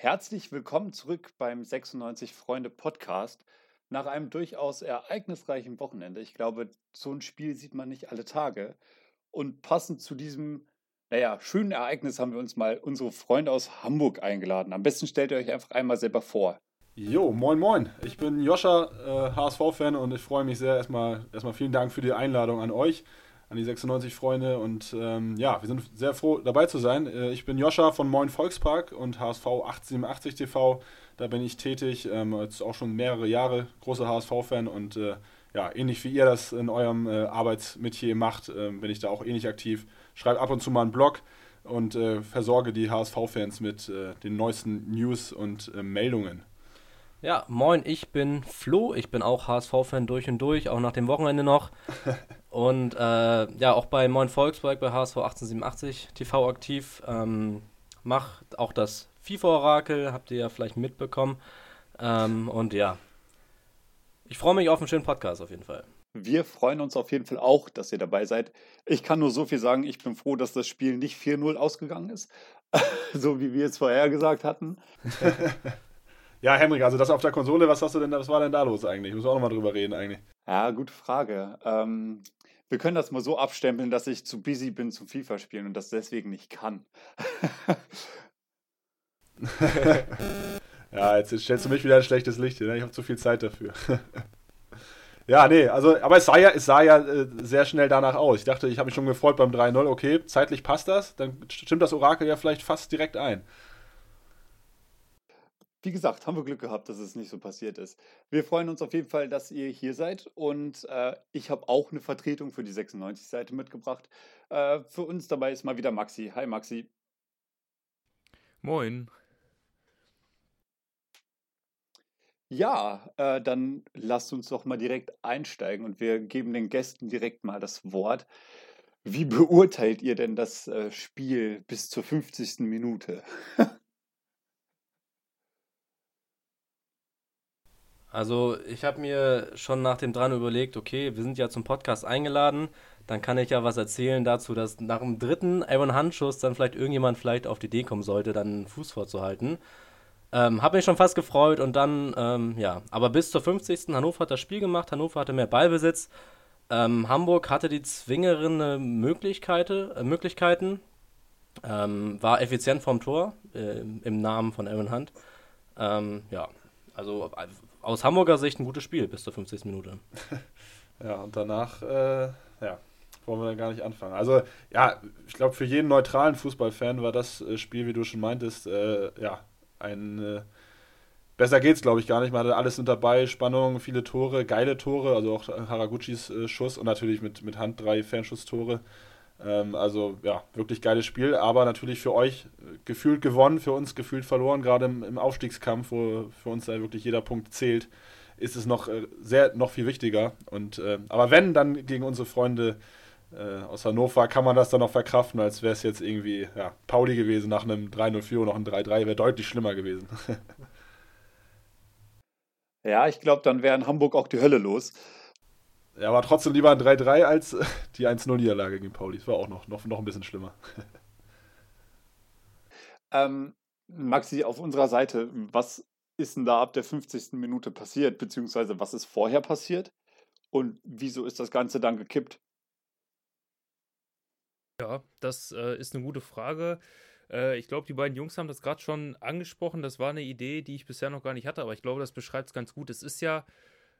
Herzlich willkommen zurück beim 96 Freunde Podcast. Nach einem durchaus ereignisreichen Wochenende. Ich glaube, so ein Spiel sieht man nicht alle Tage. Und passend zu diesem, naja, schönen Ereignis haben wir uns mal unsere Freunde aus Hamburg eingeladen. Am besten stellt ihr euch einfach einmal selber vor. Jo, moin moin. Ich bin Joscha, äh, HSV-Fan und ich freue mich sehr. Erstmal, erstmal vielen Dank für die Einladung an euch, an die 96 Freunde. Und ähm, ja, wir sind sehr froh dabei zu sein. Äh, ich bin Joscha von Moin Volkspark und HSV 1887 TV. Da bin ich tätig, ähm, jetzt auch schon mehrere Jahre, großer HSV-Fan und äh, ja, ähnlich wie ihr das in eurem äh, Arbeitsmetier macht, äh, bin ich da auch ähnlich aktiv. Schreibe ab und zu mal einen Blog und äh, versorge die HSV-Fans mit äh, den neuesten News und äh, Meldungen. Ja, moin, ich bin Flo. Ich bin auch HSV-Fan durch und durch, auch nach dem Wochenende noch. und äh, ja, auch bei Moin Volksberg bei HSV 1887 TV aktiv. Ähm, mach auch das FIFA-Orakel, habt ihr ja vielleicht mitbekommen. Ähm, und ja, ich freue mich auf einen schönen Podcast auf jeden Fall. Wir freuen uns auf jeden Fall auch, dass ihr dabei seid. Ich kann nur so viel sagen, ich bin froh, dass das Spiel nicht 4-0 ausgegangen ist, so wie wir es vorher gesagt hatten. Ja, Henrik, also das auf der Konsole, was hast du denn, was war denn da los eigentlich? Müssen wir auch nochmal drüber reden eigentlich. Ja, gute Frage. Ähm, wir können das mal so abstempeln, dass ich zu busy bin zum FIFA spielen und das deswegen nicht kann. ja, jetzt stellst du mich wieder ein schlechtes Licht. Ne? Ich habe zu viel Zeit dafür. ja, nee, also, aber es sah ja, es sah ja äh, sehr schnell danach aus. Ich dachte, ich habe mich schon gefreut beim 3-0. Okay, zeitlich passt das. Dann stimmt das Orakel ja vielleicht fast direkt ein. Wie gesagt, haben wir Glück gehabt, dass es nicht so passiert ist. Wir freuen uns auf jeden Fall, dass ihr hier seid und äh, ich habe auch eine Vertretung für die 96-Seite mitgebracht. Äh, für uns dabei ist mal wieder Maxi. Hi Maxi. Moin. Ja, äh, dann lasst uns doch mal direkt einsteigen und wir geben den Gästen direkt mal das Wort. Wie beurteilt ihr denn das äh, Spiel bis zur 50. Minute? Also ich habe mir schon nach dem dran überlegt, okay, wir sind ja zum Podcast eingeladen, dann kann ich ja was erzählen dazu, dass nach dem dritten Aaron Handschuss dann vielleicht irgendjemand vielleicht auf die Idee kommen sollte, dann einen Fuß vorzuhalten. Ähm, habe mich schon fast gefreut und dann, ähm, ja, aber bis zur 50. Hannover hat das Spiel gemacht, Hannover hatte mehr Ballbesitz. Ähm, Hamburg hatte die zwingeren Möglichkeit, äh, Möglichkeiten, ähm, war effizient vom Tor äh, im Namen von Aaron Hunt. Ähm, ja, also aus Hamburger Sicht ein gutes Spiel bis zur 50. Minute. ja, und danach, äh, ja, wollen wir dann gar nicht anfangen. Also, ja, ich glaube, für jeden neutralen Fußballfan war das äh, Spiel, wie du schon meintest, äh, ja, ein. Äh, besser geht's, glaube ich, gar nicht. Man hatte alles mit dabei: Spannung, viele Tore, geile Tore, also auch Haraguchis äh, Schuss und natürlich mit, mit Hand drei Fernschusstore. Ähm, also, ja, wirklich geiles Spiel, aber natürlich für euch äh, gefühlt gewonnen, für uns gefühlt verloren, gerade im, im Aufstiegskampf, wo für uns da wirklich jeder Punkt zählt, ist es noch äh, sehr, noch viel wichtiger. Und, äh, aber wenn, dann gegen unsere Freunde äh, aus Hannover kann man das dann noch verkraften, als wäre es jetzt irgendwie ja, Pauli gewesen nach einem 3-0-4 noch ein 3-3, wäre deutlich schlimmer gewesen. ja, ich glaube, dann wäre in Hamburg auch die Hölle los. Ja, aber trotzdem lieber ein 3-3 als die 1-0-Niederlage gegen Pauli. Das war auch noch, noch, noch ein bisschen schlimmer. ähm, Maxi, auf unserer Seite, was ist denn da ab der 50. Minute passiert, beziehungsweise was ist vorher passiert und wieso ist das Ganze dann gekippt? Ja, das äh, ist eine gute Frage. Äh, ich glaube, die beiden Jungs haben das gerade schon angesprochen. Das war eine Idee, die ich bisher noch gar nicht hatte, aber ich glaube, das beschreibt es ganz gut. Es ist ja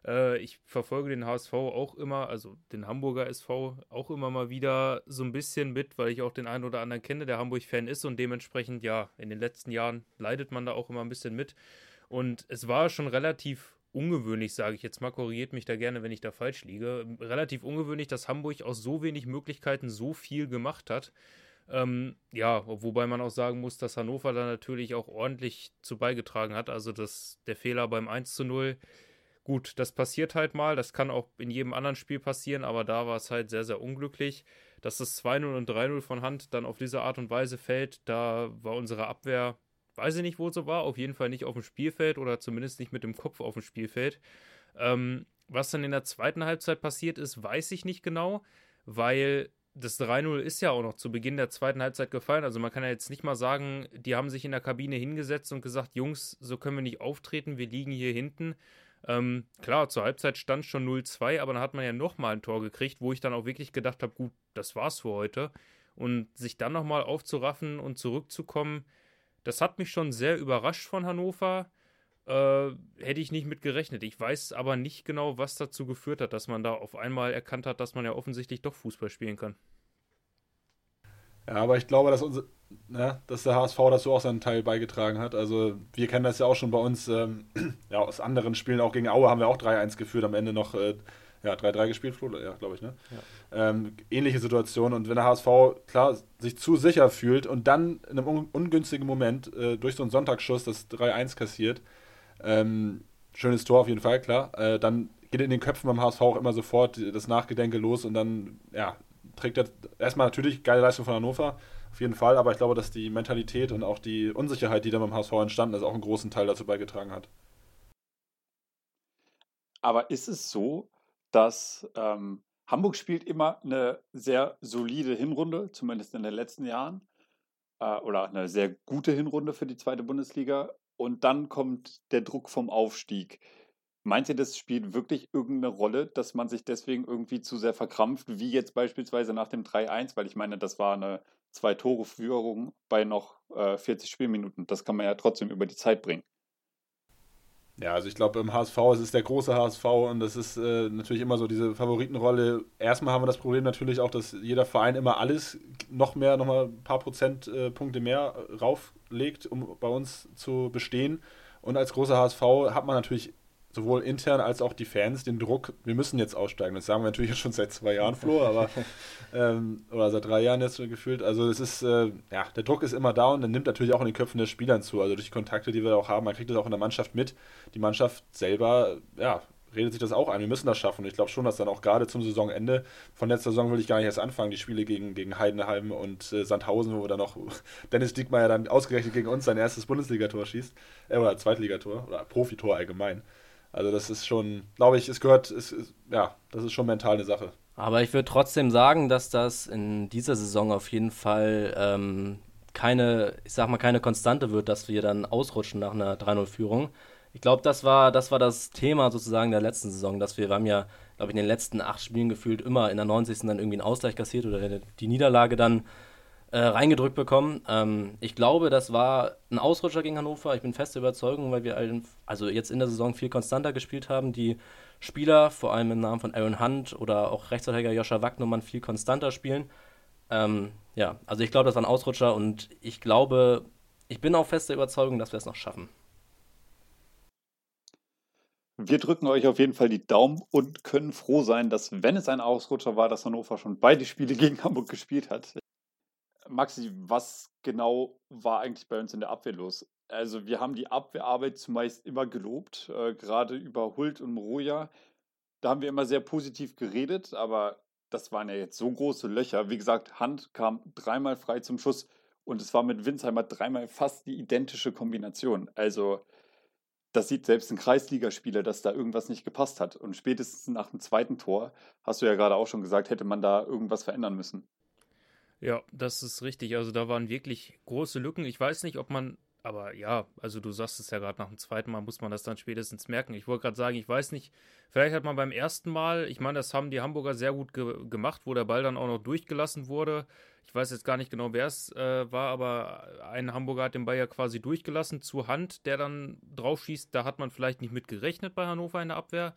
äh, ich verfolge den HSV auch immer, also den Hamburger SV auch immer mal wieder so ein bisschen mit, weil ich auch den einen oder anderen kenne, der Hamburg-Fan ist und dementsprechend, ja, in den letzten Jahren leidet man da auch immer ein bisschen mit. Und es war schon relativ ungewöhnlich, sage ich jetzt mal, korrigiert mich da gerne, wenn ich da falsch liege, relativ ungewöhnlich, dass Hamburg aus so wenig Möglichkeiten so viel gemacht hat. Ähm, ja, wobei man auch sagen muss, dass Hannover da natürlich auch ordentlich zu beigetragen hat. Also das, der Fehler beim 1 zu 0, gut, das passiert halt mal. Das kann auch in jedem anderen Spiel passieren, aber da war es halt sehr, sehr unglücklich. Dass das 2-0 und 3-0 von Hand dann auf diese Art und Weise fällt, da war unsere Abwehr, weiß ich nicht, wo sie war, auf jeden Fall nicht auf dem Spielfeld oder zumindest nicht mit dem Kopf auf dem Spielfeld. Ähm, was dann in der zweiten Halbzeit passiert ist, weiß ich nicht genau, weil das 3-0 ist ja auch noch zu Beginn der zweiten Halbzeit gefallen. Also man kann ja jetzt nicht mal sagen, die haben sich in der Kabine hingesetzt und gesagt, Jungs, so können wir nicht auftreten, wir liegen hier hinten. Ähm, klar, zur Halbzeit stand schon 0-2, aber dann hat man ja nochmal ein Tor gekriegt, wo ich dann auch wirklich gedacht habe, gut, das war's für heute. Und sich dann nochmal aufzuraffen und zurückzukommen, das hat mich schon sehr überrascht von Hannover. Äh, hätte ich nicht mit gerechnet. Ich weiß aber nicht genau, was dazu geführt hat, dass man da auf einmal erkannt hat, dass man ja offensichtlich doch Fußball spielen kann. Ja, aber ich glaube, dass, unser, ja, dass der HSV dazu auch seinen Teil beigetragen hat. Also wir kennen das ja auch schon bei uns, ähm, ja, aus anderen Spielen, auch gegen Aue haben wir auch 3-1 geführt, am Ende noch äh, ja, 3-3 gespielt, ja, glaube ich, ne? Ja. Ähm, ähnliche Situation. Und wenn der HSV, klar, sich zu sicher fühlt und dann in einem un ungünstigen Moment äh, durch so einen Sonntagsschuss das 3-1 kassiert, ähm, schönes Tor auf jeden Fall, klar. Äh, dann geht in den Köpfen beim HSV auch immer sofort das Nachgedenke los und dann, ja, trägt er erstmal natürlich geile Leistung von Hannover, auf jeden Fall, aber ich glaube, dass die Mentalität und auch die Unsicherheit, die da beim HSV entstanden ist, auch einen großen Teil dazu beigetragen hat. Aber ist es so, dass ähm, Hamburg spielt immer eine sehr solide Hinrunde, zumindest in den letzten Jahren, äh, oder eine sehr gute Hinrunde für die zweite Bundesliga und dann kommt der Druck vom Aufstieg. Meint ihr, das spielt wirklich irgendeine Rolle, dass man sich deswegen irgendwie zu sehr verkrampft, wie jetzt beispielsweise nach dem 3-1? Weil ich meine, das war eine Zwei-Tore-Führung bei noch äh, 40 Spielminuten. Das kann man ja trotzdem über die Zeit bringen. Ja, also ich glaube, im HSV es ist der große HSV und das ist äh, natürlich immer so diese Favoritenrolle. Erstmal haben wir das Problem natürlich auch, dass jeder Verein immer alles noch mehr, nochmal ein paar Prozentpunkte äh, mehr rauflegt, um bei uns zu bestehen. Und als großer HSV hat man natürlich sowohl intern als auch die Fans den Druck, wir müssen jetzt aussteigen. Das sagen wir natürlich schon seit zwei Jahren, Flo, aber ähm, oder seit drei Jahren jetzt so gefühlt. Also es ist, äh, ja, der Druck ist immer da und dann nimmt natürlich auch in den Köpfen der Spielern zu. Also durch die Kontakte, die wir auch haben, man kriegt das auch in der Mannschaft mit. Die Mannschaft selber, ja, redet sich das auch ein. Wir müssen das schaffen. Und ich glaube schon, dass dann auch gerade zum Saisonende, von letzter Saison will ich gar nicht erst anfangen, die Spiele gegen, gegen Heidenheim und äh, Sandhausen, wo dann noch Dennis Diekmeyer dann ausgerechnet gegen uns sein erstes Bundesligator schießt, äh, oder Zweitligator, oder Profitor allgemein. Also das ist schon, glaube ich, es gehört, es, es, ja, das ist schon mental eine Sache. Aber ich würde trotzdem sagen, dass das in dieser Saison auf jeden Fall ähm, keine, ich sag mal, keine Konstante wird, dass wir dann ausrutschen nach einer 3-0-Führung. Ich glaube, das war, das war das Thema sozusagen der letzten Saison, dass wir, wir haben ja, glaube ich, in den letzten acht Spielen gefühlt immer in der 90. dann irgendwie einen Ausgleich kassiert oder die Niederlage dann äh, reingedrückt bekommen. Ähm, ich glaube, das war ein Ausrutscher gegen Hannover. Ich bin feste Überzeugung, weil wir also jetzt in der Saison viel konstanter gespielt haben. Die Spieler, vor allem im Namen von Aaron Hunt oder auch Rechtsverteidiger Joscha Wagnumann, viel konstanter spielen. Ähm, ja, also ich glaube, das war ein Ausrutscher und ich glaube, ich bin auch fester Überzeugung, dass wir es noch schaffen. Wir drücken euch auf jeden Fall die Daumen und können froh sein, dass, wenn es ein Ausrutscher war, dass Hannover schon beide Spiele gegen Hamburg gespielt hat. Maxi, was genau war eigentlich bei uns in der Abwehr los? Also wir haben die Abwehrarbeit zumeist immer gelobt, äh, gerade über Hult und Moroja. Da haben wir immer sehr positiv geredet, aber das waren ja jetzt so große Löcher. Wie gesagt, Hand kam dreimal frei zum Schuss und es war mit Winsheimer dreimal fast die identische Kombination. Also das sieht selbst ein Kreisligaspieler, dass da irgendwas nicht gepasst hat. Und spätestens nach dem zweiten Tor, hast du ja gerade auch schon gesagt, hätte man da irgendwas verändern müssen. Ja, das ist richtig. Also da waren wirklich große Lücken. Ich weiß nicht, ob man, aber ja, also du sagst es ja gerade nach dem zweiten Mal, muss man das dann spätestens merken. Ich wollte gerade sagen, ich weiß nicht, vielleicht hat man beim ersten Mal, ich meine, das haben die Hamburger sehr gut ge gemacht, wo der Ball dann auch noch durchgelassen wurde. Ich weiß jetzt gar nicht genau, wer es äh, war, aber ein Hamburger hat den Ball ja quasi durchgelassen zu Hand, der dann drauf schießt. Da hat man vielleicht nicht mit gerechnet bei Hannover in der Abwehr.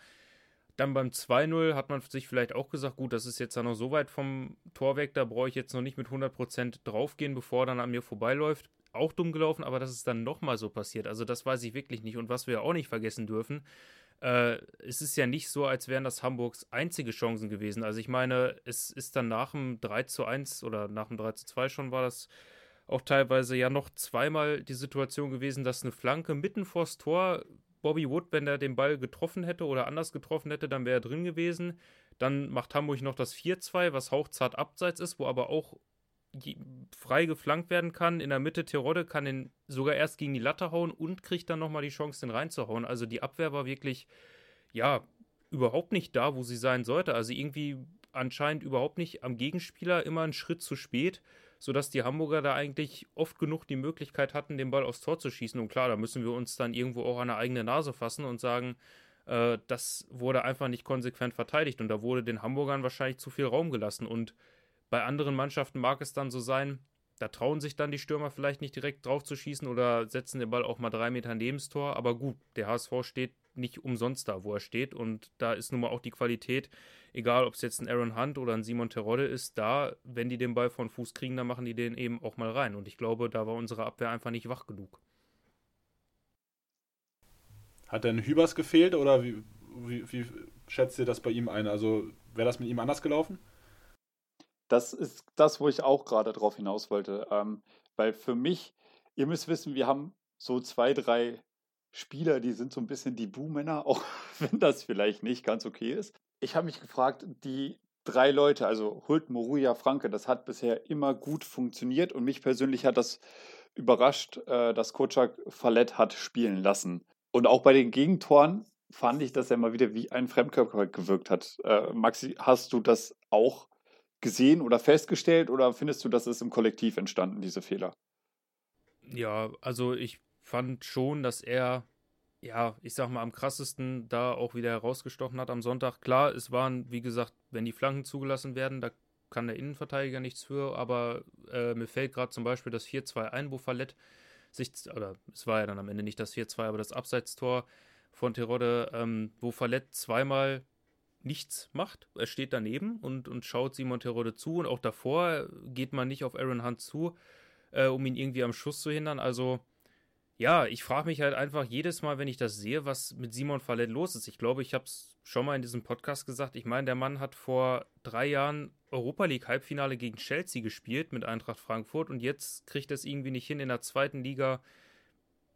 Dann beim 2-0 hat man sich vielleicht auch gesagt, gut, das ist jetzt da noch so weit vom Tor weg, da brauche ich jetzt noch nicht mit 100% draufgehen, bevor er dann an mir vorbeiläuft. Auch dumm gelaufen, aber dass es dann nochmal so passiert, also das weiß ich wirklich nicht. Und was wir auch nicht vergessen dürfen, äh, es ist ja nicht so, als wären das Hamburgs einzige Chancen gewesen. Also ich meine, es ist dann nach dem 3 zu 1 oder nach dem 3 zu 2 schon war das auch teilweise ja noch zweimal die Situation gewesen, dass eine Flanke mitten vors Tor, Bobby Wood, wenn er den Ball getroffen hätte oder anders getroffen hätte, dann wäre er drin gewesen. Dann macht Hamburg noch das 4-2, was hauchzart abseits ist, wo aber auch frei geflankt werden kann. In der Mitte Terodde kann ihn sogar erst gegen die Latte hauen und kriegt dann nochmal die Chance, den reinzuhauen. Also die Abwehr war wirklich, ja, überhaupt nicht da, wo sie sein sollte. Also irgendwie anscheinend überhaupt nicht am Gegenspieler, immer einen Schritt zu spät, sodass die Hamburger da eigentlich oft genug die Möglichkeit hatten, den Ball aufs Tor zu schießen. Und klar, da müssen wir uns dann irgendwo auch an der eigene Nase fassen und sagen, äh, das wurde einfach nicht konsequent verteidigt und da wurde den Hamburgern wahrscheinlich zu viel Raum gelassen. Und bei anderen Mannschaften mag es dann so sein, da trauen sich dann die Stürmer vielleicht nicht direkt drauf zu schießen oder setzen den Ball auch mal drei Meter neben das Tor. Aber gut, der HSV steht nicht umsonst da, wo er steht. Und da ist nun mal auch die Qualität, egal ob es jetzt ein Aaron Hunt oder ein Simon Terodde ist, da, wenn die den Ball von Fuß kriegen, dann machen die den eben auch mal rein. Und ich glaube, da war unsere Abwehr einfach nicht wach genug. Hat denn Hübers gefehlt oder wie, wie, wie schätzt ihr das bei ihm ein? Also wäre das mit ihm anders gelaufen? Das ist das, wo ich auch gerade drauf hinaus wollte. Ähm, weil für mich, ihr müsst wissen, wir haben so zwei, drei Spieler, die sind so ein bisschen die Buhmänner, auch wenn das vielleicht nicht ganz okay ist. Ich habe mich gefragt, die drei Leute, also Hult, Moruja, Franke, das hat bisher immer gut funktioniert und mich persönlich hat das überrascht, äh, dass Kocak Fallett hat spielen lassen. Und auch bei den Gegentoren fand ich, dass er mal wieder wie ein Fremdkörper gewirkt hat. Äh, Maxi, hast du das auch gesehen oder festgestellt oder findest du, dass es im Kollektiv entstanden, diese Fehler? Ja, also ich fand schon, dass er, ja, ich sag mal, am krassesten da auch wieder herausgestochen hat am Sonntag. Klar, es waren, wie gesagt, wenn die Flanken zugelassen werden, da kann der Innenverteidiger nichts für, aber äh, mir fällt gerade zum Beispiel das 4-2 ein, wo Fallett sich, oder es war ja dann am Ende nicht das 4-2, aber das Abseitstor von Terodde, ähm, wo Fallett zweimal nichts macht. Er steht daneben und, und schaut Simon Terodde zu und auch davor geht man nicht auf Aaron Hunt zu, äh, um ihn irgendwie am Schuss zu hindern. Also ja, ich frage mich halt einfach jedes Mal, wenn ich das sehe, was mit Simon Fallett los ist. Ich glaube, ich habe es schon mal in diesem Podcast gesagt. Ich meine, der Mann hat vor drei Jahren Europa League Halbfinale gegen Chelsea gespielt mit Eintracht Frankfurt und jetzt kriegt er es irgendwie nicht hin, in der zweiten Liga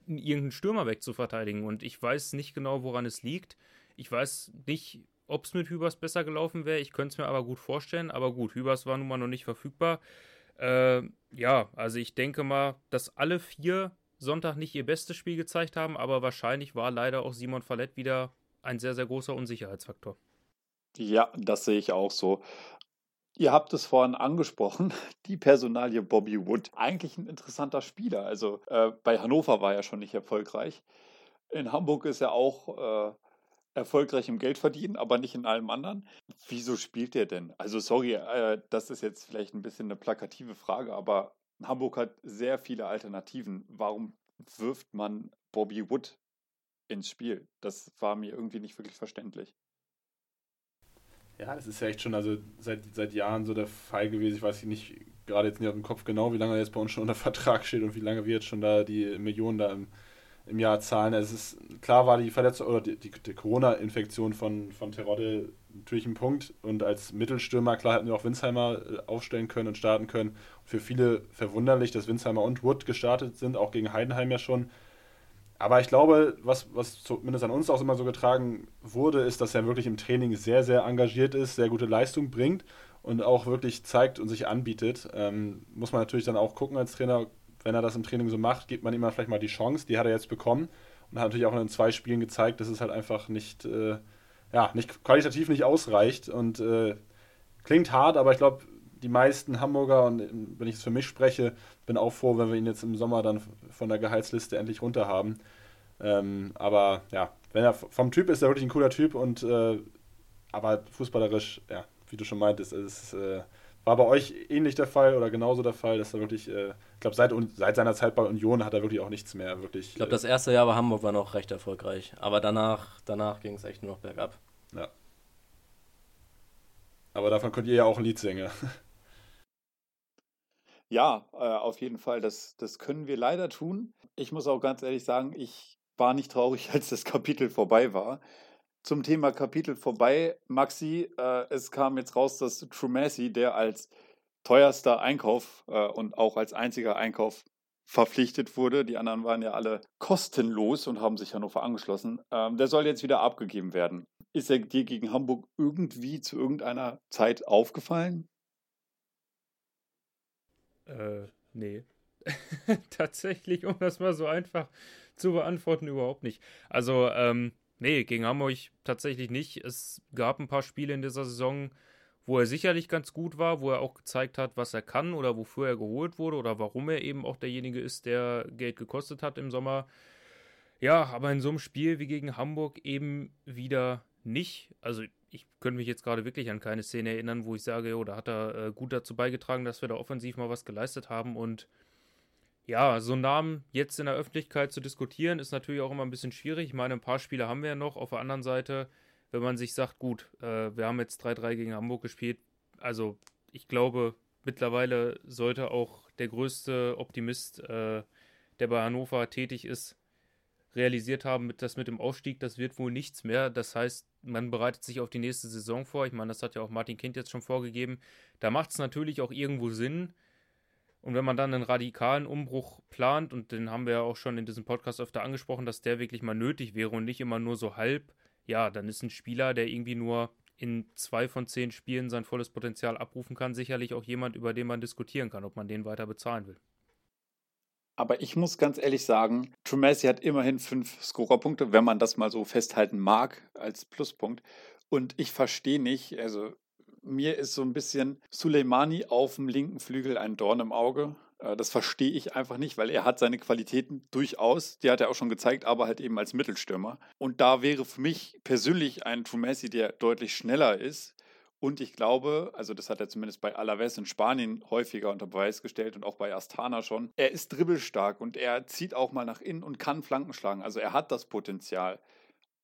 irgendeinen Stürmer wegzuverteidigen. Und ich weiß nicht genau, woran es liegt. Ich weiß nicht, ob es mit Hübers besser gelaufen wäre. Ich könnte es mir aber gut vorstellen. Aber gut, Hübers war nun mal noch nicht verfügbar. Äh, ja, also ich denke mal, dass alle vier Sonntag nicht ihr bestes Spiel gezeigt haben, aber wahrscheinlich war leider auch Simon Fallett wieder ein sehr, sehr großer Unsicherheitsfaktor. Ja, das sehe ich auch so. Ihr habt es vorhin angesprochen, die Personalie Bobby Wood. Eigentlich ein interessanter Spieler. Also äh, bei Hannover war er schon nicht erfolgreich. In Hamburg ist er auch äh, erfolgreich im Geld verdienen, aber nicht in allem anderen. Wieso spielt der denn? Also sorry, äh, das ist jetzt vielleicht ein bisschen eine plakative Frage, aber Hamburg hat sehr viele Alternativen. Warum wirft man Bobby Wood ins Spiel? Das war mir irgendwie nicht wirklich verständlich. Ja, das ist ja echt schon also seit, seit Jahren so der Fall gewesen. Ich weiß nicht gerade jetzt nicht auf dem Kopf genau, wie lange er jetzt bei uns schon unter Vertrag steht und wie lange wir jetzt schon da die Millionen da im im Jahr zahlen. Es ist klar war die Verletzung oder die, die, die Corona-Infektion von, von Terodde natürlich ein Punkt. Und als Mittelstürmer, klar hätten wir auch Winsheimer äh, aufstellen können und starten können. Für viele verwunderlich, dass Winsheimer und Wood gestartet sind, auch gegen Heidenheim ja schon. Aber ich glaube, was, was zumindest an uns auch immer so getragen wurde, ist, dass er wirklich im Training sehr, sehr engagiert ist, sehr gute Leistung bringt und auch wirklich zeigt und sich anbietet. Ähm, muss man natürlich dann auch gucken als Trainer, wenn er das im Training so macht, gibt man ihm vielleicht mal die Chance. Die hat er jetzt bekommen und hat natürlich auch in zwei Spielen gezeigt, dass es halt einfach nicht, äh, ja, nicht qualitativ nicht ausreicht und äh, klingt hart, aber ich glaube, die meisten Hamburger, und wenn ich es für mich spreche, bin auch froh, wenn wir ihn jetzt im Sommer dann von der Gehaltsliste endlich runter haben. Ähm, aber ja, wenn er vom Typ ist, er wirklich ein cooler Typ und äh, aber fußballerisch, ja, wie du schon meintest, es ist äh, war bei euch ähnlich der Fall oder genauso der Fall, dass er wirklich, äh, ich glaube, seit, seit seiner Zeit bei Union hat er wirklich auch nichts mehr wirklich. Ich glaube, das erste Jahr bei Hamburg war noch recht erfolgreich, aber danach, danach ging es echt nur noch bergab. Ja. Aber davon könnt ihr ja auch ein Lied singen. Ja, äh, auf jeden Fall. Das, das können wir leider tun. Ich muss auch ganz ehrlich sagen, ich war nicht traurig, als das Kapitel vorbei war. Zum Thema Kapitel vorbei. Maxi, äh, es kam jetzt raus, dass Trumassi, der als teuerster Einkauf äh, und auch als einziger Einkauf verpflichtet wurde, die anderen waren ja alle kostenlos und haben sich Hannover angeschlossen, ähm, der soll jetzt wieder abgegeben werden. Ist er dir gegen Hamburg irgendwie zu irgendeiner Zeit aufgefallen? Äh, nee. Tatsächlich, um das mal so einfach zu beantworten, überhaupt nicht. Also, ähm, nee, gegen Hamburg tatsächlich nicht. Es gab ein paar Spiele in dieser Saison, wo er sicherlich ganz gut war, wo er auch gezeigt hat, was er kann oder wofür er geholt wurde oder warum er eben auch derjenige ist, der Geld gekostet hat im Sommer. Ja, aber in so einem Spiel wie gegen Hamburg eben wieder nicht. Also ich könnte mich jetzt gerade wirklich an keine Szene erinnern, wo ich sage, oder hat er äh, gut dazu beigetragen, dass wir da offensiv mal was geleistet haben und ja, so einen Namen jetzt in der Öffentlichkeit zu diskutieren, ist natürlich auch immer ein bisschen schwierig. Ich meine, ein paar Spiele haben wir ja noch. Auf der anderen Seite, wenn man sich sagt, gut, äh, wir haben jetzt 3-3 gegen Hamburg gespielt, also ich glaube, mittlerweile sollte auch der größte Optimist, äh, der bei Hannover tätig ist, realisiert haben, dass mit dem Aufstieg, das wird wohl nichts mehr. Das heißt, man bereitet sich auf die nächste Saison vor. Ich meine, das hat ja auch Martin Kind jetzt schon vorgegeben. Da macht es natürlich auch irgendwo Sinn, und wenn man dann einen radikalen Umbruch plant, und den haben wir ja auch schon in diesem Podcast öfter angesprochen, dass der wirklich mal nötig wäre und nicht immer nur so halb, ja, dann ist ein Spieler, der irgendwie nur in zwei von zehn Spielen sein volles Potenzial abrufen kann, sicherlich auch jemand, über den man diskutieren kann, ob man den weiter bezahlen will. Aber ich muss ganz ehrlich sagen, Trumasi hat immerhin fünf Scorerpunkte, wenn man das mal so festhalten mag als Pluspunkt. Und ich verstehe nicht, also mir ist so ein bisschen Suleimani auf dem linken Flügel ein Dorn im Auge. Äh, das verstehe ich einfach nicht, weil er hat seine Qualitäten durchaus, die hat er auch schon gezeigt, aber halt eben als Mittelstürmer. Und da wäre für mich persönlich ein Trumessi, der deutlich schneller ist. Und ich glaube, also das hat er zumindest bei Alaves in Spanien häufiger unter Beweis gestellt und auch bei Astana schon, er ist dribbelstark und er zieht auch mal nach innen und kann Flanken schlagen. Also er hat das Potenzial.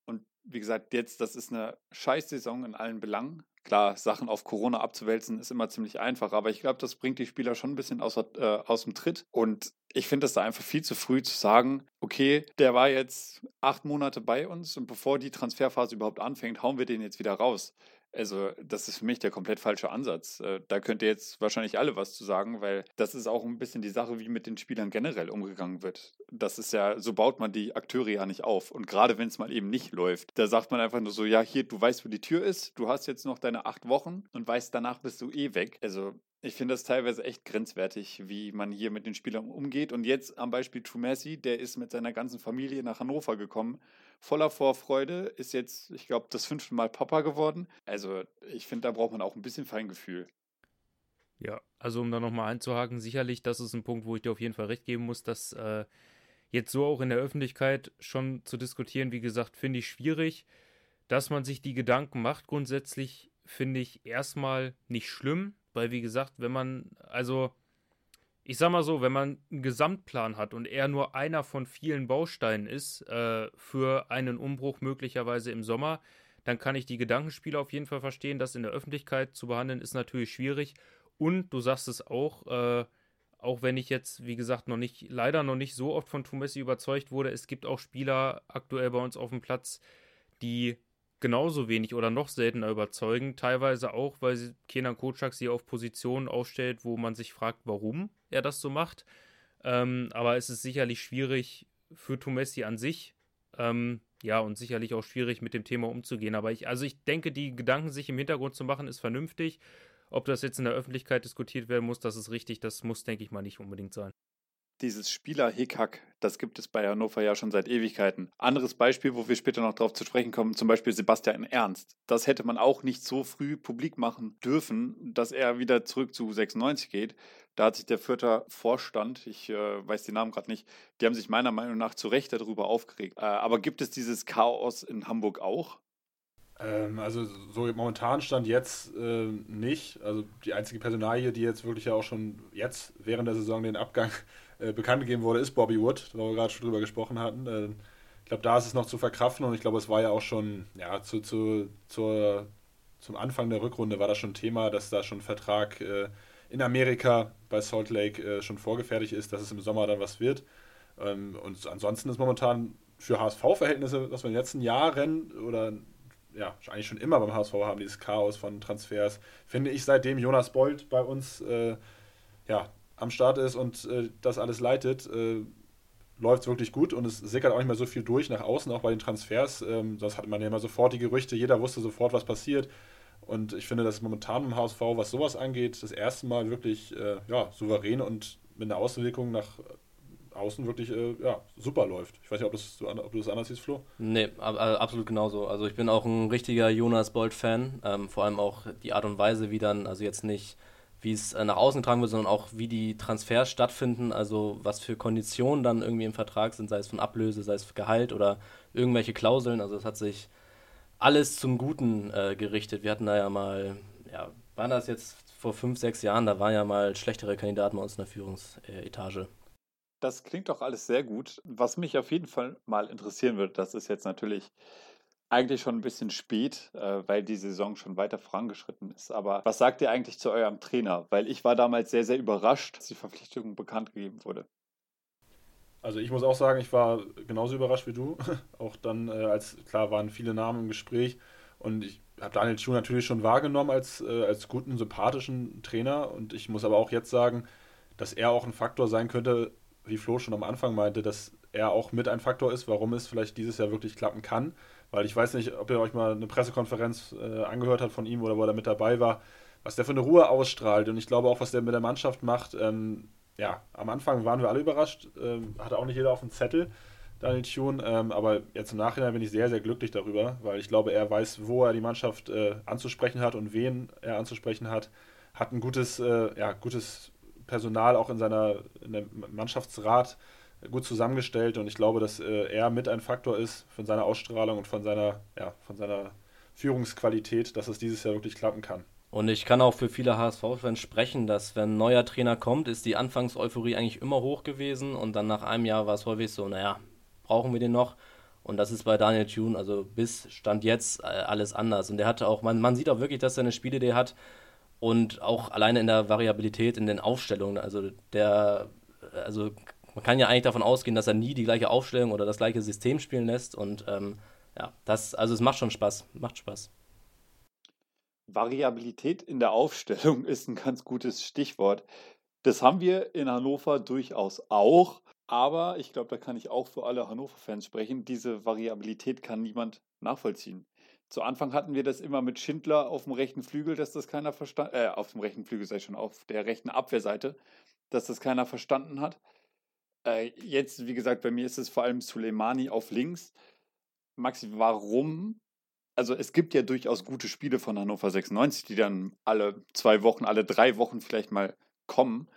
Und wie gesagt, jetzt, das ist eine Scheißsaison in allen Belangen. Klar, Sachen auf Corona abzuwälzen ist immer ziemlich einfach, aber ich glaube, das bringt die Spieler schon ein bisschen aus, äh, aus dem Tritt. Und ich finde es da einfach viel zu früh zu sagen, okay, der war jetzt acht Monate bei uns und bevor die Transferphase überhaupt anfängt, hauen wir den jetzt wieder raus. Also, das ist für mich der komplett falsche Ansatz. Äh, da könnt ihr jetzt wahrscheinlich alle was zu sagen, weil das ist auch ein bisschen die Sache, wie mit den Spielern generell umgegangen wird. Das ist ja, so baut man die Akteure ja nicht auf. Und gerade wenn es mal eben nicht läuft, da sagt man einfach nur so, ja, hier, du weißt, wo die Tür ist, du hast jetzt noch deine acht Wochen und weißt, danach bist du eh weg. Also, ich finde das teilweise echt grenzwertig, wie man hier mit den Spielern umgeht. Und jetzt am Beispiel Trumessi, der ist mit seiner ganzen Familie nach Hannover gekommen, voller Vorfreude, ist jetzt, ich glaube, das fünfte Mal Papa geworden. Also ich finde, da braucht man auch ein bisschen Feingefühl. Ja, also um da nochmal einzuhaken, sicherlich, das ist ein Punkt, wo ich dir auf jeden Fall recht geben muss, dass äh, jetzt so auch in der Öffentlichkeit schon zu diskutieren, wie gesagt, finde ich schwierig. Dass man sich die Gedanken macht, grundsätzlich finde ich erstmal nicht schlimm weil, wie gesagt, wenn man, also, ich sag mal so, wenn man einen Gesamtplan hat und er nur einer von vielen Bausteinen ist äh, für einen Umbruch möglicherweise im Sommer, dann kann ich die Gedankenspiele auf jeden Fall verstehen. Das in der Öffentlichkeit zu behandeln ist natürlich schwierig. Und du sagst es auch, äh, auch wenn ich jetzt, wie gesagt, noch nicht, leider noch nicht so oft von Tumessi überzeugt wurde, es gibt auch Spieler aktuell bei uns auf dem Platz, die genauso wenig oder noch seltener überzeugen. Teilweise auch, weil Kenan Kocak sie auf Positionen aufstellt, wo man sich fragt, warum er das so macht. Ähm, aber es ist sicherlich schwierig für Tumessi an sich. Ähm, ja, und sicherlich auch schwierig mit dem Thema umzugehen. Aber ich, also ich denke, die Gedanken sich im Hintergrund zu machen, ist vernünftig. Ob das jetzt in der Öffentlichkeit diskutiert werden muss, das ist richtig. Das muss, denke ich mal, nicht unbedingt sein dieses Spieler-Hickhack, das gibt es bei Hannover ja schon seit Ewigkeiten. Anderes Beispiel, wo wir später noch darauf zu sprechen kommen, zum Beispiel Sebastian Ernst. Das hätte man auch nicht so früh publik machen dürfen, dass er wieder zurück zu 96 geht. Da hat sich der Fürther Vorstand, ich äh, weiß den Namen gerade nicht, die haben sich meiner Meinung nach zu Recht darüber aufgeregt. Äh, aber gibt es dieses Chaos in Hamburg auch? Ähm, also so momentan stand jetzt äh, nicht. Also die einzige Personalie, die jetzt wirklich ja auch schon jetzt während der Saison den Abgang äh, bekannt gegeben wurde, ist Bobby Wood, wo wir gerade schon drüber gesprochen hatten. Äh, ich glaube, da ist es noch zu verkraften und ich glaube, es war ja auch schon, ja, zu, zu, zur, zum Anfang der Rückrunde war das schon Thema, dass da schon Vertrag äh, in Amerika bei Salt Lake schon vorgefertigt ist, dass es im Sommer dann was wird. Ähm, und ansonsten ist momentan für HSV-Verhältnisse, was wir in den letzten Jahren oder ja, eigentlich schon immer beim HSV haben, dieses Chaos von Transfers, finde ich, seitdem Jonas Bold bei uns ja, am Start ist und äh, das alles leitet, äh, läuft es wirklich gut und es sickert auch nicht mehr so viel durch nach außen, auch bei den Transfers. Ähm, das hat man ja immer sofort die Gerüchte, jeder wusste sofort, was passiert. Und ich finde, dass momentan im HSV, was sowas angeht, das erste Mal wirklich äh, ja, souverän und mit einer Auswirkung nach außen wirklich äh, ja, super läuft. Ich weiß nicht, ob, das, ob du das anders siehst, Flo? Nee, ab, absolut genauso. Also ich bin auch ein richtiger Jonas Bold-Fan. Ähm, vor allem auch die Art und Weise, wie dann, also jetzt nicht, wie es äh, nach außen getragen wird, sondern auch wie die Transfers stattfinden, also was für Konditionen dann irgendwie im Vertrag sind, sei es von Ablöse, sei es Gehalt oder irgendwelche Klauseln. Also es hat sich alles zum Guten äh, gerichtet. Wir hatten da ja mal, ja, waren das jetzt vor fünf, sechs Jahren, da waren ja mal schlechtere Kandidaten bei uns in der Führungsetage. Das klingt doch alles sehr gut. Was mich auf jeden Fall mal interessieren würde, das ist jetzt natürlich eigentlich schon ein bisschen spät, äh, weil die Saison schon weiter vorangeschritten ist. Aber was sagt ihr eigentlich zu eurem Trainer? Weil ich war damals sehr, sehr überrascht, dass die Verpflichtung bekannt gegeben wurde. Also ich muss auch sagen, ich war genauso überrascht wie du. auch dann, äh, als klar waren viele Namen im Gespräch und ich habe Daniel Schuh natürlich schon wahrgenommen als, äh, als guten, sympathischen Trainer und ich muss aber auch jetzt sagen, dass er auch ein Faktor sein könnte, wie Flo schon am Anfang meinte, dass er auch mit ein Faktor ist, warum es vielleicht dieses Jahr wirklich klappen kann. Weil ich weiß nicht, ob ihr euch mal eine Pressekonferenz äh, angehört habt von ihm oder wo er mit dabei war, was der für eine Ruhe ausstrahlt. Und ich glaube auch, was der mit der Mannschaft macht. Ähm, ja, am Anfang waren wir alle überrascht, ähm, hatte auch nicht jeder auf dem Zettel, Daniel Thune. Ähm, aber jetzt im Nachhinein bin ich sehr, sehr glücklich darüber, weil ich glaube, er weiß, wo er die Mannschaft äh, anzusprechen hat und wen er anzusprechen hat. Hat ein gutes, äh, ja, gutes Personal auch in seiner in Mannschaftsrat gut zusammengestellt und ich glaube, dass äh, er mit ein Faktor ist von seiner Ausstrahlung und von seiner, ja, von seiner Führungsqualität, dass es dieses Jahr wirklich klappen kann. Und ich kann auch für viele HSV-Fans sprechen, dass wenn ein neuer Trainer kommt, ist die Anfangseuphorie eigentlich immer hoch gewesen und dann nach einem Jahr war es häufig so, naja, brauchen wir den noch? Und das ist bei Daniel Thune, also bis Stand jetzt äh, alles anders. Und der hatte auch, man, man sieht auch wirklich, dass er eine Spielidee hat, und auch alleine in der Variabilität in den Aufstellungen. Also der, also man kann ja eigentlich davon ausgehen, dass er nie die gleiche Aufstellung oder das gleiche System spielen lässt. Und ähm, ja, das, also es macht schon Spaß, macht Spaß. Variabilität in der Aufstellung ist ein ganz gutes Stichwort. Das haben wir in Hannover durchaus auch, aber ich glaube, da kann ich auch für alle Hannover-Fans sprechen. Diese Variabilität kann niemand nachvollziehen. Zu Anfang hatten wir das immer mit Schindler auf dem rechten Flügel, dass das keiner verstanden, äh, auf dem rechten Flügel sei schon, auf der rechten Abwehrseite, dass das keiner verstanden hat. Äh, jetzt, wie gesagt, bei mir ist es vor allem Suleimani auf links. Maxi, warum? Also es gibt ja durchaus gute Spiele von Hannover 96, die dann alle zwei Wochen, alle drei Wochen vielleicht mal kommen.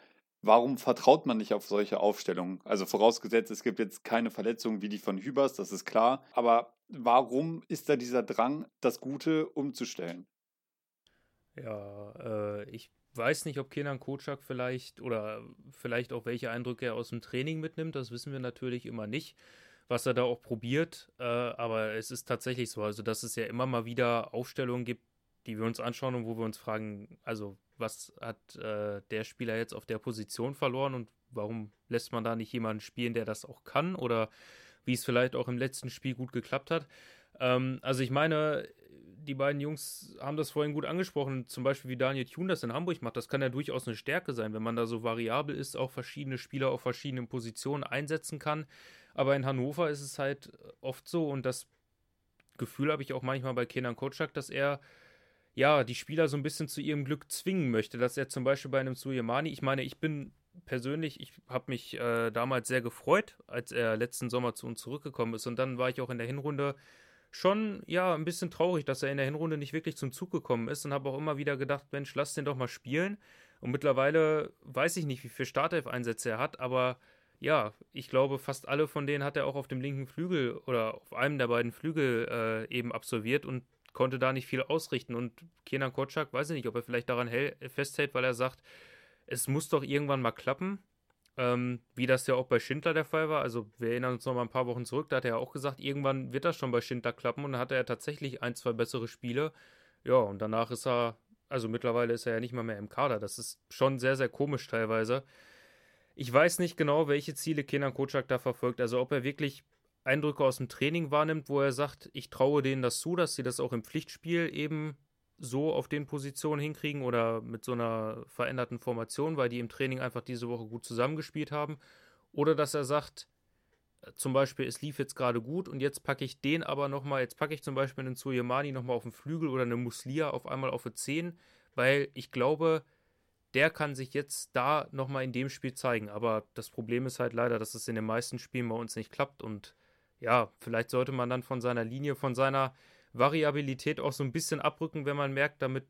Warum vertraut man nicht auf solche Aufstellungen? Also vorausgesetzt, es gibt jetzt keine Verletzungen wie die von Hübers, das ist klar. Aber warum ist da dieser Drang, das Gute umzustellen? Ja, äh, ich weiß nicht, ob Kenan Kocak vielleicht oder vielleicht auch welche Eindrücke er aus dem Training mitnimmt. Das wissen wir natürlich immer nicht, was er da auch probiert. Äh, aber es ist tatsächlich so, also dass es ja immer mal wieder Aufstellungen gibt, die wir uns anschauen und wo wir uns fragen, also was hat äh, der Spieler jetzt auf der Position verloren und warum lässt man da nicht jemanden spielen, der das auch kann oder wie es vielleicht auch im letzten Spiel gut geklappt hat. Ähm, also ich meine, die beiden Jungs haben das vorhin gut angesprochen, zum Beispiel wie Daniel Thune das in Hamburg macht. Das kann ja durchaus eine Stärke sein, wenn man da so variabel ist, auch verschiedene Spieler auf verschiedenen Positionen einsetzen kann. Aber in Hannover ist es halt oft so und das Gefühl habe ich auch manchmal bei Kenan Kotschak, dass er ja, die Spieler so ein bisschen zu ihrem Glück zwingen möchte, dass er zum Beispiel bei einem Suyemani, ich meine, ich bin persönlich, ich habe mich äh, damals sehr gefreut, als er letzten Sommer zu uns zurückgekommen ist und dann war ich auch in der Hinrunde schon, ja, ein bisschen traurig, dass er in der Hinrunde nicht wirklich zum Zug gekommen ist und habe auch immer wieder gedacht, Mensch, lass den doch mal spielen und mittlerweile weiß ich nicht, wie viele Startelf-Einsätze er hat, aber ja, ich glaube, fast alle von denen hat er auch auf dem linken Flügel oder auf einem der beiden Flügel äh, eben absolviert und konnte da nicht viel ausrichten. Und Kenan Kotschak, weiß ich nicht, ob er vielleicht daran festhält, weil er sagt, es muss doch irgendwann mal klappen. Ähm, wie das ja auch bei Schindler der Fall war. Also wir erinnern uns noch mal ein paar Wochen zurück, da hat er ja auch gesagt, irgendwann wird das schon bei Schindler klappen und dann hatte er tatsächlich ein, zwei bessere Spiele. Ja, und danach ist er, also mittlerweile ist er ja nicht mal mehr im Kader. Das ist schon sehr, sehr komisch teilweise. Ich weiß nicht genau, welche Ziele Kenan Kocak da verfolgt. Also ob er wirklich Eindrücke aus dem Training wahrnimmt, wo er sagt, ich traue denen das zu, dass sie das auch im Pflichtspiel eben so auf den Positionen hinkriegen oder mit so einer veränderten Formation, weil die im Training einfach diese Woche gut zusammengespielt haben. Oder dass er sagt, äh, zum Beispiel, es lief jetzt gerade gut und jetzt packe ich den aber nochmal, jetzt packe ich zum Beispiel einen Suyemani nochmal auf den Flügel oder eine Muslia auf einmal auf die 10, weil ich glaube, der kann sich jetzt da nochmal in dem Spiel zeigen. Aber das Problem ist halt leider, dass es in den meisten Spielen bei uns nicht klappt und ja, vielleicht sollte man dann von seiner Linie, von seiner Variabilität auch so ein bisschen abrücken, wenn man merkt, damit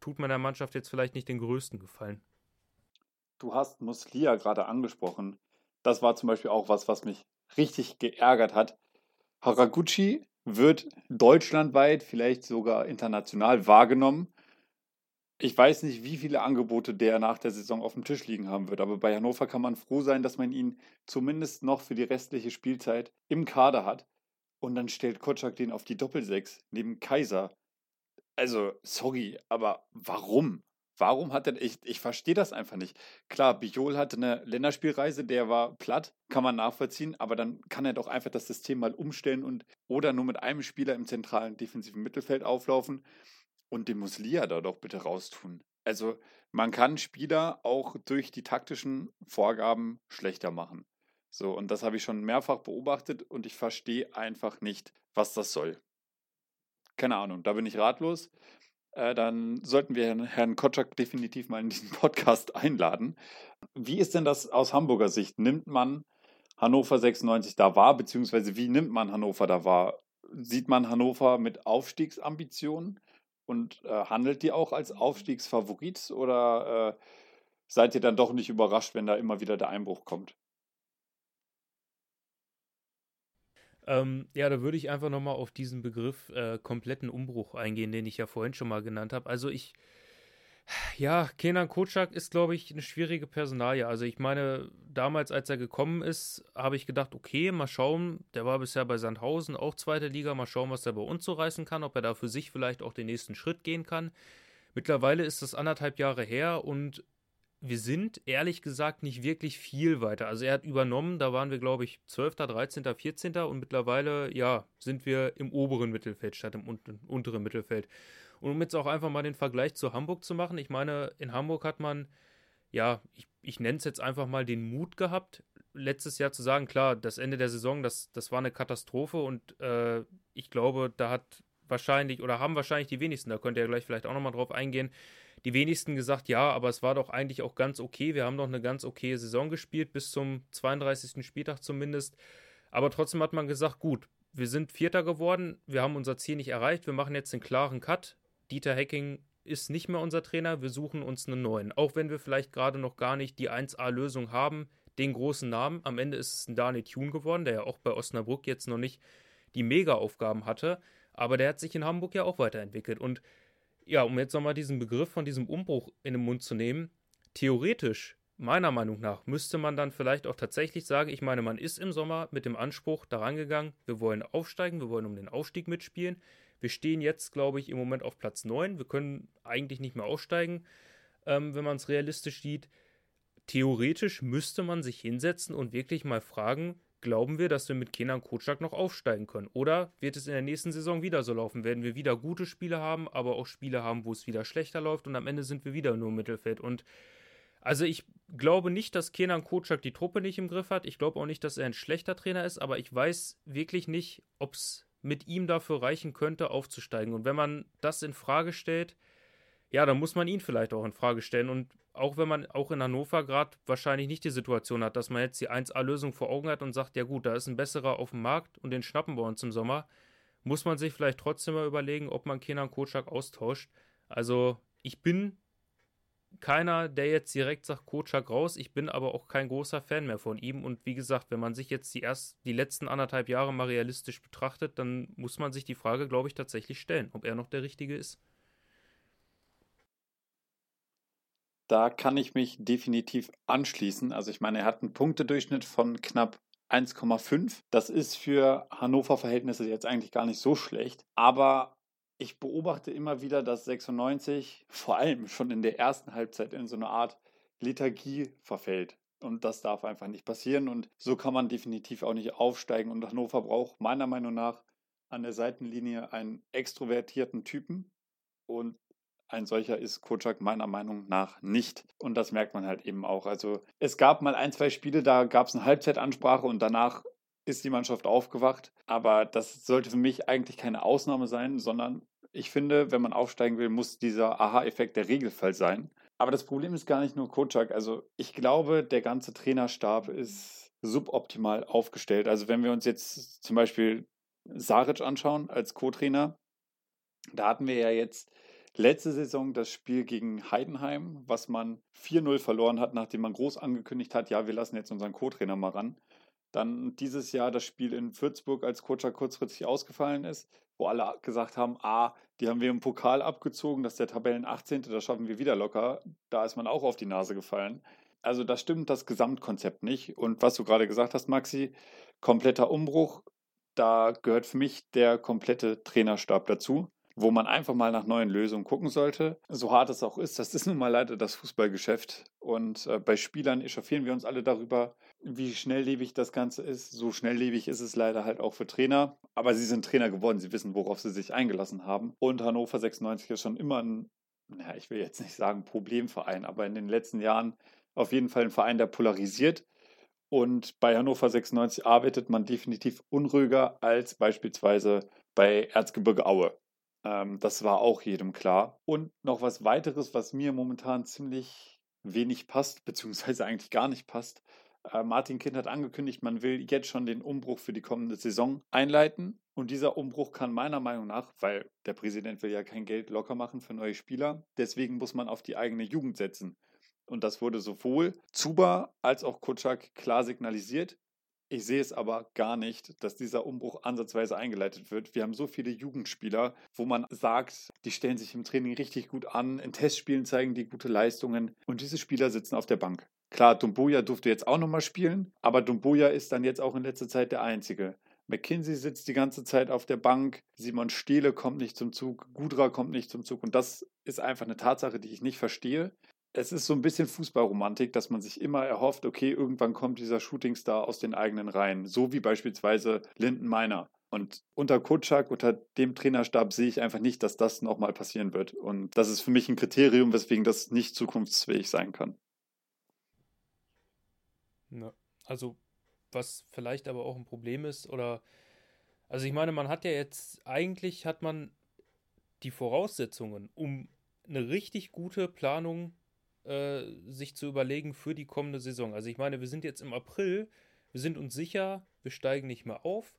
tut man der Mannschaft jetzt vielleicht nicht den größten Gefallen. Du hast Muslia gerade angesprochen. Das war zum Beispiel auch was, was mich richtig geärgert hat. Haraguchi wird deutschlandweit, vielleicht sogar international wahrgenommen. Ich weiß nicht, wie viele Angebote der nach der Saison auf dem Tisch liegen haben wird, aber bei Hannover kann man froh sein, dass man ihn zumindest noch für die restliche Spielzeit im Kader hat. Und dann stellt Kotschak den auf die Doppelsechs neben Kaiser. Also, sorry, aber warum? Warum hat er, ich, ich verstehe das einfach nicht. Klar, Bijol hatte eine Länderspielreise, der war platt, kann man nachvollziehen, aber dann kann er doch einfach das System mal umstellen und oder nur mit einem Spieler im zentralen defensiven Mittelfeld auflaufen und den muss Lia da doch bitte raustun. Also, man kann Spieler auch durch die taktischen Vorgaben schlechter machen. So, und das habe ich schon mehrfach beobachtet und ich verstehe einfach nicht, was das soll. Keine Ahnung, da bin ich ratlos. Äh, dann sollten wir Herrn, Herrn Kotschak definitiv mal in diesen Podcast einladen. Wie ist denn das aus Hamburger Sicht? Nimmt man Hannover 96 da wahr, beziehungsweise wie nimmt man Hannover da wahr? Sieht man Hannover mit Aufstiegsambitionen und äh, handelt die auch als Aufstiegsfavorit oder äh, seid ihr dann doch nicht überrascht, wenn da immer wieder der Einbruch kommt? Ähm, ja, da würde ich einfach nochmal auf diesen Begriff äh, kompletten Umbruch eingehen, den ich ja vorhin schon mal genannt habe. Also ich, ja, Kenan Kocak ist, glaube ich, eine schwierige Personalie. Also ich meine, damals, als er gekommen ist, habe ich gedacht, okay, mal schauen, der war bisher bei Sandhausen, auch zweite Liga, mal schauen, was er bei uns so reißen kann, ob er da für sich vielleicht auch den nächsten Schritt gehen kann. Mittlerweile ist das anderthalb Jahre her und wir sind ehrlich gesagt nicht wirklich viel weiter. Also er hat übernommen, da waren wir, glaube ich, 12., 13., 14. und mittlerweile, ja, sind wir im oberen Mittelfeld statt im unteren Mittelfeld. Und um jetzt auch einfach mal den Vergleich zu Hamburg zu machen, ich meine, in Hamburg hat man, ja, ich, ich nenne es jetzt einfach mal den Mut gehabt, letztes Jahr zu sagen, klar, das Ende der Saison, das, das war eine Katastrophe und äh, ich glaube, da hat wahrscheinlich oder haben wahrscheinlich die wenigsten, da könnt ihr ja gleich vielleicht auch nochmal drauf eingehen, die wenigsten gesagt, ja, aber es war doch eigentlich auch ganz okay. Wir haben doch eine ganz okay Saison gespielt, bis zum 32. Spieltag zumindest. Aber trotzdem hat man gesagt, gut, wir sind Vierter geworden, wir haben unser Ziel nicht erreicht, wir machen jetzt einen klaren Cut. Dieter Hecking ist nicht mehr unser Trainer, wir suchen uns einen neuen. Auch wenn wir vielleicht gerade noch gar nicht die 1A-Lösung haben, den großen Namen. Am Ende ist es ein Daniel Thune geworden, der ja auch bei Osnabrück jetzt noch nicht die Mega-Aufgaben hatte. Aber der hat sich in Hamburg ja auch weiterentwickelt. Und ja, um jetzt nochmal diesen Begriff von diesem Umbruch in den Mund zu nehmen, theoretisch, meiner Meinung nach, müsste man dann vielleicht auch tatsächlich sagen, ich meine, man ist im Sommer mit dem Anspruch daran gegangen, wir wollen aufsteigen, wir wollen um den Aufstieg mitspielen. Wir stehen jetzt, glaube ich, im Moment auf Platz 9. Wir können eigentlich nicht mehr aufsteigen, ähm, wenn man es realistisch sieht. Theoretisch müsste man sich hinsetzen und wirklich mal fragen, glauben wir, dass wir mit Kenan Kotschak noch aufsteigen können? Oder wird es in der nächsten Saison wieder so laufen? Werden wir wieder gute Spiele haben, aber auch Spiele haben, wo es wieder schlechter läuft und am Ende sind wir wieder nur im Mittelfeld? Und also ich glaube nicht, dass Kenan Kotschak die Truppe nicht im Griff hat. Ich glaube auch nicht, dass er ein schlechter Trainer ist, aber ich weiß wirklich nicht, ob es mit ihm dafür reichen könnte, aufzusteigen. Und wenn man das in Frage stellt, ja, dann muss man ihn vielleicht auch in Frage stellen. Und auch wenn man auch in Hannover gerade wahrscheinlich nicht die Situation hat, dass man jetzt die 1A-Lösung vor Augen hat und sagt, ja gut, da ist ein besserer auf dem Markt und den schnappen wir uns im Sommer, muss man sich vielleicht trotzdem mal überlegen, ob man Kenan Kocak austauscht. Also ich bin keiner, der jetzt direkt sagt, Kocak raus. Ich bin aber auch kein großer Fan mehr von ihm. Und wie gesagt, wenn man sich jetzt die, erst, die letzten anderthalb Jahre mal realistisch betrachtet, dann muss man sich die Frage, glaube ich, tatsächlich stellen, ob er noch der Richtige ist. Da kann ich mich definitiv anschließen. Also ich meine, er hat einen Punktedurchschnitt von knapp 1,5. Das ist für Hannover Verhältnisse jetzt eigentlich gar nicht so schlecht. Aber ich beobachte immer wieder, dass 96 vor allem schon in der ersten Halbzeit in so eine Art Lethargie verfällt. Und das darf einfach nicht passieren. Und so kann man definitiv auch nicht aufsteigen. Und Hannover braucht meiner Meinung nach an der Seitenlinie einen extrovertierten Typen. Und ein solcher ist Kocak meiner Meinung nach nicht. Und das merkt man halt eben auch. Also es gab mal ein, zwei Spiele, da gab es eine Halbzeitansprache und danach ist die Mannschaft aufgewacht. Aber das sollte für mich eigentlich keine Ausnahme sein, sondern ich finde, wenn man aufsteigen will, muss dieser Aha-Effekt der Regelfall sein. Aber das Problem ist gar nicht nur Kocak. Also ich glaube, der ganze Trainerstab ist suboptimal aufgestellt. Also wenn wir uns jetzt zum Beispiel Saric anschauen als Co-Trainer, da hatten wir ja jetzt letzte Saison das Spiel gegen Heidenheim, was man 4-0 verloren hat, nachdem man groß angekündigt hat, ja, wir lassen jetzt unseren Co-Trainer mal ran. Dann dieses Jahr das Spiel in Würzburg, als Coacher kurzfristig ausgefallen ist, wo alle gesagt haben, ah, die haben wir im Pokal abgezogen, das ist der Tabellen 18., das schaffen wir wieder locker. Da ist man auch auf die Nase gefallen. Also da stimmt das Gesamtkonzept nicht. Und was du gerade gesagt hast, Maxi, kompletter Umbruch, da gehört für mich der komplette Trainerstab dazu wo man einfach mal nach neuen Lösungen gucken sollte. So hart es auch ist, das ist nun mal leider das Fußballgeschäft. Und äh, bei Spielern echauffieren wir uns alle darüber, wie schnelllebig das Ganze ist. So schnelllebig ist es leider halt auch für Trainer. Aber sie sind Trainer geworden, sie wissen, worauf sie sich eingelassen haben. Und Hannover 96 ist schon immer ein, naja, ich will jetzt nicht sagen Problemverein, aber in den letzten Jahren auf jeden Fall ein Verein, der polarisiert. Und bei Hannover 96 arbeitet man definitiv unruhiger als beispielsweise bei Erzgebirge Aue. Ähm, das war auch jedem klar. Und noch was weiteres, was mir momentan ziemlich wenig passt, beziehungsweise eigentlich gar nicht passt. Äh, Martin Kind hat angekündigt, man will jetzt schon den Umbruch für die kommende Saison einleiten. Und dieser Umbruch kann meiner Meinung nach, weil der Präsident will ja kein Geld locker machen für neue Spieler, deswegen muss man auf die eigene Jugend setzen. Und das wurde sowohl Zuba als auch Kutschak klar signalisiert. Ich sehe es aber gar nicht, dass dieser Umbruch ansatzweise eingeleitet wird. Wir haben so viele Jugendspieler, wo man sagt, die stellen sich im Training richtig gut an, in Testspielen zeigen die gute Leistungen und diese Spieler sitzen auf der Bank. Klar, Dumbuya durfte jetzt auch nochmal spielen, aber Dumbuya ist dann jetzt auch in letzter Zeit der Einzige. McKinsey sitzt die ganze Zeit auf der Bank, Simon Steele kommt nicht zum Zug, Gudra kommt nicht zum Zug und das ist einfach eine Tatsache, die ich nicht verstehe es ist so ein bisschen Fußballromantik, dass man sich immer erhofft, okay, irgendwann kommt dieser Shootingstar aus den eigenen Reihen, so wie beispielsweise Linden Meiner. Und unter Kutschak, unter dem Trainerstab sehe ich einfach nicht, dass das nochmal passieren wird. Und das ist für mich ein Kriterium, weswegen das nicht zukunftsfähig sein kann. Ja, also, was vielleicht aber auch ein Problem ist, oder, also ich meine, man hat ja jetzt, eigentlich hat man die Voraussetzungen, um eine richtig gute Planung äh, sich zu überlegen für die kommende Saison. Also ich meine, wir sind jetzt im April, wir sind uns sicher, wir steigen nicht mehr auf.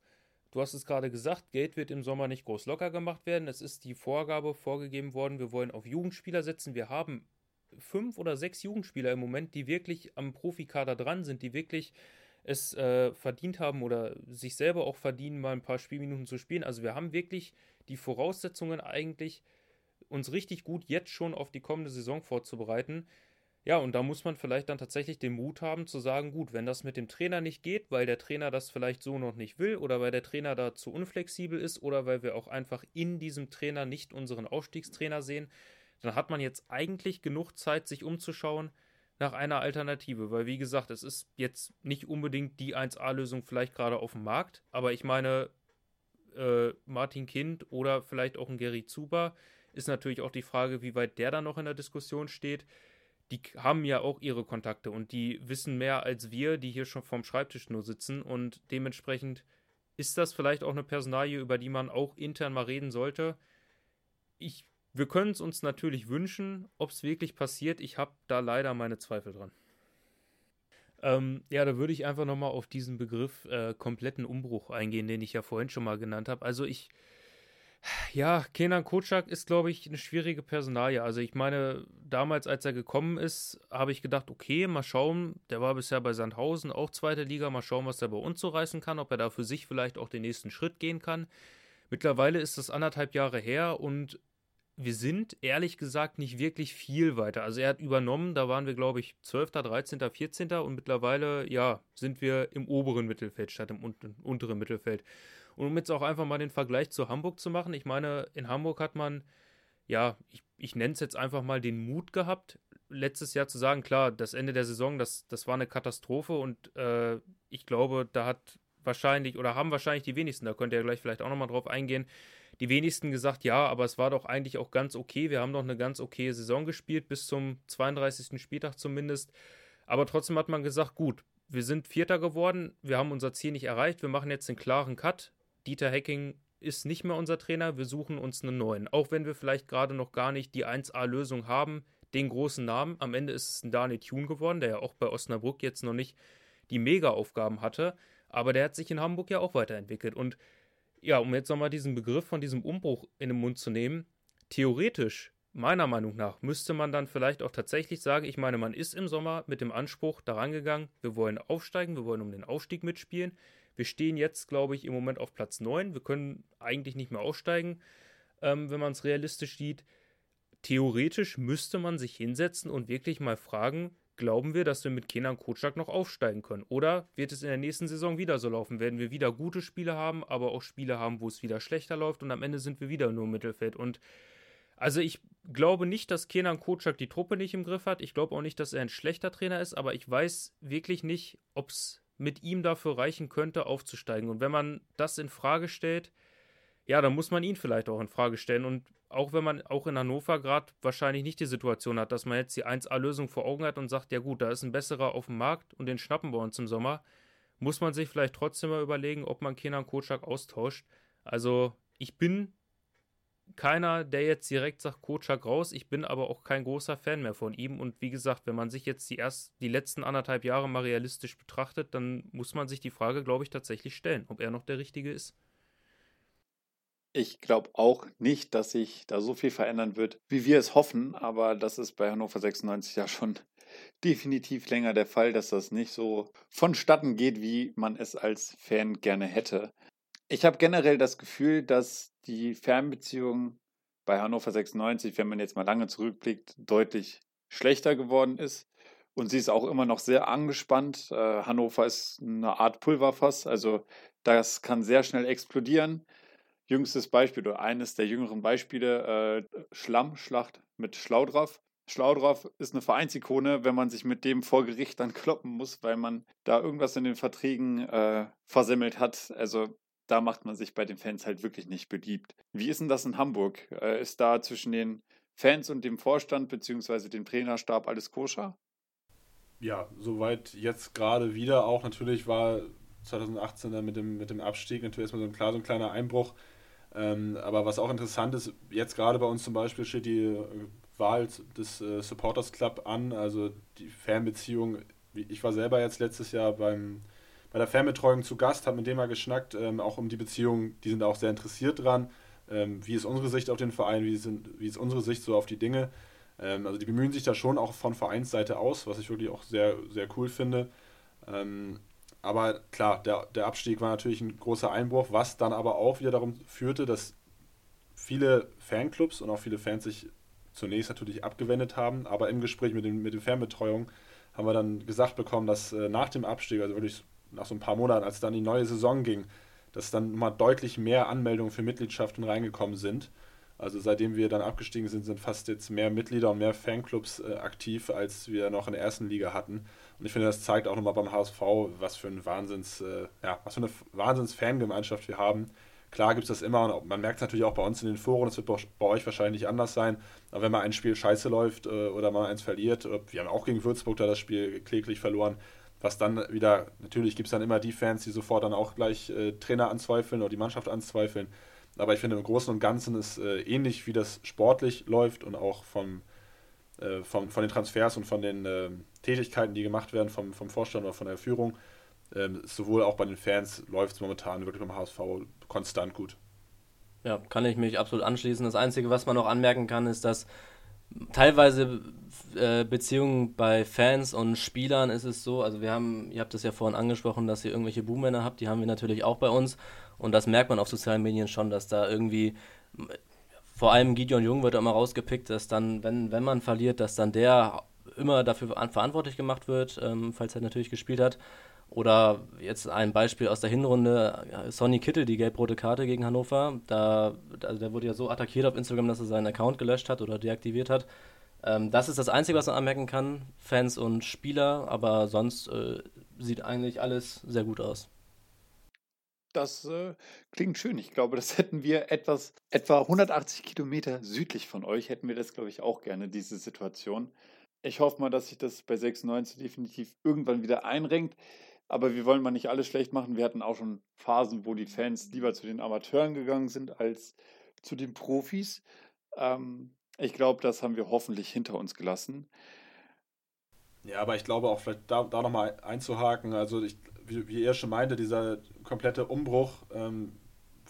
Du hast es gerade gesagt, Geld wird im Sommer nicht groß locker gemacht werden. Es ist die Vorgabe vorgegeben worden, wir wollen auf Jugendspieler setzen. Wir haben fünf oder sechs Jugendspieler im Moment, die wirklich am Profikader dran sind, die wirklich es äh, verdient haben oder sich selber auch verdienen, mal ein paar Spielminuten zu spielen. Also wir haben wirklich die Voraussetzungen eigentlich uns richtig gut jetzt schon auf die kommende Saison vorzubereiten. Ja, und da muss man vielleicht dann tatsächlich den Mut haben zu sagen, gut, wenn das mit dem Trainer nicht geht, weil der Trainer das vielleicht so noch nicht will oder weil der Trainer da zu unflexibel ist oder weil wir auch einfach in diesem Trainer nicht unseren Aufstiegstrainer sehen, dann hat man jetzt eigentlich genug Zeit, sich umzuschauen nach einer Alternative, weil wie gesagt, es ist jetzt nicht unbedingt die 1A-Lösung vielleicht gerade auf dem Markt, aber ich meine, äh, Martin Kind oder vielleicht auch ein Gary Zuber, ist natürlich auch die Frage, wie weit der dann noch in der Diskussion steht. Die haben ja auch ihre Kontakte und die wissen mehr als wir, die hier schon vorm Schreibtisch nur sitzen. Und dementsprechend ist das vielleicht auch eine Personalie, über die man auch intern mal reden sollte. Ich, wir können es uns natürlich wünschen, ob es wirklich passiert. Ich habe da leider meine Zweifel dran. Ähm, ja, da würde ich einfach nochmal auf diesen Begriff äh, kompletten Umbruch eingehen, den ich ja vorhin schon mal genannt habe. Also ich ja, Kenan Kocak ist, glaube ich, eine schwierige Personalie. Also ich meine, damals, als er gekommen ist, habe ich gedacht, okay, mal schauen, der war bisher bei Sandhausen, auch zweite Liga, mal schauen, was der bei uns so reißen kann, ob er da für sich vielleicht auch den nächsten Schritt gehen kann. Mittlerweile ist das anderthalb Jahre her und wir sind ehrlich gesagt nicht wirklich viel weiter. Also er hat übernommen, da waren wir, glaube ich, 12., 13., 14. und mittlerweile, ja, sind wir im oberen Mittelfeld statt im unteren Mittelfeld. Und um jetzt auch einfach mal den Vergleich zu Hamburg zu machen, ich meine, in Hamburg hat man, ja, ich, ich nenne es jetzt einfach mal den Mut gehabt, letztes Jahr zu sagen, klar, das Ende der Saison, das, das war eine Katastrophe und äh, ich glaube, da hat wahrscheinlich oder haben wahrscheinlich die wenigsten, da könnt ihr ja gleich vielleicht auch nochmal drauf eingehen, die wenigsten gesagt, ja, aber es war doch eigentlich auch ganz okay. Wir haben doch eine ganz okay Saison gespielt, bis zum 32. Spieltag zumindest. Aber trotzdem hat man gesagt, gut, wir sind Vierter geworden, wir haben unser Ziel nicht erreicht, wir machen jetzt den klaren Cut. Dieter Hecking ist nicht mehr unser Trainer, wir suchen uns einen neuen. Auch wenn wir vielleicht gerade noch gar nicht die 1A-Lösung haben, den großen Namen. Am Ende ist es ein Daniel Thune geworden, der ja auch bei Osnabrück jetzt noch nicht die Mega-Aufgaben hatte. Aber der hat sich in Hamburg ja auch weiterentwickelt. Und ja, um jetzt nochmal diesen Begriff von diesem Umbruch in den Mund zu nehmen, theoretisch, meiner Meinung nach, müsste man dann vielleicht auch tatsächlich sagen, ich meine, man ist im Sommer mit dem Anspruch daran gegangen, wir wollen aufsteigen, wir wollen um den Aufstieg mitspielen. Wir stehen jetzt, glaube ich, im Moment auf Platz 9. Wir können eigentlich nicht mehr aussteigen, ähm, wenn man es realistisch sieht. Theoretisch müsste man sich hinsetzen und wirklich mal fragen, glauben wir, dass wir mit Kenan Kotschak noch aufsteigen können? Oder wird es in der nächsten Saison wieder so laufen? Werden wir wieder gute Spiele haben, aber auch Spiele haben, wo es wieder schlechter läuft und am Ende sind wir wieder nur im Mittelfeld? Und also ich glaube nicht, dass Kenan Kotschak die Truppe nicht im Griff hat. Ich glaube auch nicht, dass er ein schlechter Trainer ist, aber ich weiß wirklich nicht, ob es mit ihm dafür reichen könnte, aufzusteigen. Und wenn man das in Frage stellt, ja, dann muss man ihn vielleicht auch in Frage stellen. Und auch wenn man auch in Hannover gerade wahrscheinlich nicht die Situation hat, dass man jetzt die 1A-Lösung vor Augen hat und sagt, ja gut, da ist ein besserer auf dem Markt und den schnappen wir uns im Sommer, muss man sich vielleicht trotzdem mal überlegen, ob man Kenan Kotschak austauscht. Also ich bin keiner, der jetzt direkt sagt, Kotschak raus. Ich bin aber auch kein großer Fan mehr von ihm. Und wie gesagt, wenn man sich jetzt die, erst, die letzten anderthalb Jahre mal realistisch betrachtet, dann muss man sich die Frage, glaube ich, tatsächlich stellen, ob er noch der Richtige ist. Ich glaube auch nicht, dass sich da so viel verändern wird, wie wir es hoffen, aber das ist bei Hannover 96 ja schon definitiv länger der Fall, dass das nicht so vonstatten geht, wie man es als Fan gerne hätte. Ich habe generell das Gefühl, dass die Fernbeziehung bei Hannover 96, wenn man jetzt mal lange zurückblickt, deutlich schlechter geworden ist. Und sie ist auch immer noch sehr angespannt. Äh, Hannover ist eine Art Pulverfass, also das kann sehr schnell explodieren jüngstes Beispiel oder eines der jüngeren Beispiele, äh, Schlammschlacht mit Schlaudraff. Schlaudraff ist eine Vereinsikone, wenn man sich mit dem vor Gericht dann kloppen muss, weil man da irgendwas in den Verträgen äh, versemmelt hat. Also da macht man sich bei den Fans halt wirklich nicht beliebt. Wie ist denn das in Hamburg? Äh, ist da zwischen den Fans und dem Vorstand bzw. dem Trainerstab alles koscher? Ja, soweit jetzt gerade wieder auch. Natürlich war 2018 dann mit dem, mit dem Abstieg natürlich erstmal so ein, klar, so ein kleiner Einbruch. Ähm, aber was auch interessant ist, jetzt gerade bei uns zum Beispiel steht die äh, Wahl des äh, Supporters Club an, also die Fanbeziehung. Ich war selber jetzt letztes Jahr beim, bei der Fanbetreuung zu Gast, habe mit dem mal geschnackt, ähm, auch um die Beziehung, die sind auch sehr interessiert dran. Ähm, wie ist unsere Sicht auf den Verein, wie, sind, wie ist unsere Sicht so auf die Dinge? Ähm, also die bemühen sich da schon auch von Vereinsseite aus, was ich wirklich auch sehr, sehr cool finde. Ähm, aber klar, der, der Abstieg war natürlich ein großer Einbruch, was dann aber auch wieder darum führte, dass viele Fanclubs und auch viele Fans sich zunächst natürlich abgewendet haben, aber im Gespräch mit, dem, mit der Fernbetreuung haben wir dann gesagt bekommen, dass äh, nach dem Abstieg, also wirklich nach so ein paar Monaten, als dann die neue Saison ging, dass dann mal deutlich mehr Anmeldungen für Mitgliedschaften reingekommen sind. Also seitdem wir dann abgestiegen sind, sind fast jetzt mehr Mitglieder und mehr Fanclubs äh, aktiv, als wir noch in der ersten Liga hatten. Und ich finde, das zeigt auch nochmal beim HSV, was für ein Wahnsinns, äh, ja, was für eine Wahnsinns-Fangemeinschaft wir haben. Klar gibt es das immer und man merkt es natürlich auch bei uns in den Foren, das wird bei euch wahrscheinlich anders sein. Aber wenn mal ein Spiel scheiße läuft äh, oder mal eins verliert, oder wir haben auch gegen Würzburg da das Spiel kläglich verloren, was dann wieder, natürlich gibt es dann immer die Fans, die sofort dann auch gleich äh, Trainer anzweifeln oder die Mannschaft anzweifeln. Aber ich finde, im Großen und Ganzen ist äh, ähnlich, wie das sportlich läuft und auch vom, äh, vom, von den Transfers und von den äh, Tätigkeiten, die gemacht werden vom, vom Vorstand oder von der Führung, ähm, sowohl auch bei den Fans läuft es momentan wirklich beim HSV konstant gut. Ja, kann ich mich absolut anschließen. Das Einzige, was man noch anmerken kann, ist, dass teilweise äh, Beziehungen bei Fans und Spielern ist es so, also wir haben, ihr habt es ja vorhin angesprochen, dass ihr irgendwelche Boommänner habt, die haben wir natürlich auch bei uns und das merkt man auf sozialen Medien schon, dass da irgendwie vor allem Gideon Jung wird immer rausgepickt, dass dann, wenn, wenn man verliert, dass dann der immer dafür verantwortlich gemacht wird, ähm, falls er natürlich gespielt hat. Oder jetzt ein Beispiel aus der Hinrunde, Sonny Kittel, die gelb-rote Karte gegen Hannover. Da, also der wurde ja so attackiert auf Instagram, dass er seinen Account gelöscht hat oder deaktiviert hat. Ähm, das ist das Einzige, was man anmerken kann, Fans und Spieler, aber sonst äh, sieht eigentlich alles sehr gut aus. Das äh, klingt schön. Ich glaube, das hätten wir etwas, etwa 180 Kilometer südlich von euch, hätten wir das, glaube ich, auch gerne, diese Situation. Ich hoffe mal, dass sich das bei 96 definitiv irgendwann wieder einrenkt. Aber wir wollen mal nicht alles schlecht machen. Wir hatten auch schon Phasen, wo die Fans lieber zu den Amateuren gegangen sind als zu den Profis. Ähm, ich glaube, das haben wir hoffentlich hinter uns gelassen. Ja, aber ich glaube auch vielleicht da, da nochmal einzuhaken. Also ich, wie, wie ihr schon meinte, dieser komplette Umbruch ähm,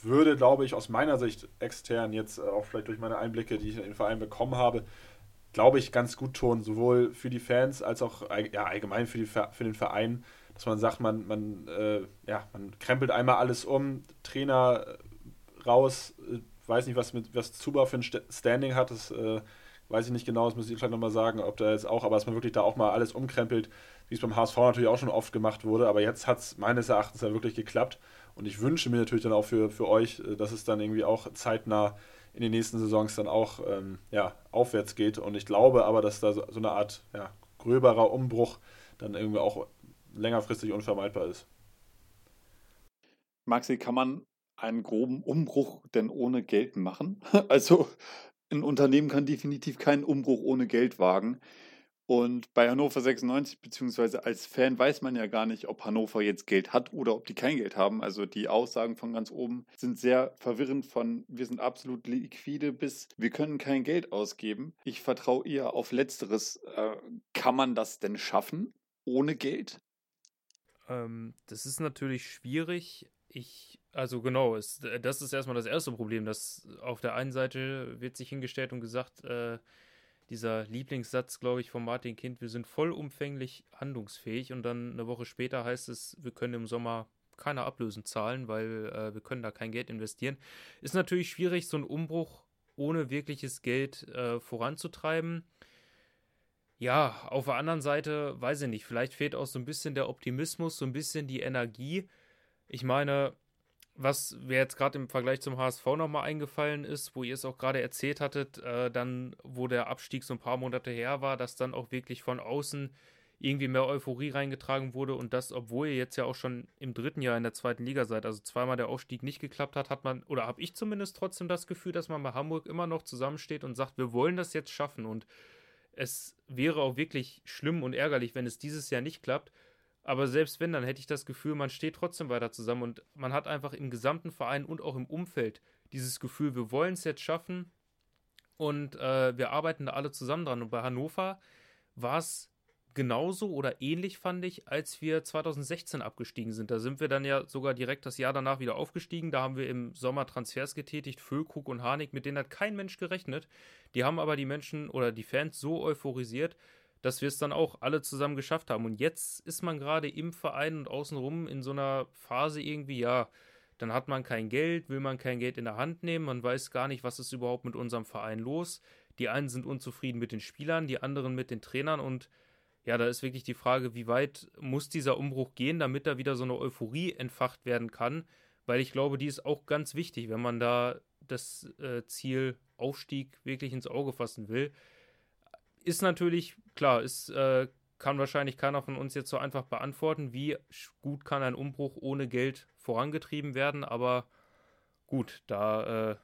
würde, glaube ich, aus meiner Sicht extern jetzt äh, auch vielleicht durch meine Einblicke, die ich in den Verein bekommen habe, glaube ich, ganz gut tun, sowohl für die Fans als auch ja, allgemein für, die, für den Verein, dass man sagt, man, man, äh, ja, man krempelt einmal alles um, Trainer äh, raus, äh, weiß nicht, was mit was Zuba für ein Standing hat, das äh, weiß ich nicht genau, das muss ich vielleicht nochmal sagen, ob da jetzt auch, aber dass man wirklich da auch mal alles umkrempelt, wie es beim HSV natürlich auch schon oft gemacht wurde, aber jetzt hat es meines Erachtens ja wirklich geklappt und ich wünsche mir natürlich dann auch für, für euch, äh, dass es dann irgendwie auch zeitnah in den nächsten Saisons dann auch ähm, ja, aufwärts geht und ich glaube aber, dass da so, so eine Art ja, gröberer Umbruch dann irgendwie auch längerfristig unvermeidbar ist. Maxi, kann man einen groben Umbruch denn ohne Geld machen? Also ein Unternehmen kann definitiv keinen Umbruch ohne Geld wagen. Und bei Hannover 96, beziehungsweise als Fan, weiß man ja gar nicht, ob Hannover jetzt Geld hat oder ob die kein Geld haben. Also die Aussagen von ganz oben sind sehr verwirrend von wir sind absolut liquide bis wir können kein Geld ausgeben. Ich vertraue eher auf Letzteres. Äh, kann man das denn schaffen ohne Geld? Ähm, das ist natürlich schwierig. Ich, also genau, es, das ist erstmal das erste Problem, dass auf der einen Seite wird sich hingestellt und gesagt, äh, dieser Lieblingssatz, glaube ich, von Martin Kind, wir sind vollumfänglich handlungsfähig und dann eine Woche später heißt es, wir können im Sommer keine Ablösen zahlen, weil äh, wir können da kein Geld investieren. Ist natürlich schwierig, so einen Umbruch ohne wirkliches Geld äh, voranzutreiben. Ja, auf der anderen Seite, weiß ich nicht, vielleicht fehlt auch so ein bisschen der Optimismus, so ein bisschen die Energie. Ich meine, was mir jetzt gerade im Vergleich zum HSV nochmal eingefallen ist, wo ihr es auch gerade erzählt hattet, äh, dann, wo der Abstieg so ein paar Monate her war, dass dann auch wirklich von außen irgendwie mehr Euphorie reingetragen wurde und das, obwohl ihr jetzt ja auch schon im dritten Jahr in der zweiten Liga seid, also zweimal der Aufstieg nicht geklappt hat, hat man, oder habe ich zumindest trotzdem das Gefühl, dass man bei Hamburg immer noch zusammensteht und sagt, wir wollen das jetzt schaffen und es wäre auch wirklich schlimm und ärgerlich, wenn es dieses Jahr nicht klappt. Aber selbst wenn, dann hätte ich das Gefühl, man steht trotzdem weiter zusammen und man hat einfach im gesamten Verein und auch im Umfeld dieses Gefühl, wir wollen es jetzt schaffen und äh, wir arbeiten da alle zusammen dran. Und bei Hannover war es genauso oder ähnlich, fand ich, als wir 2016 abgestiegen sind. Da sind wir dann ja sogar direkt das Jahr danach wieder aufgestiegen. Da haben wir im Sommer Transfers getätigt, Füllkrug und Harnik, mit denen hat kein Mensch gerechnet. Die haben aber die Menschen oder die Fans so euphorisiert, dass wir es dann auch alle zusammen geschafft haben. Und jetzt ist man gerade im Verein und außenrum in so einer Phase irgendwie, ja, dann hat man kein Geld, will man kein Geld in der Hand nehmen, man weiß gar nicht, was ist überhaupt mit unserem Verein los. Die einen sind unzufrieden mit den Spielern, die anderen mit den Trainern und ja, da ist wirklich die Frage, wie weit muss dieser Umbruch gehen, damit da wieder so eine Euphorie entfacht werden kann, weil ich glaube, die ist auch ganz wichtig, wenn man da das äh, Ziel Aufstieg wirklich ins Auge fassen will ist natürlich, klar, ist, äh, kann wahrscheinlich keiner von uns jetzt so einfach beantworten, wie gut kann ein Umbruch ohne Geld vorangetrieben werden, aber gut, da äh,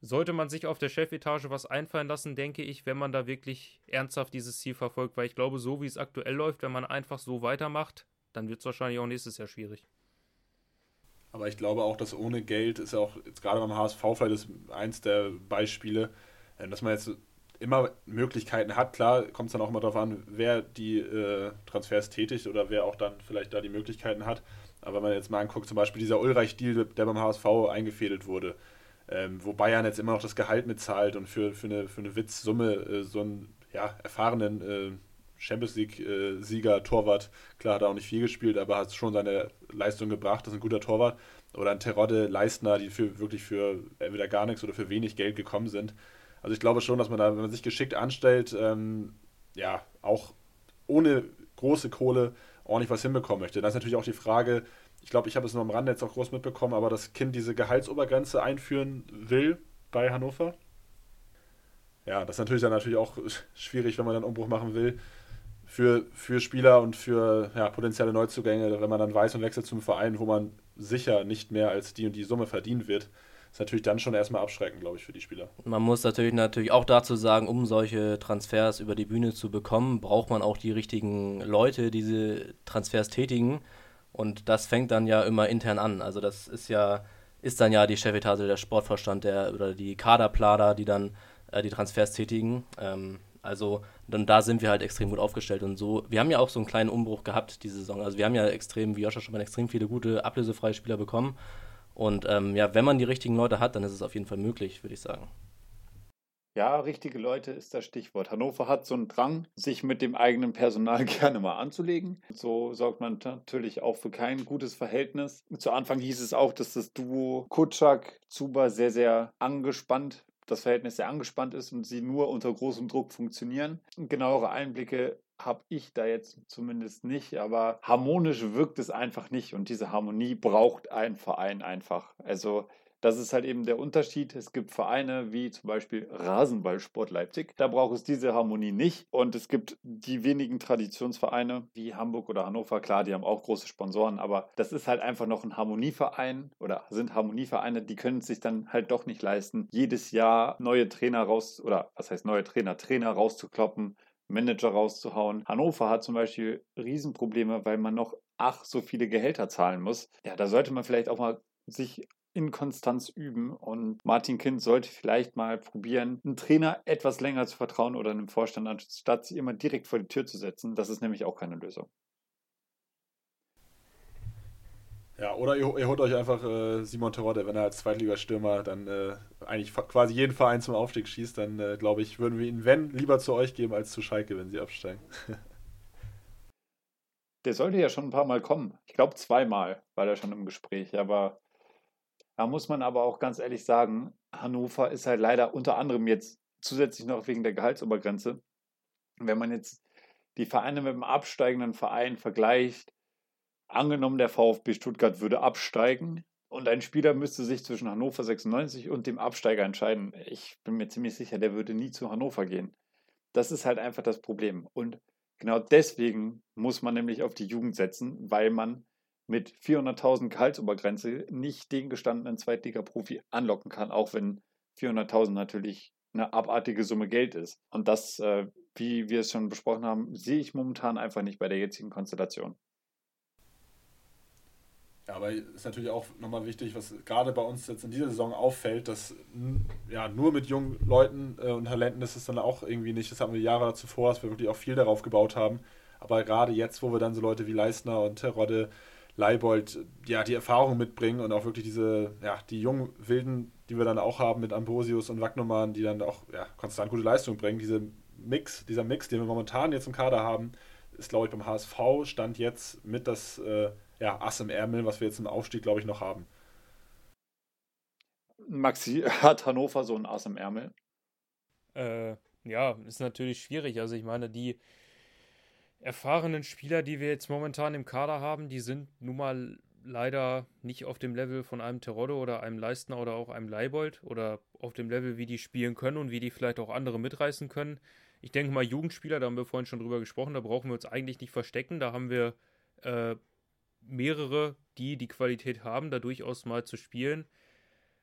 sollte man sich auf der Chefetage was einfallen lassen, denke ich, wenn man da wirklich ernsthaft dieses Ziel verfolgt, weil ich glaube, so wie es aktuell läuft, wenn man einfach so weitermacht, dann wird es wahrscheinlich auch nächstes Jahr schwierig. Aber ich glaube auch, dass ohne Geld ist ja auch jetzt gerade beim HSV vielleicht ist eins der Beispiele, äh, dass man jetzt immer Möglichkeiten hat. Klar, kommt es dann auch immer darauf an, wer die äh, Transfers tätigt oder wer auch dann vielleicht da die Möglichkeiten hat. Aber wenn man jetzt mal anguckt, zum Beispiel dieser Ulreich-Deal, der beim HSV eingefädelt wurde, ähm, wo Bayern jetzt immer noch das Gehalt mitzahlt und für, für, eine, für eine Witzsumme äh, so einen ja, erfahrenen äh, Champions League-Sieger, Torwart, klar hat er auch nicht viel gespielt, aber hat schon seine Leistung gebracht, das ist ein guter Torwart. Oder ein Terodde, Leistner, die für wirklich für entweder gar nichts oder für wenig Geld gekommen sind. Also ich glaube schon, dass man da, wenn man sich geschickt anstellt, ähm, ja, auch ohne große Kohle ordentlich was hinbekommen möchte. Dann ist natürlich auch die Frage, ich glaube, ich habe es nur am Rande jetzt auch groß mitbekommen, aber das Kind diese Gehaltsobergrenze einführen will bei Hannover. ja, das ist natürlich dann natürlich auch schwierig, wenn man dann Umbruch machen will für, für Spieler und für ja, potenzielle Neuzugänge, wenn man dann weiß und wechselt zum Verein, wo man sicher nicht mehr als die und die Summe verdient wird, ist natürlich dann schon erstmal abschreckend, glaube ich, für die Spieler. Man muss natürlich natürlich auch dazu sagen, um solche Transfers über die Bühne zu bekommen, braucht man auch die richtigen Leute, die diese Transfers tätigen. Und das fängt dann ja immer intern an. Also das ist ja, ist dann ja die Chefetage, der Sportvorstand, der oder die Kaderplaner, die dann äh, die Transfers tätigen. Ähm, also dann da sind wir halt extrem gut aufgestellt und so. Wir haben ja auch so einen kleinen Umbruch gehabt diese Saison. Also wir haben ja extrem, wie Joscha schon mal, extrem viele gute ablösefreie Spieler bekommen. Und ähm, ja, wenn man die richtigen Leute hat, dann ist es auf jeden Fall möglich, würde ich sagen. Ja, richtige Leute ist das Stichwort. Hannover hat so einen Drang, sich mit dem eigenen Personal gerne mal anzulegen. So sorgt man natürlich auch für kein gutes Verhältnis. Zu Anfang hieß es auch, dass das Duo Kutschak-Zuba sehr, sehr angespannt das Verhältnis sehr angespannt ist und sie nur unter großem Druck funktionieren. Genauere Einblicke habe ich da jetzt zumindest nicht, aber harmonisch wirkt es einfach nicht und diese Harmonie braucht ein Verein einfach. Also das ist halt eben der Unterschied. Es gibt Vereine wie zum Beispiel Rasenballsport Leipzig. Da braucht es diese Harmonie nicht. Und es gibt die wenigen Traditionsvereine wie Hamburg oder Hannover. Klar, die haben auch große Sponsoren, aber das ist halt einfach noch ein Harmonieverein oder sind Harmonievereine, die können es sich dann halt doch nicht leisten, jedes Jahr neue Trainer raus oder was heißt neue Trainer, Trainer rauszukloppen. Manager rauszuhauen. Hannover hat zum Beispiel Riesenprobleme, weil man noch ach so viele Gehälter zahlen muss. Ja, da sollte man vielleicht auch mal sich in Konstanz üben. Und Martin Kind sollte vielleicht mal probieren, einem Trainer etwas länger zu vertrauen oder einem Vorstand, anstatt sie immer direkt vor die Tür zu setzen. Das ist nämlich auch keine Lösung. Ja, oder ihr, ihr holt euch einfach äh, Simon Terodde, wenn er als Zweitligastürmer dann äh, eigentlich quasi jeden Verein zum Aufstieg schießt, dann äh, glaube ich, würden wir ihn, wenn, lieber zu euch geben als zu Schalke, wenn sie absteigen. Der sollte ja schon ein paar Mal kommen. Ich glaube zweimal war der schon im Gespräch, aber da muss man aber auch ganz ehrlich sagen, Hannover ist halt leider unter anderem jetzt zusätzlich noch wegen der Gehaltsobergrenze. Wenn man jetzt die Vereine mit dem absteigenden Verein vergleicht, angenommen der VfB Stuttgart würde absteigen und ein Spieler müsste sich zwischen Hannover 96 und dem Absteiger entscheiden. Ich bin mir ziemlich sicher, der würde nie zu Hannover gehen. Das ist halt einfach das Problem. Und genau deswegen muss man nämlich auf die Jugend setzen, weil man mit 400.000 Gehaltsobergrenze nicht den gestandenen Zweitliga-Profi anlocken kann, auch wenn 400.000 natürlich eine abartige Summe Geld ist. Und das, äh, wie wir es schon besprochen haben, sehe ich momentan einfach nicht bei der jetzigen Konstellation. Ja, aber ist natürlich auch nochmal wichtig, was gerade bei uns jetzt in dieser Saison auffällt, dass ja nur mit jungen Leuten äh, und Talenten ist es dann auch irgendwie nicht. Das haben wir Jahre zuvor, dass wir wirklich auch viel darauf gebaut haben. Aber gerade jetzt, wo wir dann so Leute wie Leistner und Terodde Leibold ja die Erfahrung mitbringen und auch wirklich diese, ja, die jungen Wilden, die wir dann auch haben mit Ambrosius und Wagnumann, die dann auch ja, konstant gute Leistung bringen. Diese Mix, dieser Mix, den wir momentan jetzt im Kader haben, ist, glaube ich, beim HSV stand jetzt mit das äh, ja, Ass im Ärmel, was wir jetzt im Aufstieg, glaube ich, noch haben. Maxi, hat Hannover so ein Ass im Ärmel? Äh, ja, ist natürlich schwierig. Also ich meine, die erfahrenen Spieler, die wir jetzt momentan im Kader haben, die sind nun mal leider nicht auf dem Level von einem Terodde oder einem Leistner oder auch einem Leibold oder auf dem Level, wie die spielen können und wie die vielleicht auch andere mitreißen können. Ich denke mal, Jugendspieler, da haben wir vorhin schon drüber gesprochen, da brauchen wir uns eigentlich nicht verstecken. Da haben wir äh, mehrere, die die Qualität haben, da durchaus mal zu spielen.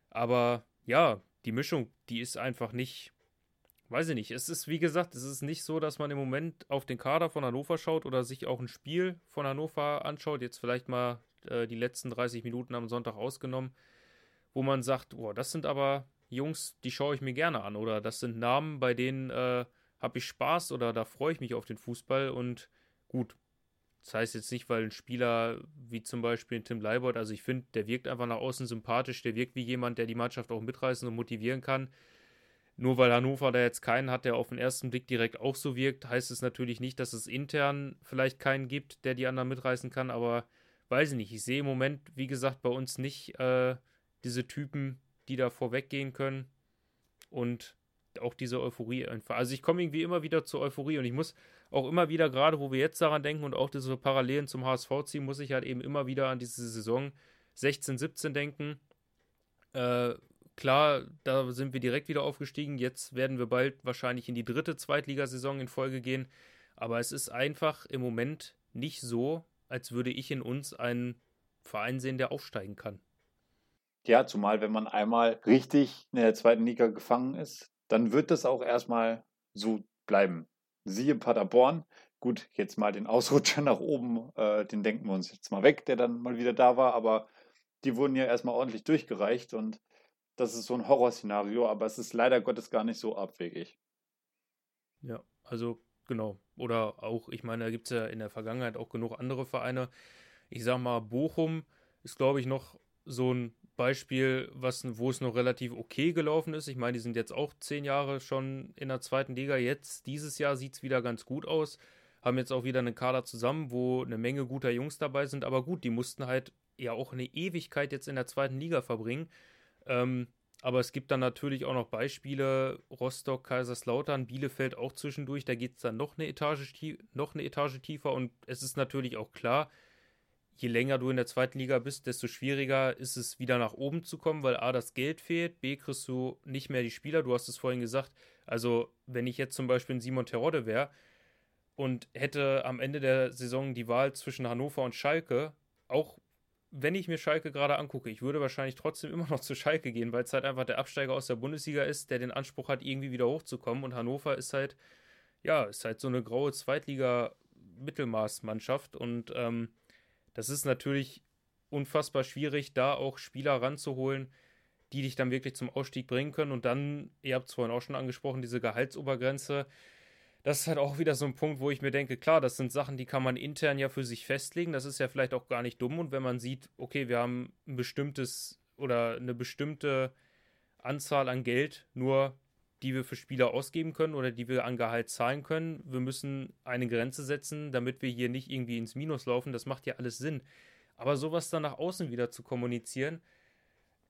Aber ja, die Mischung, die ist einfach nicht weiß ich nicht. Es ist, wie gesagt, es ist nicht so, dass man im Moment auf den Kader von Hannover schaut oder sich auch ein Spiel von Hannover anschaut. Jetzt vielleicht mal äh, die letzten 30 Minuten am Sonntag ausgenommen, wo man sagt, boah, das sind aber Jungs, die schaue ich mir gerne an. Oder das sind Namen, bei denen äh, habe ich Spaß oder da freue ich mich auf den Fußball. Und gut, das heißt jetzt nicht, weil ein Spieler wie zum Beispiel Tim Leibold, also ich finde, der wirkt einfach nach außen sympathisch, der wirkt wie jemand, der die Mannschaft auch mitreißen und motivieren kann. Nur weil Hannover da jetzt keinen hat, der auf den ersten Blick direkt auch so wirkt, heißt es natürlich nicht, dass es intern vielleicht keinen gibt, der die anderen mitreißen kann, aber weiß ich nicht. Ich sehe im Moment, wie gesagt, bei uns nicht äh, diese Typen, die da vorweggehen können und auch diese Euphorie einfach. Also ich komme irgendwie immer wieder zur Euphorie und ich muss auch immer wieder, gerade wo wir jetzt daran denken und auch diese Parallelen zum HSV ziehen, muss ich halt eben immer wieder an diese Saison 16, 17 denken, äh, klar, da sind wir direkt wieder aufgestiegen. Jetzt werden wir bald wahrscheinlich in die dritte Zweitligasaison in Folge gehen. Aber es ist einfach im Moment nicht so, als würde ich in uns einen Verein sehen, der aufsteigen kann. Ja, zumal wenn man einmal richtig in der zweiten Liga gefangen ist, dann wird das auch erstmal so bleiben. Siehe Paderborn, gut, jetzt mal den Ausrutscher nach oben, äh, den denken wir uns jetzt mal weg, der dann mal wieder da war, aber die wurden ja erstmal ordentlich durchgereicht und das ist so ein Horrorszenario, aber es ist leider Gottes gar nicht so abwegig. Ja, also genau. Oder auch, ich meine, da gibt es ja in der Vergangenheit auch genug andere Vereine. Ich sag mal, Bochum ist, glaube ich, noch so ein Beispiel, was, wo es noch relativ okay gelaufen ist. Ich meine, die sind jetzt auch zehn Jahre schon in der zweiten Liga. Jetzt, dieses Jahr, sieht es wieder ganz gut aus. Haben jetzt auch wieder einen Kader zusammen, wo eine Menge guter Jungs dabei sind. Aber gut, die mussten halt ja auch eine Ewigkeit jetzt in der zweiten Liga verbringen. Ähm, aber es gibt dann natürlich auch noch Beispiele, Rostock, Kaiserslautern, Bielefeld auch zwischendurch, da geht es dann noch eine, Etage, noch eine Etage tiefer und es ist natürlich auch klar, je länger du in der zweiten Liga bist, desto schwieriger ist es wieder nach oben zu kommen, weil A, das Geld fehlt, B, kriegst du nicht mehr die Spieler, du hast es vorhin gesagt, also wenn ich jetzt zum Beispiel ein Simon Terodde wäre und hätte am Ende der Saison die Wahl zwischen Hannover und Schalke, auch wenn ich mir Schalke gerade angucke, ich würde wahrscheinlich trotzdem immer noch zu Schalke gehen, weil es halt einfach der Absteiger aus der Bundesliga ist, der den Anspruch hat, irgendwie wieder hochzukommen. Und Hannover ist halt, ja, ist halt so eine graue Zweitliga-Mittelmaßmannschaft. Und ähm, das ist natürlich unfassbar schwierig, da auch Spieler ranzuholen, die dich dann wirklich zum Ausstieg bringen können. Und dann, ihr habt es vorhin auch schon angesprochen, diese Gehaltsobergrenze das ist halt auch wieder so ein Punkt, wo ich mir denke, klar, das sind Sachen, die kann man intern ja für sich festlegen. Das ist ja vielleicht auch gar nicht dumm. Und wenn man sieht, okay, wir haben ein bestimmtes oder eine bestimmte Anzahl an Geld, nur die wir für Spieler ausgeben können oder die wir an Gehalt zahlen können. Wir müssen eine Grenze setzen, damit wir hier nicht irgendwie ins Minus laufen. Das macht ja alles Sinn. Aber sowas dann nach außen wieder zu kommunizieren,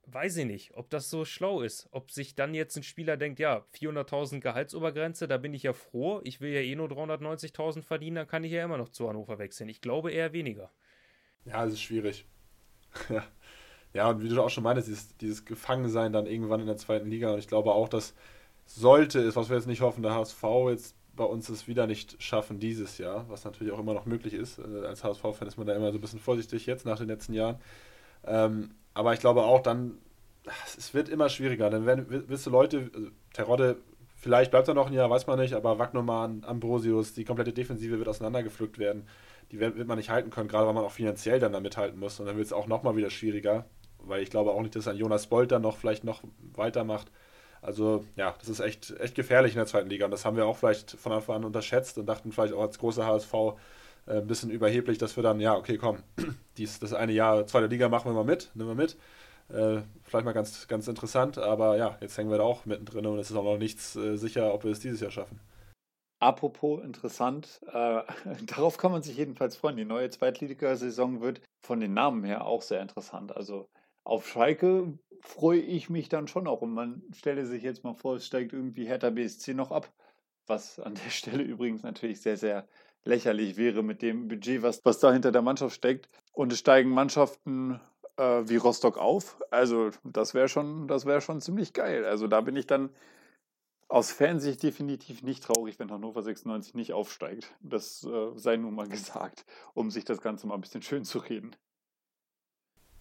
weiß ich nicht, ob das so schlau ist. Ob sich dann jetzt ein Spieler denkt, ja, 400.000 Gehaltsobergrenze, da bin ich ja froh. Ich will ja eh nur 390.000 verdienen, dann kann ich ja immer noch zu Hannover wechseln. Ich glaube eher weniger. Ja, es ist schwierig. ja, und wie du auch schon meintest, dieses, dieses Gefangensein dann irgendwann in der zweiten Liga. Und ich glaube auch, dass sollte es, was wir jetzt nicht hoffen, der HSV jetzt bei uns es wieder nicht schaffen dieses Jahr, was natürlich auch immer noch möglich ist. Äh, als HSV-Fan ist man da immer so ein bisschen vorsichtig jetzt nach den letzten Jahren. Ähm, aber ich glaube auch dann, es wird immer schwieriger. Dann werden, wirst du Leute, also Terodde, vielleicht bleibt er noch ein Jahr, weiß man nicht, aber Wagnermann, Ambrosius, die komplette Defensive wird auseinandergepflückt werden. Die wird, man nicht halten können, gerade weil man auch finanziell dann da mithalten muss. Und dann wird es auch nochmal wieder schwieriger, weil ich glaube auch nicht, dass ein Jonas Bolt dann noch vielleicht noch weitermacht. Also ja, das ist echt, echt gefährlich in der zweiten Liga. Und das haben wir auch vielleicht von Anfang an unterschätzt und dachten vielleicht auch als großer HSV, äh, ein bisschen überheblich, dass wir dann, ja, okay, komm, dies, das eine Jahr zweite Liga machen wir mal mit, nehmen wir mit. Äh, vielleicht mal ganz, ganz interessant, aber ja, jetzt hängen wir da auch mittendrin und es ist auch noch nichts äh, sicher, ob wir es dieses Jahr schaffen. Apropos interessant, äh, darauf kann man sich jedenfalls freuen. Die neue Zweitligasaison wird von den Namen her auch sehr interessant. Also auf Schalke freue ich mich dann schon auch. Und man stelle sich jetzt mal vor, es steigt irgendwie Hertha BSC noch ab. Was an der Stelle übrigens natürlich sehr, sehr lächerlich wäre mit dem Budget, was, was da hinter der Mannschaft steckt. Und es steigen Mannschaften äh, wie Rostock auf. Also das wäre schon, das schon ziemlich geil. Also da bin ich dann aus Fansicht definitiv nicht traurig, wenn Hannover 96 nicht aufsteigt. Das äh, sei nun mal gesagt, um sich das Ganze mal ein bisschen schön zu reden.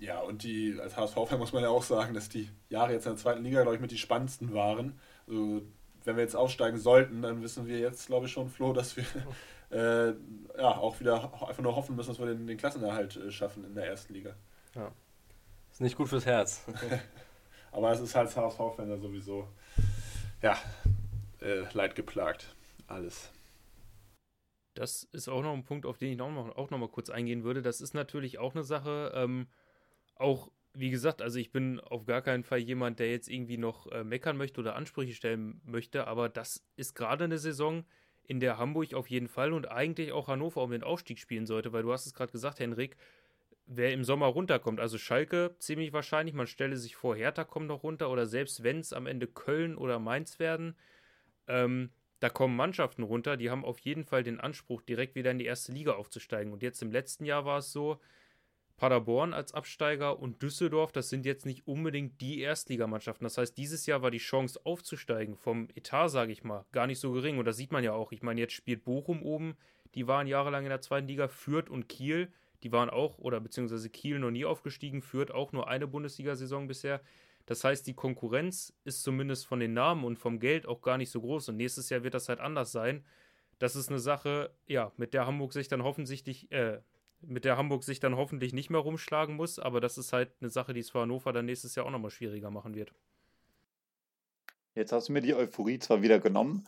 Ja, und die, als HSV-Fan muss man ja auch sagen, dass die Jahre jetzt in der zweiten Liga, glaube ich, mit die spannendsten waren. Also, wenn wir jetzt aufsteigen sollten, dann wissen wir jetzt, glaube ich, schon, Flo, dass wir äh, ja, auch wieder einfach nur hoffen müssen, dass wir den, den Klassenerhalt äh, schaffen in der ersten Liga. Ja. Ist nicht gut fürs Herz. Aber es ist halt HSV-Fan sowieso, ja, äh, leidgeplagt. Alles. Das ist auch noch ein Punkt, auf den ich auch noch, auch noch mal kurz eingehen würde. Das ist natürlich auch eine Sache, ähm, auch wie gesagt, also ich bin auf gar keinen Fall jemand, der jetzt irgendwie noch äh, meckern möchte oder Ansprüche stellen möchte, aber das ist gerade eine Saison, in der Hamburg auf jeden Fall und eigentlich auch Hannover um den Aufstieg spielen sollte, weil du hast es gerade gesagt, Henrik, wer im Sommer runterkommt, also Schalke ziemlich wahrscheinlich, man stelle sich vor, Hertha kommt noch runter oder selbst wenn es am Ende Köln oder Mainz werden, ähm, da kommen Mannschaften runter, die haben auf jeden Fall den Anspruch, direkt wieder in die erste Liga aufzusteigen. Und jetzt im letzten Jahr war es so, Paderborn als Absteiger und Düsseldorf, das sind jetzt nicht unbedingt die Erstligamannschaften. Das heißt, dieses Jahr war die Chance aufzusteigen vom Etat, sage ich mal, gar nicht so gering. Und das sieht man ja auch. Ich meine, jetzt spielt Bochum oben, die waren jahrelang in der zweiten Liga, Fürth und Kiel, die waren auch, oder beziehungsweise Kiel noch nie aufgestiegen, Fürth auch nur eine Bundesliga-Saison bisher. Das heißt, die Konkurrenz ist zumindest von den Namen und vom Geld auch gar nicht so groß. Und nächstes Jahr wird das halt anders sein. Das ist eine Sache, ja, mit der Hamburg sich dann hoffentlich, äh, mit der Hamburg sich dann hoffentlich nicht mehr rumschlagen muss. Aber das ist halt eine Sache, die es für Hannover dann nächstes Jahr auch nochmal schwieriger machen wird. Jetzt hast du mir die Euphorie zwar wieder genommen,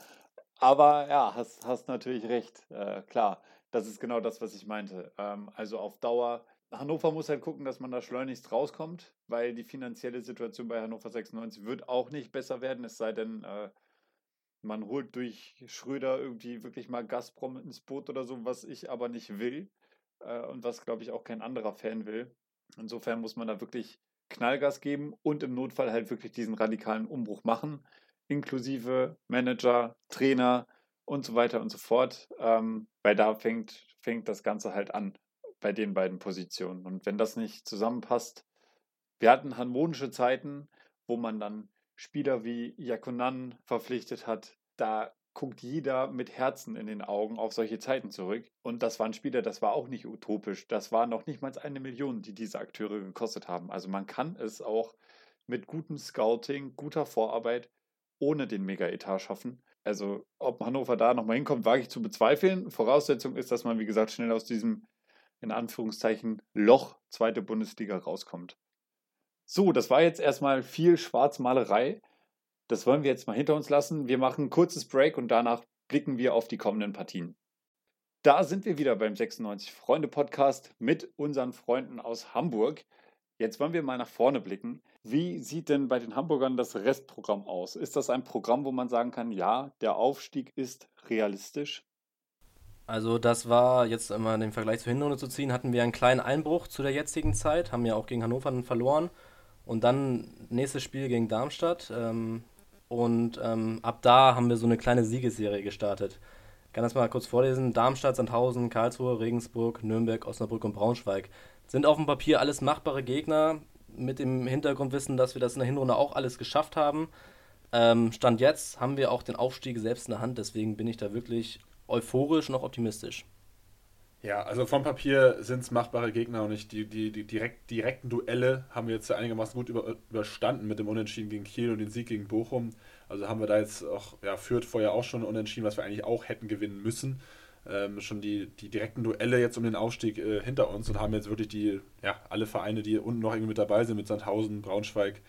aber ja, hast, hast natürlich recht. Äh, klar, das ist genau das, was ich meinte. Ähm, also auf Dauer, Hannover muss halt gucken, dass man da schleunigst rauskommt, weil die finanzielle Situation bei Hannover 96 wird auch nicht besser werden, es sei denn, äh, man holt durch Schröder irgendwie wirklich mal Gazprom ins Boot oder so, was ich aber nicht will äh, und was, glaube ich, auch kein anderer Fan will. Insofern muss man da wirklich Knallgas geben und im Notfall halt wirklich diesen radikalen Umbruch machen inklusive Manager, Trainer und so weiter und so fort, ähm, weil da fängt, fängt das Ganze halt an bei den beiden Positionen. Und wenn das nicht zusammenpasst, wir hatten harmonische Zeiten, wo man dann Spieler wie Yakunan verpflichtet hat, da guckt jeder mit Herzen in den Augen auf solche Zeiten zurück. Und das waren Spieler, das war auch nicht utopisch. Das war noch nicht mal eine Million, die diese Akteure gekostet haben. Also man kann es auch mit gutem Scouting, guter Vorarbeit ohne den Mega-Etat schaffen. Also, ob Hannover da nochmal hinkommt, wage ich zu bezweifeln. Voraussetzung ist, dass man, wie gesagt, schnell aus diesem, in Anführungszeichen, Loch zweite Bundesliga rauskommt. So, das war jetzt erstmal viel Schwarzmalerei. Das wollen wir jetzt mal hinter uns lassen. Wir machen ein kurzes Break und danach blicken wir auf die kommenden Partien. Da sind wir wieder beim 96 Freunde Podcast mit unseren Freunden aus Hamburg. Jetzt wollen wir mal nach vorne blicken. Wie sieht denn bei den Hamburgern das Restprogramm aus? Ist das ein Programm, wo man sagen kann, ja, der Aufstieg ist realistisch? Also das war jetzt immer den Vergleich zur Hinrunde zu ziehen, hatten wir einen kleinen Einbruch zu der jetzigen Zeit, haben ja auch gegen Hannover verloren und dann nächstes Spiel gegen Darmstadt ähm, und ähm, ab da haben wir so eine kleine Siegesserie gestartet. Ich kann das mal kurz vorlesen. Darmstadt, Sandhausen, Karlsruhe, Regensburg, Nürnberg, Osnabrück und Braunschweig. Sind auf dem Papier alles machbare Gegner, mit dem Hintergrundwissen, dass wir das in der Hinrunde auch alles geschafft haben. Ähm, Stand jetzt haben wir auch den Aufstieg selbst in der Hand, deswegen bin ich da wirklich euphorisch und auch optimistisch. Ja, also vom Papier sind es machbare Gegner und ich, die, die, die direkt, direkten Duelle haben wir jetzt einigermaßen gut über, überstanden mit dem Unentschieden gegen Kiel und den Sieg gegen Bochum. Also haben wir da jetzt auch, ja, führt vorher auch schon Unentschieden, was wir eigentlich auch hätten gewinnen müssen ähm, schon die, die direkten Duelle jetzt um den Aufstieg äh, hinter uns und haben jetzt wirklich die, ja, alle Vereine, die unten noch irgendwie mit dabei sind, mit Sandhausen, Braunschweig,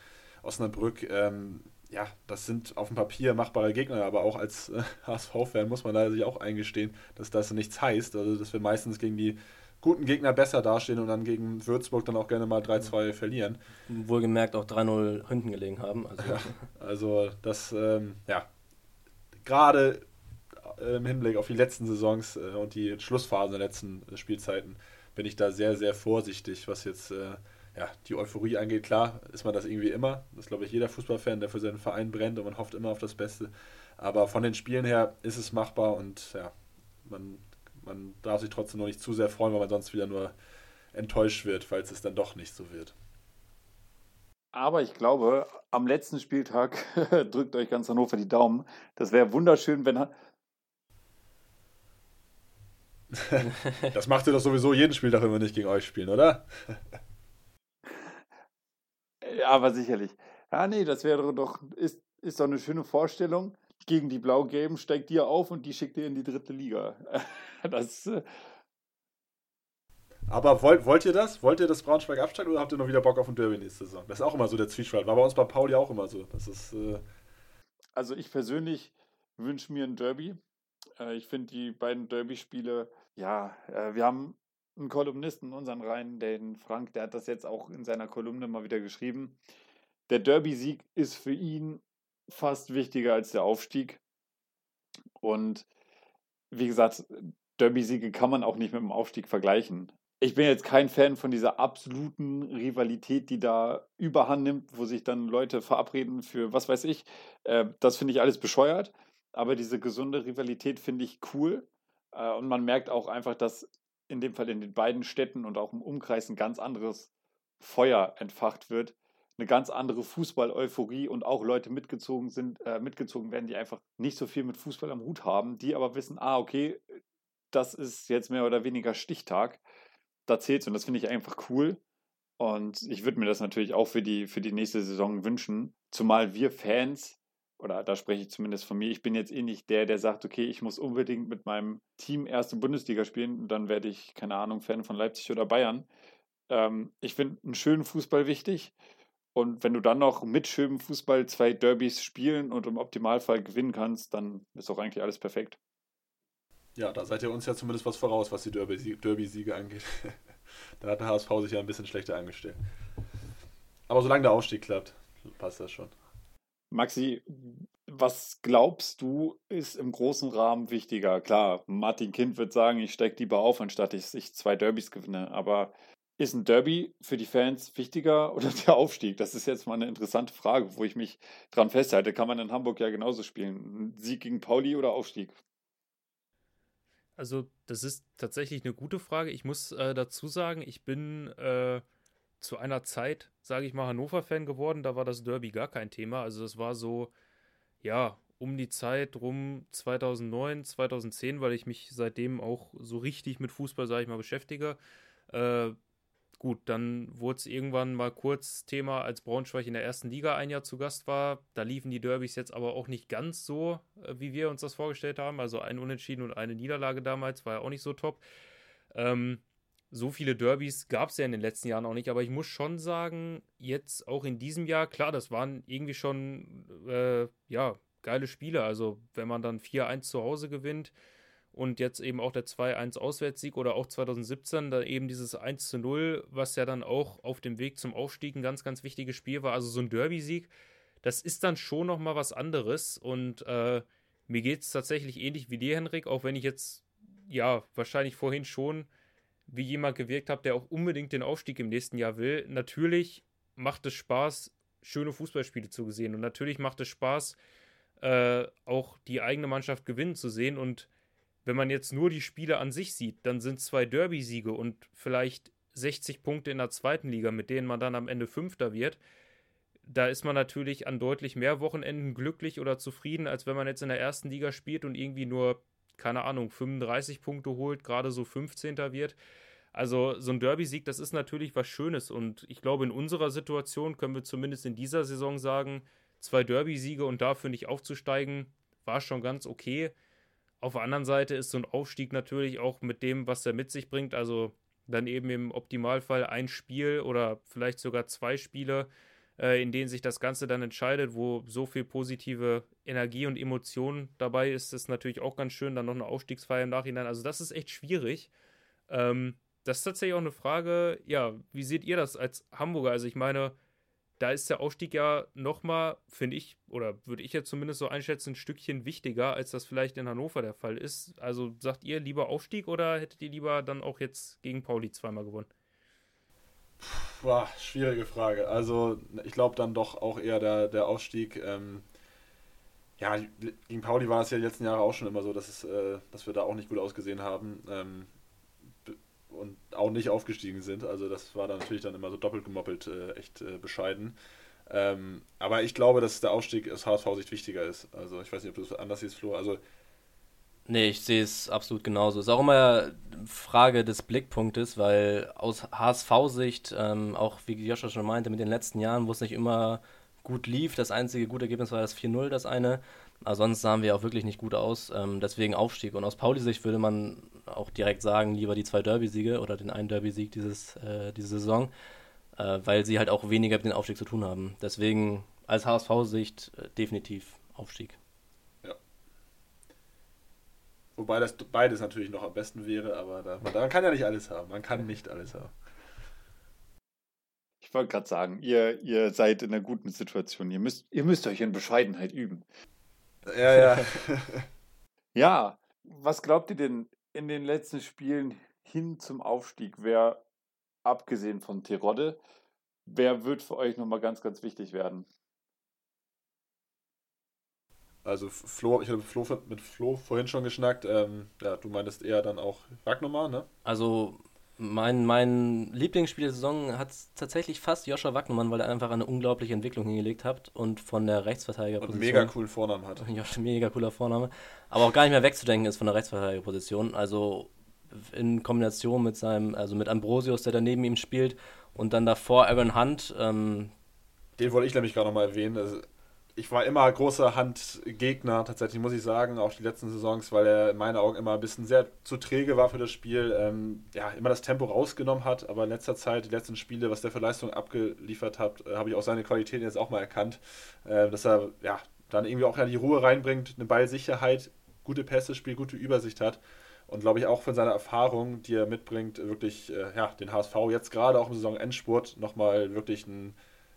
Osnabrück, ähm, ja, das sind auf dem Papier machbare Gegner, aber auch als äh, HSV-Fan muss man da sich auch eingestehen, dass das nichts heißt. Also, dass wir meistens gegen die guten Gegner besser dastehen und dann gegen Würzburg dann auch gerne mal 3-2 mhm. verlieren. Wohlgemerkt auch 3-0 hinten gelegen haben. Also, ja, also das, ähm, ja, gerade äh, im Hinblick auf die letzten Saisons äh, und die Schlussphasen der letzten äh, Spielzeiten bin ich da sehr, sehr vorsichtig, was jetzt ja, die Euphorie angeht. Klar ist man das irgendwie immer. Das ist, glaube ich, jeder Fußballfan, der für seinen Verein brennt und man hofft immer auf das Beste. Aber von den Spielen her ist es machbar und ja, man, man darf sich trotzdem noch nicht zu sehr freuen, weil man sonst wieder nur enttäuscht wird, falls es dann doch nicht so wird. Aber ich glaube, am letzten Spieltag drückt euch ganz Hannover die Daumen. Das wäre wunderschön, wenn, das macht ihr doch sowieso jeden Spieltag, wenn wir nicht gegen euch spielen, oder? ja, aber sicherlich. Ja, nee, das wäre doch, ist, ist doch eine schöne Vorstellung. Gegen die Blau-Gelben steigt ihr auf und die schickt ihr in die dritte Liga. das. Äh, aber wollt, wollt ihr das? Wollt ihr das Braunschweig absteigen oder habt ihr noch wieder Bock auf ein Derby nächste Saison? Das ist auch immer so der Zwiespalt. War bei uns bei Pauli auch immer so. Das ist. Äh also ich persönlich wünsche mir ein Derby. Äh, ich finde die beiden Derby-Spiele ja, äh, wir haben einen Kolumnisten in unseren Reihen, den Frank, der hat das jetzt auch in seiner Kolumne mal wieder geschrieben. Der Derby-Sieg ist für ihn fast wichtiger als der Aufstieg. Und wie gesagt, Derby-Siege kann man auch nicht mit dem Aufstieg vergleichen. Ich bin jetzt kein Fan von dieser absoluten Rivalität, die da überhand nimmt, wo sich dann Leute verabreden für was weiß ich. Äh, das finde ich alles bescheuert. Aber diese gesunde Rivalität finde ich cool. Äh, und man merkt auch einfach, dass in dem Fall in den beiden Städten und auch im Umkreis ein ganz anderes Feuer entfacht wird, eine ganz andere Fußball-Euphorie und auch Leute mitgezogen sind, äh, mitgezogen werden, die einfach nicht so viel mit Fußball am Hut haben, die aber wissen, ah, okay, das ist jetzt mehr oder weniger Stichtag. Da zählt's und das finde ich einfach cool. Und ich würde mir das natürlich auch für die, für die nächste Saison wünschen. Zumal wir Fans, oder da spreche ich zumindest von mir, ich bin jetzt eh nicht der, der sagt, okay, ich muss unbedingt mit meinem Team erste Bundesliga spielen und dann werde ich, keine Ahnung, Fan von Leipzig oder Bayern. Ähm, ich finde einen schönen Fußball wichtig. Und wenn du dann noch mit schönem Fußball zwei Derbys spielen und im Optimalfall gewinnen kannst, dann ist auch eigentlich alles perfekt. Ja, da seid ihr uns ja zumindest was voraus, was die Derby-Siege angeht. da hat der HSV sich ja ein bisschen schlechter angestellt. Aber solange der Aufstieg klappt, passt das schon. Maxi, was glaubst du, ist im großen Rahmen wichtiger? Klar, Martin Kind wird sagen, ich steige lieber auf, anstatt ich, ich zwei Derbys gewinne. Aber ist ein Derby für die Fans wichtiger oder der Aufstieg? Das ist jetzt mal eine interessante Frage, wo ich mich dran festhalte. Kann man in Hamburg ja genauso spielen. Sieg gegen Pauli oder Aufstieg? Also, das ist tatsächlich eine gute Frage. Ich muss äh, dazu sagen, ich bin äh, zu einer Zeit, sage ich mal, Hannover-Fan geworden. Da war das Derby gar kein Thema. Also, das war so, ja, um die Zeit rum 2009, 2010, weil ich mich seitdem auch so richtig mit Fußball, sage ich mal, beschäftige. Äh, Gut, dann wurde es irgendwann mal kurz Thema, als Braunschweig in der ersten Liga ein Jahr zu Gast war. Da liefen die Derbys jetzt aber auch nicht ganz so, äh, wie wir uns das vorgestellt haben. Also ein Unentschieden und eine Niederlage damals war ja auch nicht so top. Ähm, so viele Derbys gab es ja in den letzten Jahren auch nicht, aber ich muss schon sagen, jetzt auch in diesem Jahr, klar, das waren irgendwie schon, äh, ja, geile Spiele. Also, wenn man dann 4-1 zu Hause gewinnt, und jetzt eben auch der 2-1 Auswärtssieg oder auch 2017 da eben dieses 1-0, was ja dann auch auf dem Weg zum Aufstieg ein ganz, ganz wichtiges Spiel war. Also so ein Derby-Sieg, das ist dann schon nochmal was anderes und äh, mir geht es tatsächlich ähnlich wie dir, Henrik, auch wenn ich jetzt, ja, wahrscheinlich vorhin schon wie jemand gewirkt habe, der auch unbedingt den Aufstieg im nächsten Jahr will. Natürlich macht es Spaß, schöne Fußballspiele zu sehen und natürlich macht es Spaß, äh, auch die eigene Mannschaft gewinnen zu sehen und wenn man jetzt nur die Spiele an sich sieht, dann sind zwei Derby-Siege und vielleicht 60 Punkte in der zweiten Liga, mit denen man dann am Ende Fünfter wird. Da ist man natürlich an deutlich mehr Wochenenden glücklich oder zufrieden, als wenn man jetzt in der ersten Liga spielt und irgendwie nur, keine Ahnung, 35 Punkte holt, gerade so 15. wird. Also so ein Derby-Sieg, das ist natürlich was Schönes und ich glaube, in unserer Situation können wir zumindest in dieser Saison sagen, zwei Derby-Siege und dafür nicht aufzusteigen, war schon ganz okay. Auf der anderen Seite ist so ein Aufstieg natürlich auch mit dem, was er mit sich bringt, also dann eben im Optimalfall ein Spiel oder vielleicht sogar zwei Spiele, äh, in denen sich das Ganze dann entscheidet, wo so viel positive Energie und Emotion dabei ist, ist natürlich auch ganz schön. Dann noch eine Aufstiegsfeier im Nachhinein. Also das ist echt schwierig. Ähm, das ist tatsächlich auch eine Frage, ja, wie seht ihr das als Hamburger? Also ich meine, da ist der Aufstieg ja nochmal, finde ich, oder würde ich jetzt zumindest so einschätzen, ein Stückchen wichtiger, als das vielleicht in Hannover der Fall ist. Also sagt ihr lieber Aufstieg oder hättet ihr lieber dann auch jetzt gegen Pauli zweimal gewonnen? Boah, schwierige Frage. Also ich glaube dann doch auch eher der, der Aufstieg. Ähm, ja, gegen Pauli war es ja die letzten Jahre auch schon immer so, dass, es, äh, dass wir da auch nicht gut ausgesehen haben. Ähm, und auch nicht aufgestiegen sind. Also das war dann natürlich dann immer so doppelt gemoppelt, äh, echt äh, bescheiden. Ähm, aber ich glaube, dass der Aufstieg aus HSV-Sicht wichtiger ist. Also ich weiß nicht, ob du es anders siehst, Flo. Also Nee, ich sehe es absolut genauso. Ist auch immer Frage des Blickpunktes, weil aus HSV-Sicht, ähm, auch wie Joscha schon meinte, mit den letzten Jahren, wo es nicht immer gut lief, das einzige gute Ergebnis war das 4-0, das eine. Aber sonst sahen wir auch wirklich nicht gut aus. Ähm, deswegen Aufstieg. Und aus Pauli-Sicht würde man auch direkt sagen, lieber die zwei Derby-Siege oder den einen Derby-Sieg äh, diese Saison, äh, weil sie halt auch weniger mit dem Aufstieg zu tun haben. Deswegen als HSV-Sicht äh, definitiv Aufstieg. Wobei das beides natürlich noch am besten wäre, aber da, man, man kann ja nicht alles haben. Man kann nicht alles haben. Ich wollte gerade sagen, ihr, ihr seid in einer guten Situation. Ihr müsst, ihr müsst euch in Bescheidenheit üben. Ja, ja. ja, was glaubt ihr denn in den letzten Spielen hin zum Aufstieg? Wer, abgesehen von Terodde, wer wird für euch nochmal ganz, ganz wichtig werden? Also Flo, ich habe Flo, mit Flo vorhin schon geschnackt. Ähm, ja, du meintest eher dann auch Wagnumann, ne? Also mein, mein Lieblingsspiel der Saison hat tatsächlich fast Joscha Wagnumann, weil er einfach eine unglaubliche Entwicklung hingelegt hat und von der Rechtsverteidigerposition. Und mega coolen Vornamen hat. Josh, mega cooler Vorname. Aber auch gar nicht mehr wegzudenken ist von der Rechtsverteidigerposition. Also in Kombination mit seinem, also mit Ambrosius, der daneben ihm spielt und dann davor Aaron Hunt. Ähm, Den wollte ich nämlich gerade nochmal erwähnen. Also ich war immer großer Handgegner, tatsächlich muss ich sagen, auch die letzten Saisons, weil er in meinen Augen immer ein bisschen sehr zu träge war für das Spiel. Ähm, ja, immer das Tempo rausgenommen hat, aber in letzter Zeit, die letzten Spiele, was der für Leistung abgeliefert hat, äh, habe ich auch seine Qualitäten jetzt auch mal erkannt. Äh, dass er ja dann irgendwie auch die Ruhe reinbringt, eine Ballsicherheit, gute Pässe spielt, gute Übersicht hat. Und glaube ich auch von seiner Erfahrung, die er mitbringt, wirklich äh, ja, den HSV jetzt gerade auch im Saisonendspurt nochmal wirklich ein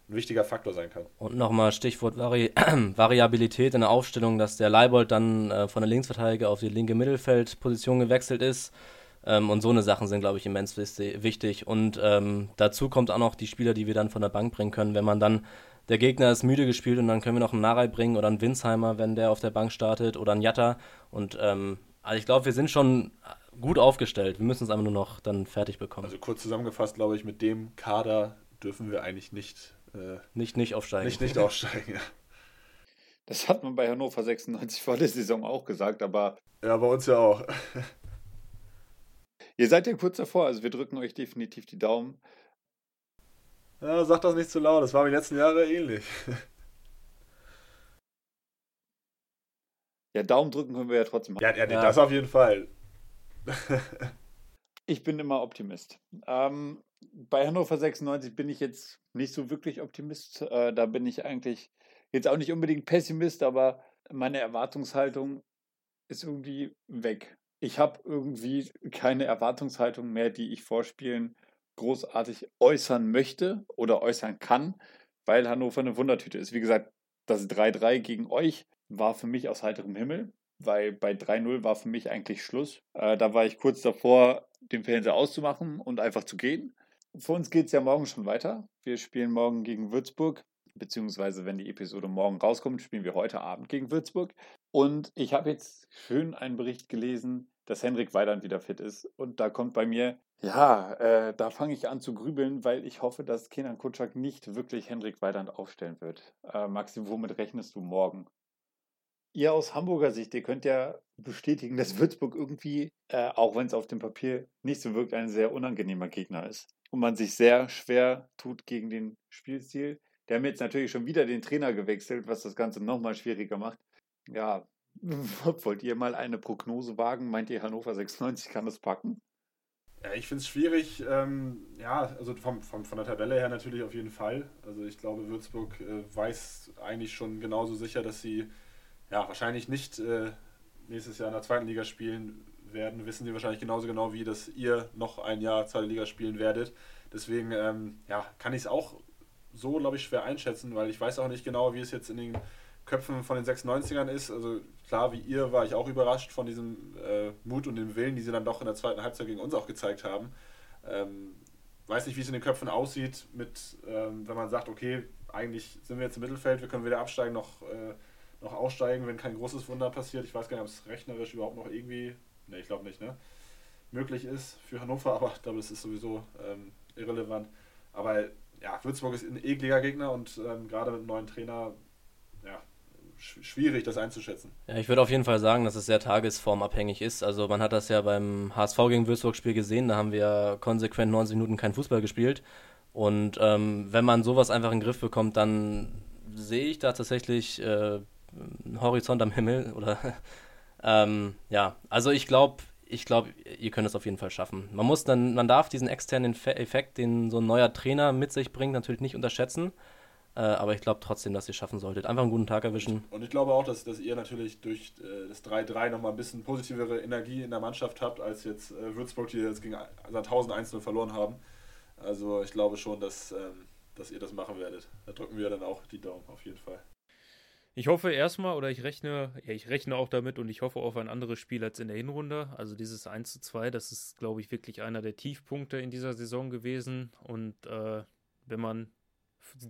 ein wichtiger Faktor sein kann. Und nochmal Stichwort Vari Variabilität in der Aufstellung, dass der Leibold dann äh, von der Linksverteidiger auf die linke Mittelfeldposition gewechselt ist. Ähm, und so eine Sachen sind, glaube ich, immens wichtig. Und ähm, dazu kommt auch noch die Spieler, die wir dann von der Bank bringen können. Wenn man dann, der Gegner ist müde gespielt und dann können wir noch einen Narei bringen oder einen Winsheimer, wenn der auf der Bank startet oder einen Jatta. Und ähm, also ich glaube, wir sind schon gut aufgestellt. Wir müssen es einfach nur noch dann fertig bekommen. Also kurz zusammengefasst, glaube ich, mit dem Kader dürfen wir eigentlich nicht äh, nicht nicht aufsteigen. Nicht nicht aufsteigen, ja. Das hat man bei Hannover 96 vor der Saison auch gesagt, aber. Ja, bei uns ja auch. Ihr seid ja kurz davor, also wir drücken euch definitiv die Daumen. Ja, sag das nicht zu laut, das war die letzten Jahre ähnlich. Ja, Daumen drücken können wir ja trotzdem. Ja, ja, ja. das auf jeden Fall. ich bin immer Optimist. Ähm, bei Hannover 96 bin ich jetzt nicht so wirklich Optimist. Äh, da bin ich eigentlich jetzt auch nicht unbedingt Pessimist, aber meine Erwartungshaltung ist irgendwie weg. Ich habe irgendwie keine Erwartungshaltung mehr, die ich vorspielen großartig äußern möchte oder äußern kann, weil Hannover eine Wundertüte ist. Wie gesagt, das 3-3 gegen euch war für mich aus heiterem Himmel, weil bei 3-0 war für mich eigentlich Schluss. Äh, da war ich kurz davor, den Fernseher auszumachen und einfach zu gehen. Für uns geht es ja morgen schon weiter. Wir spielen morgen gegen Würzburg, beziehungsweise wenn die Episode morgen rauskommt, spielen wir heute Abend gegen Würzburg. Und ich habe jetzt schön einen Bericht gelesen, dass Henrik Weidand wieder fit ist. Und da kommt bei mir, ja, äh, da fange ich an zu grübeln, weil ich hoffe, dass Kenan Kutschak nicht wirklich Henrik Weidand aufstellen wird. Äh, Maxi, womit rechnest du morgen? Ihr aus Hamburger Sicht, ihr könnt ja bestätigen, dass Würzburg irgendwie, äh, auch wenn es auf dem Papier nicht so wirkt, ein sehr unangenehmer Gegner ist und man sich sehr schwer tut gegen den Spielstil. Der haben jetzt natürlich schon wieder den Trainer gewechselt, was das Ganze nochmal schwieriger macht. Ja, wollt ihr mal eine Prognose wagen? Meint ihr, Hannover 96 kann das packen? Ja, ich finde es schwierig. Ähm, ja, also vom, vom, von der Tabelle her natürlich auf jeden Fall. Also ich glaube, Würzburg äh, weiß eigentlich schon genauso sicher, dass sie ja wahrscheinlich nicht äh, nächstes Jahr in der zweiten Liga spielen werden, wissen sie wahrscheinlich genauso genau wie, dass ihr noch ein Jahr zweite Liga spielen werdet. Deswegen ähm, ja, kann ich es auch so, glaube ich, schwer einschätzen, weil ich weiß auch nicht genau, wie es jetzt in den Köpfen von den 96ern ist. Also klar, wie ihr war ich auch überrascht von diesem äh, Mut und dem Willen, die sie dann doch in der zweiten Halbzeit gegen uns auch gezeigt haben. Ähm, weiß nicht, wie es in den Köpfen aussieht, mit, ähm, wenn man sagt, okay, eigentlich sind wir jetzt im Mittelfeld, wir können weder absteigen noch, äh, noch aussteigen, wenn kein großes Wunder passiert. Ich weiß gar nicht, ob es rechnerisch überhaupt noch irgendwie ne, ich glaube nicht, ne? möglich ist für Hannover, aber ich glaube, das ist sowieso ähm, irrelevant. Aber ja, Würzburg ist ein ekliger Gegner und ähm, gerade mit einem neuen Trainer, ja, sch schwierig, das einzuschätzen. Ja, ich würde auf jeden Fall sagen, dass es sehr tagesformabhängig ist. Also man hat das ja beim HSV gegen Würzburg-Spiel gesehen, da haben wir konsequent 90 Minuten kein Fußball gespielt. Und ähm, wenn man sowas einfach in den Griff bekommt, dann sehe ich da tatsächlich äh, einen Horizont am Himmel oder ähm, ja, also ich glaube, ich glaube, ihr könnt es auf jeden Fall schaffen. Man muss dann, man darf diesen externen Effekt, den so ein neuer Trainer mit sich bringt, natürlich nicht unterschätzen. Äh, aber ich glaube trotzdem, dass ihr es schaffen solltet. Einfach einen guten Tag erwischen. Und ich glaube auch, dass, dass ihr natürlich durch äh, das 3-3 nochmal ein bisschen positivere Energie in der Mannschaft habt, als jetzt äh, Würzburg, die jetzt gegen 1000 Einzelne verloren haben. Also ich glaube schon, dass, ähm, dass ihr das machen werdet. Da drücken wir dann auch die Daumen auf jeden Fall. Ich hoffe erstmal, oder ich rechne, ja, ich rechne auch damit und ich hoffe auf ein anderes Spiel als in der Hinrunde. Also dieses 1 zu 2, das ist, glaube ich, wirklich einer der Tiefpunkte in dieser Saison gewesen. Und äh, wenn man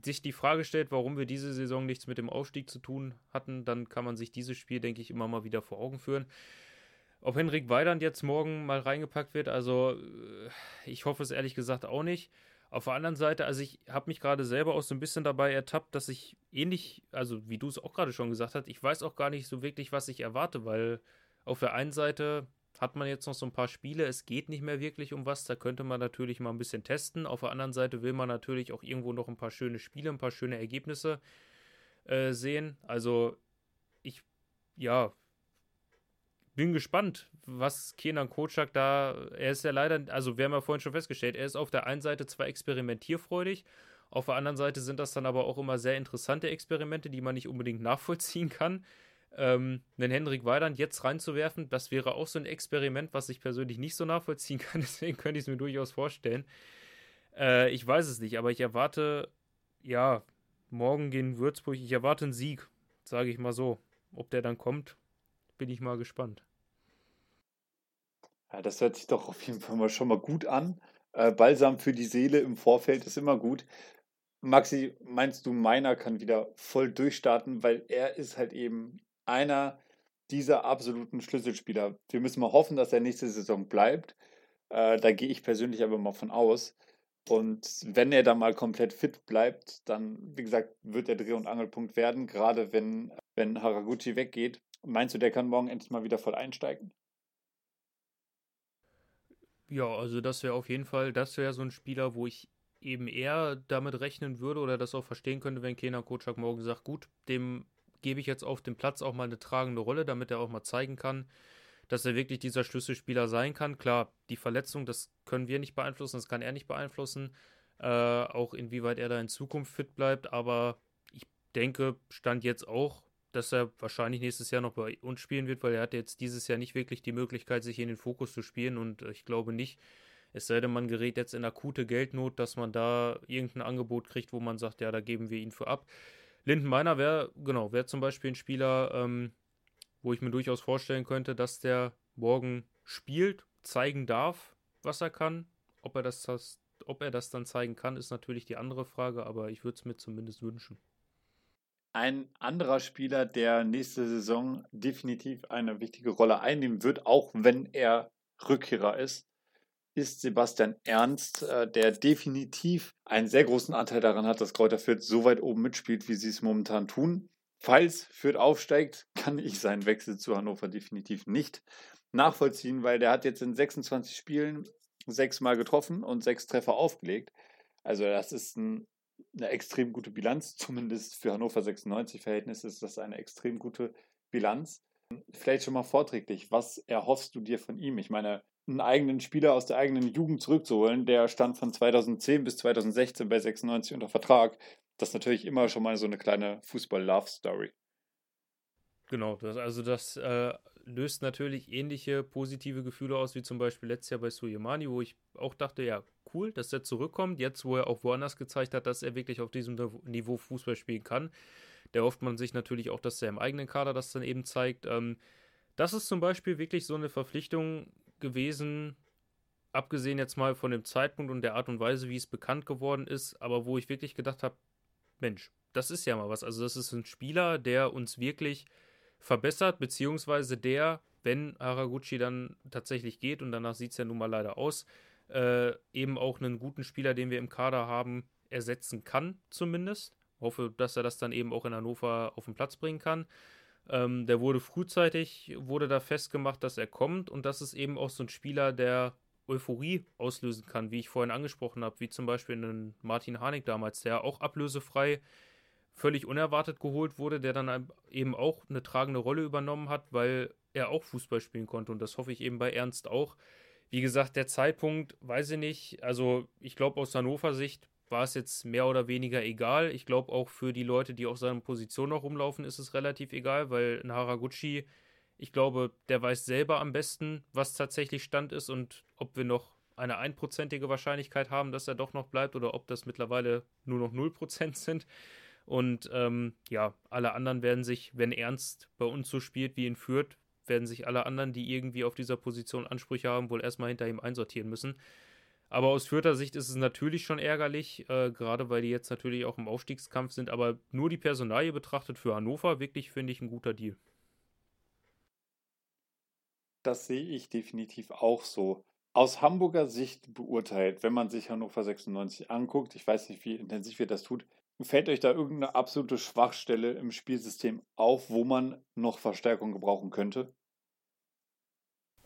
sich die Frage stellt, warum wir diese Saison nichts mit dem Aufstieg zu tun hatten, dann kann man sich dieses Spiel, denke ich, immer mal wieder vor Augen führen. Ob Henrik Weidand jetzt morgen mal reingepackt wird, also äh, ich hoffe es ehrlich gesagt auch nicht. Auf der anderen Seite, also ich habe mich gerade selber auch so ein bisschen dabei ertappt, dass ich ähnlich, also wie du es auch gerade schon gesagt hast, ich weiß auch gar nicht so wirklich, was ich erwarte, weil auf der einen Seite hat man jetzt noch so ein paar Spiele, es geht nicht mehr wirklich um was, da könnte man natürlich mal ein bisschen testen. Auf der anderen Seite will man natürlich auch irgendwo noch ein paar schöne Spiele, ein paar schöne Ergebnisse äh, sehen. Also ich, ja, bin gespannt, was Kenan Kocak da, er ist ja leider, also wir haben ja vorhin schon festgestellt, er ist auf der einen Seite zwar experimentierfreudig, auf der anderen Seite sind das dann aber auch immer sehr interessante Experimente, die man nicht unbedingt nachvollziehen kann. Ähm, einen Henrik Weidand jetzt reinzuwerfen, das wäre auch so ein Experiment, was ich persönlich nicht so nachvollziehen kann, deswegen könnte ich es mir durchaus vorstellen. Äh, ich weiß es nicht, aber ich erwarte, ja, morgen gegen Würzburg, ich erwarte einen Sieg, sage ich mal so. Ob der dann kommt, bin ich mal gespannt. Ja, das hört sich doch auf jeden Fall mal schon mal gut an. Äh, Balsam für die Seele im Vorfeld ist immer gut. Maxi, meinst du, meiner kann wieder voll durchstarten, weil er ist halt eben einer dieser absoluten Schlüsselspieler. Wir müssen mal hoffen, dass er nächste Saison bleibt. Äh, da gehe ich persönlich aber mal von aus. Und wenn er dann mal komplett fit bleibt, dann, wie gesagt, wird er Dreh- und Angelpunkt werden, gerade wenn, wenn Haraguchi weggeht. Meinst du, der kann morgen endlich mal wieder voll einsteigen? Ja, also das wäre auf jeden Fall, das wäre so ein Spieler, wo ich eben eher damit rechnen würde oder das auch verstehen könnte, wenn Kenan Kocak morgen sagt, gut, dem gebe ich jetzt auf dem Platz auch mal eine tragende Rolle, damit er auch mal zeigen kann, dass er wirklich dieser Schlüsselspieler sein kann. Klar, die Verletzung, das können wir nicht beeinflussen, das kann er nicht beeinflussen, äh, auch inwieweit er da in Zukunft fit bleibt, aber ich denke, stand jetzt auch, dass er wahrscheinlich nächstes Jahr noch bei uns spielen wird, weil er hat jetzt dieses Jahr nicht wirklich die Möglichkeit, sich in den Fokus zu spielen und ich glaube nicht, es sei denn, man gerät jetzt in akute Geldnot, dass man da irgendein Angebot kriegt, wo man sagt, ja, da geben wir ihn für ab. Linden Meiner wäre, genau, wäre zum Beispiel ein Spieler, ähm, wo ich mir durchaus vorstellen könnte, dass der morgen spielt, zeigen darf, was er kann. Ob er das ob er das dann zeigen kann, ist natürlich die andere Frage, aber ich würde es mir zumindest wünschen. Ein anderer Spieler, der nächste Saison definitiv eine wichtige Rolle einnehmen wird, auch wenn er Rückkehrer ist, ist Sebastian Ernst, äh, der definitiv einen sehr großen Anteil daran hat, dass Kräuter Fürth so weit oben mitspielt, wie sie es momentan tun. Falls Fürth aufsteigt, kann ich seinen Wechsel zu Hannover definitiv nicht nachvollziehen, weil der hat jetzt in 26 Spielen sechsmal getroffen und sechs Treffer aufgelegt. Also das ist ein eine extrem gute Bilanz, zumindest für Hannover 96 Verhältnisse ist das eine extrem gute Bilanz. Vielleicht schon mal vorträglich, was erhoffst du dir von ihm? Ich meine, einen eigenen Spieler aus der eigenen Jugend zurückzuholen, der stand von 2010 bis 2016 bei 96 unter Vertrag. Das ist natürlich immer schon mal so eine kleine Fußball-Love-Story. Genau, das, also das äh, löst natürlich ähnliche positive Gefühle aus, wie zum Beispiel letztes Jahr bei Suyemani, wo ich auch dachte, ja, cool, dass er zurückkommt, jetzt wo er auch woanders gezeigt hat, dass er wirklich auf diesem Niveau Fußball spielen kann. Da hofft man sich natürlich auch, dass er im eigenen Kader das dann eben zeigt. Ähm, das ist zum Beispiel wirklich so eine Verpflichtung gewesen, abgesehen jetzt mal von dem Zeitpunkt und der Art und Weise, wie es bekannt geworden ist, aber wo ich wirklich gedacht habe, Mensch, das ist ja mal was. Also das ist ein Spieler, der uns wirklich verbessert, beziehungsweise der, wenn Haraguchi dann tatsächlich geht, und danach sieht es ja nun mal leider aus, äh, eben auch einen guten Spieler, den wir im Kader haben, ersetzen kann, zumindest. Hoffe, dass er das dann eben auch in Hannover auf den Platz bringen kann. Ähm, der wurde frühzeitig, wurde da festgemacht, dass er kommt und das ist eben auch so ein Spieler, der Euphorie auslösen kann, wie ich vorhin angesprochen habe, wie zum Beispiel einen Martin Harnik damals, der auch ablösefrei völlig unerwartet geholt wurde, der dann eben auch eine tragende Rolle übernommen hat, weil er auch Fußball spielen konnte. Und das hoffe ich eben bei Ernst auch. Wie gesagt, der Zeitpunkt, weiß ich nicht. Also, ich glaube, aus Hannover Sicht war es jetzt mehr oder weniger egal. Ich glaube, auch für die Leute, die auf seiner Position noch rumlaufen, ist es relativ egal, weil ein Haraguchi, ich glaube, der weiß selber am besten, was tatsächlich Stand ist und ob wir noch eine einprozentige Wahrscheinlichkeit haben, dass er doch noch bleibt oder ob das mittlerweile nur noch 0% sind. Und ähm, ja, alle anderen werden sich, wenn Ernst bei uns so spielt wie in Fürth, werden sich alle anderen, die irgendwie auf dieser Position Ansprüche haben, wohl erstmal hinter ihm einsortieren müssen. Aber aus Fürther Sicht ist es natürlich schon ärgerlich, äh, gerade weil die jetzt natürlich auch im Aufstiegskampf sind. Aber nur die Personalie betrachtet für Hannover, wirklich finde ich ein guter Deal. Das sehe ich definitiv auch so. Aus Hamburger Sicht beurteilt, wenn man sich Hannover 96 anguckt, ich weiß nicht, wie intensiv ihr das tut, fällt euch da irgendeine absolute Schwachstelle im Spielsystem auf, wo man noch Verstärkung gebrauchen könnte?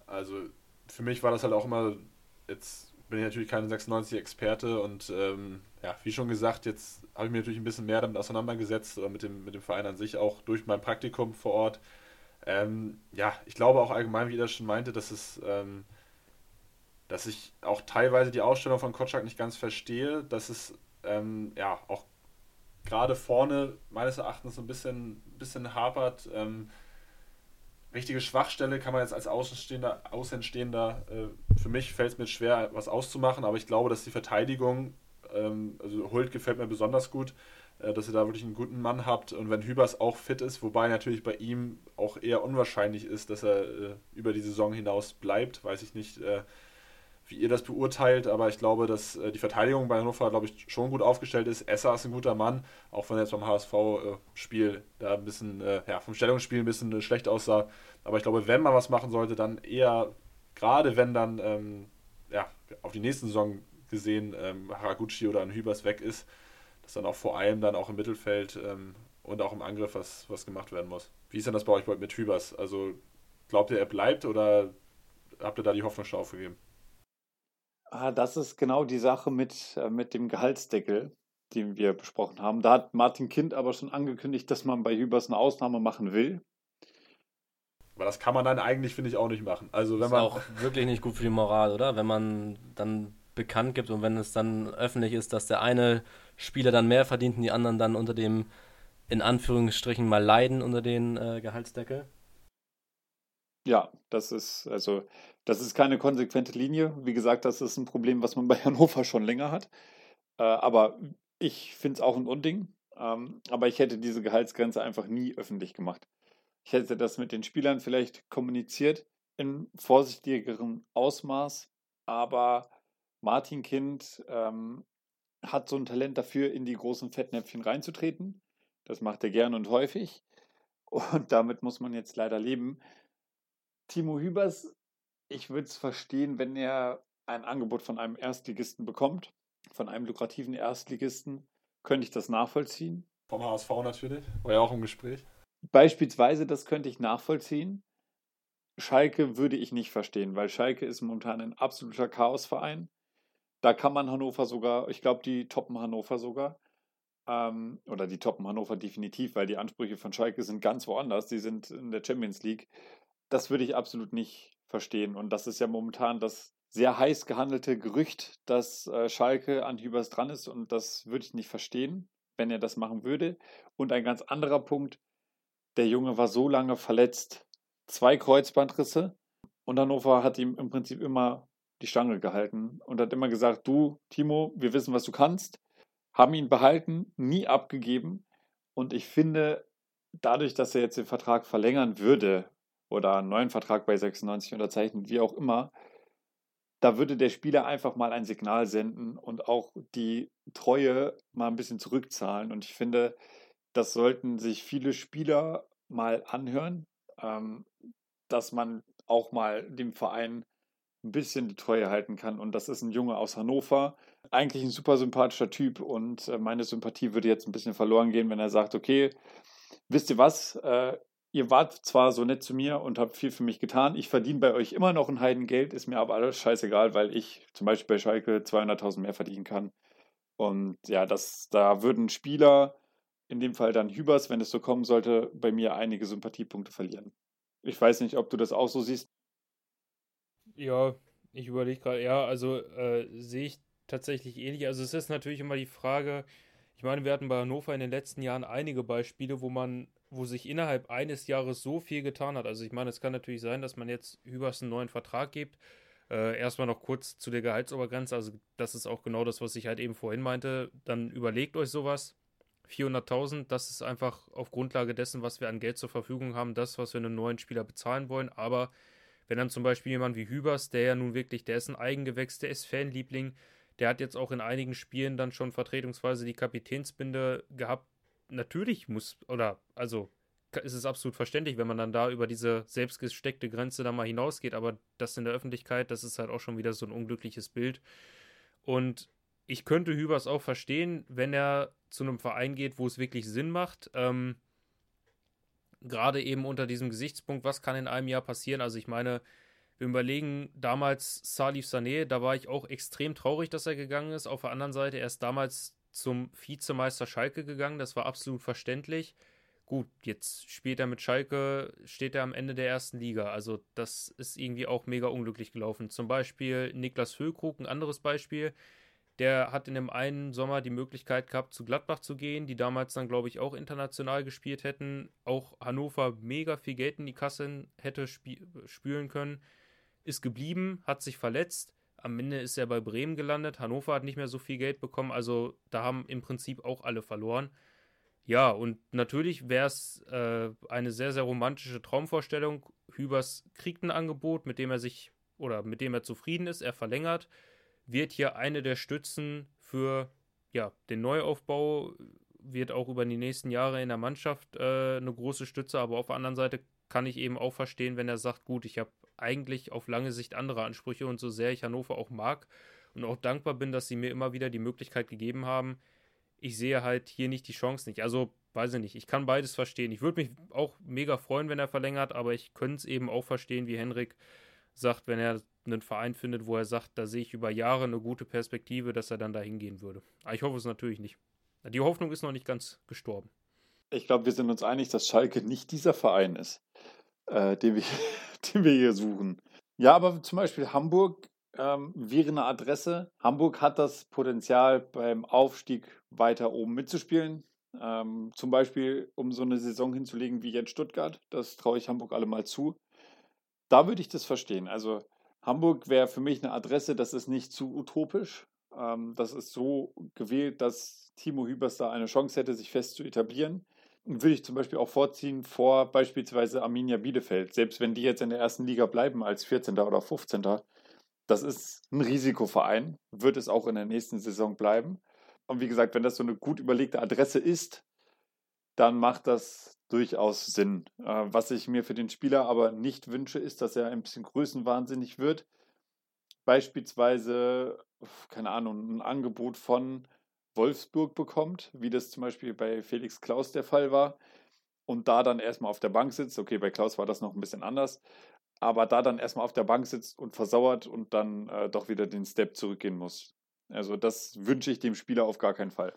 Also für mich war das halt auch immer, jetzt bin ich natürlich kein 96-Experte und ähm, ja, wie schon gesagt, jetzt habe ich mich natürlich ein bisschen mehr damit auseinandergesetzt oder mit dem, mit dem Verein an sich auch durch mein Praktikum vor Ort. Ähm, ja, ich glaube auch allgemein, wie ihr das schon meinte, dass es, ähm, dass ich auch teilweise die Ausstellung von Kotschak nicht ganz verstehe, dass es ähm, ja auch gerade vorne meines Erachtens so ein bisschen, bisschen hapert. Ähm, richtige Schwachstelle kann man jetzt als Außenstehender, Außenstehender äh, für mich fällt es mir schwer, was auszumachen, aber ich glaube, dass die Verteidigung, ähm, also Hult gefällt mir besonders gut, äh, dass ihr da wirklich einen guten Mann habt und wenn Hübers auch fit ist, wobei natürlich bei ihm auch eher unwahrscheinlich ist, dass er äh, über die Saison hinaus bleibt, weiß ich nicht, äh, wie ihr das beurteilt, aber ich glaube, dass äh, die Verteidigung bei Hannover, glaube ich, schon gut aufgestellt ist. Esser ist ein guter Mann, auch wenn er jetzt beim HSV-Spiel äh, da ein bisschen, äh, ja, vom Stellungsspiel ein bisschen schlecht aussah. Aber ich glaube, wenn man was machen sollte, dann eher, gerade wenn dann, ähm, ja, auf die nächste Saison gesehen, ähm, Haraguchi oder ein Hübers weg ist, dass dann auch vor allem dann auch im Mittelfeld ähm, und auch im Angriff was, was gemacht werden muss. Wie ist denn das bei euch mit Hübers? Also glaubt ihr, er bleibt oder habt ihr da die Hoffnung schon aufgegeben? Ah, das ist genau die Sache mit, äh, mit dem Gehaltsdeckel, den wir besprochen haben. Da hat Martin Kind aber schon angekündigt, dass man bei Hübers eine Ausnahme machen will. Aber das kann man dann eigentlich, finde ich, auch nicht machen. Also wenn ist man auch wirklich nicht gut für die Moral, oder? Wenn man dann bekannt gibt und wenn es dann öffentlich ist, dass der eine Spieler dann mehr verdient und die anderen dann unter dem, in Anführungsstrichen, mal leiden unter den äh, Gehaltsdeckel. Ja, das ist also das ist keine konsequente Linie. Wie gesagt, das ist ein Problem, was man bei Hannover schon länger hat. Äh, aber ich finde es auch ein Unding. Ähm, aber ich hätte diese Gehaltsgrenze einfach nie öffentlich gemacht. Ich hätte das mit den Spielern vielleicht kommuniziert in vorsichtigerem Ausmaß, aber Martin Kind ähm, hat so ein Talent dafür, in die großen Fettnäpfchen reinzutreten. Das macht er gern und häufig. Und damit muss man jetzt leider leben. Timo Hübers, ich würde es verstehen, wenn er ein Angebot von einem Erstligisten bekommt, von einem lukrativen Erstligisten, könnte ich das nachvollziehen. Vom HSV natürlich, war ja auch im Gespräch. Beispielsweise, das könnte ich nachvollziehen. Schalke würde ich nicht verstehen, weil Schalke ist momentan ein absoluter Chaosverein. Da kann man Hannover sogar, ich glaube, die toppen Hannover sogar. Ähm, oder die toppen Hannover definitiv, weil die Ansprüche von Schalke sind ganz woanders. Die sind in der Champions League das würde ich absolut nicht verstehen. Und das ist ja momentan das sehr heiß gehandelte Gerücht, dass äh, Schalke an Hübers dran ist. Und das würde ich nicht verstehen, wenn er das machen würde. Und ein ganz anderer Punkt, der Junge war so lange verletzt. Zwei Kreuzbandrisse. Und Hannover hat ihm im Prinzip immer die Stange gehalten und hat immer gesagt, du, Timo, wir wissen, was du kannst. Haben ihn behalten, nie abgegeben. Und ich finde, dadurch, dass er jetzt den Vertrag verlängern würde, oder einen neuen Vertrag bei 96 unterzeichnet, wie auch immer, da würde der Spieler einfach mal ein Signal senden und auch die Treue mal ein bisschen zurückzahlen. Und ich finde, das sollten sich viele Spieler mal anhören, ähm, dass man auch mal dem Verein ein bisschen die Treue halten kann. Und das ist ein Junge aus Hannover, eigentlich ein super sympathischer Typ. Und äh, meine Sympathie würde jetzt ein bisschen verloren gehen, wenn er sagt, okay, wisst ihr was, äh, ihr wart zwar so nett zu mir und habt viel für mich getan, ich verdiene bei euch immer noch ein Heidengeld, ist mir aber alles scheißegal, weil ich zum Beispiel bei Schalke 200.000 mehr verdienen kann. Und ja, das, da würden Spieler, in dem Fall dann Hübers, wenn es so kommen sollte, bei mir einige Sympathiepunkte verlieren. Ich weiß nicht, ob du das auch so siehst. Ja, ich überlege gerade, ja, also äh, sehe ich tatsächlich ähnlich. Also es ist natürlich immer die Frage, ich meine, wir hatten bei Hannover in den letzten Jahren einige Beispiele, wo man wo sich innerhalb eines Jahres so viel getan hat. Also ich meine, es kann natürlich sein, dass man jetzt Hübers einen neuen Vertrag gibt. Äh, erstmal noch kurz zu der Gehaltsobergrenze. Also das ist auch genau das, was ich halt eben vorhin meinte. Dann überlegt euch sowas. 400.000, das ist einfach auf Grundlage dessen, was wir an Geld zur Verfügung haben, das, was wir einem neuen Spieler bezahlen wollen. Aber Wenn dann zum Beispiel jemand wie Hübers, der ja nun wirklich, der ist ein Eigengewächs, der ist Fanliebling, der hat jetzt auch in einigen Spielen dann schon vertretungsweise die Kapitänsbinde gehabt. Natürlich muss, oder also ist es absolut verständlich, wenn man dann da über diese selbstgesteckte Grenze dann mal hinausgeht, aber das in der Öffentlichkeit, das ist halt auch schon wieder so ein unglückliches Bild. Und ich könnte Hübers auch verstehen, wenn er zu einem Verein geht, wo es wirklich Sinn macht. Ähm, Gerade eben unter diesem Gesichtspunkt, was kann in einem Jahr passieren? Also ich meine, wir überlegen damals Salif Sané, da war ich auch extrem traurig, dass er gegangen ist. Auf der anderen Seite, er ist damals zum Vizemeister Schalke gegangen, das war absolut verständlich. Gut, jetzt spielt er mit Schalke, steht er am Ende der ersten Liga. Also das ist irgendwie auch mega unglücklich gelaufen. Zum Beispiel Niklas Füllkrug, ein anderes Beispiel. Der hat in dem einen Sommer die Möglichkeit gehabt, zu Gladbach zu gehen, die damals dann, glaube ich, auch international gespielt hätten. Auch Hannover mega viel Geld in die Kasse hätte spülen können. Ist geblieben, hat sich verletzt. Am Ende ist er bei Bremen gelandet. Hannover hat nicht mehr so viel Geld bekommen. Also da haben im Prinzip auch alle verloren. Ja, und natürlich wäre es äh, eine sehr, sehr romantische Traumvorstellung. Hübers kriegt ein Angebot, mit dem er sich oder mit dem er zufrieden ist. Er verlängert wird hier eine der Stützen für ja, den Neuaufbau, wird auch über die nächsten Jahre in der Mannschaft äh, eine große Stütze, aber auf der anderen Seite kann ich eben auch verstehen, wenn er sagt, gut, ich habe eigentlich auf lange Sicht andere Ansprüche und so sehr ich Hannover auch mag und auch dankbar bin, dass sie mir immer wieder die Möglichkeit gegeben haben, ich sehe halt hier nicht die Chance nicht. Also, weiß ich nicht, ich kann beides verstehen. Ich würde mich auch mega freuen, wenn er verlängert, aber ich könnte es eben auch verstehen, wie Henrik sagt, wenn er einen Verein findet, wo er sagt, da sehe ich über Jahre eine gute Perspektive, dass er dann da hingehen würde. Aber ich hoffe es natürlich nicht. Die Hoffnung ist noch nicht ganz gestorben. Ich glaube, wir sind uns einig, dass Schalke nicht dieser Verein ist, äh, den, wir, den wir hier suchen. Ja, aber zum Beispiel Hamburg ähm, wäre eine Adresse. Hamburg hat das Potenzial, beim Aufstieg weiter oben mitzuspielen. Ähm, zum Beispiel, um so eine Saison hinzulegen wie jetzt Stuttgart. Das traue ich Hamburg alle mal zu. Da würde ich das verstehen. Also Hamburg wäre für mich eine Adresse, das ist nicht zu utopisch. Ähm, das ist so gewählt, dass Timo Hübers da eine Chance hätte, sich fest zu etablieren. Würde ich zum Beispiel auch vorziehen vor beispielsweise Arminia Bielefeld. Selbst wenn die jetzt in der ersten Liga bleiben als 14. oder 15. Das ist ein Risikoverein, wird es auch in der nächsten Saison bleiben. Und wie gesagt, wenn das so eine gut überlegte Adresse ist, dann macht das durchaus Sinn. Äh, was ich mir für den Spieler aber nicht wünsche, ist, dass er ein bisschen größenwahnsinnig wird. Beispielsweise, keine Ahnung, ein Angebot von Wolfsburg bekommt, wie das zum Beispiel bei Felix Klaus der Fall war, und da dann erstmal auf der Bank sitzt. Okay, bei Klaus war das noch ein bisschen anders, aber da dann erstmal auf der Bank sitzt und versauert und dann äh, doch wieder den Step zurückgehen muss. Also das wünsche ich dem Spieler auf gar keinen Fall.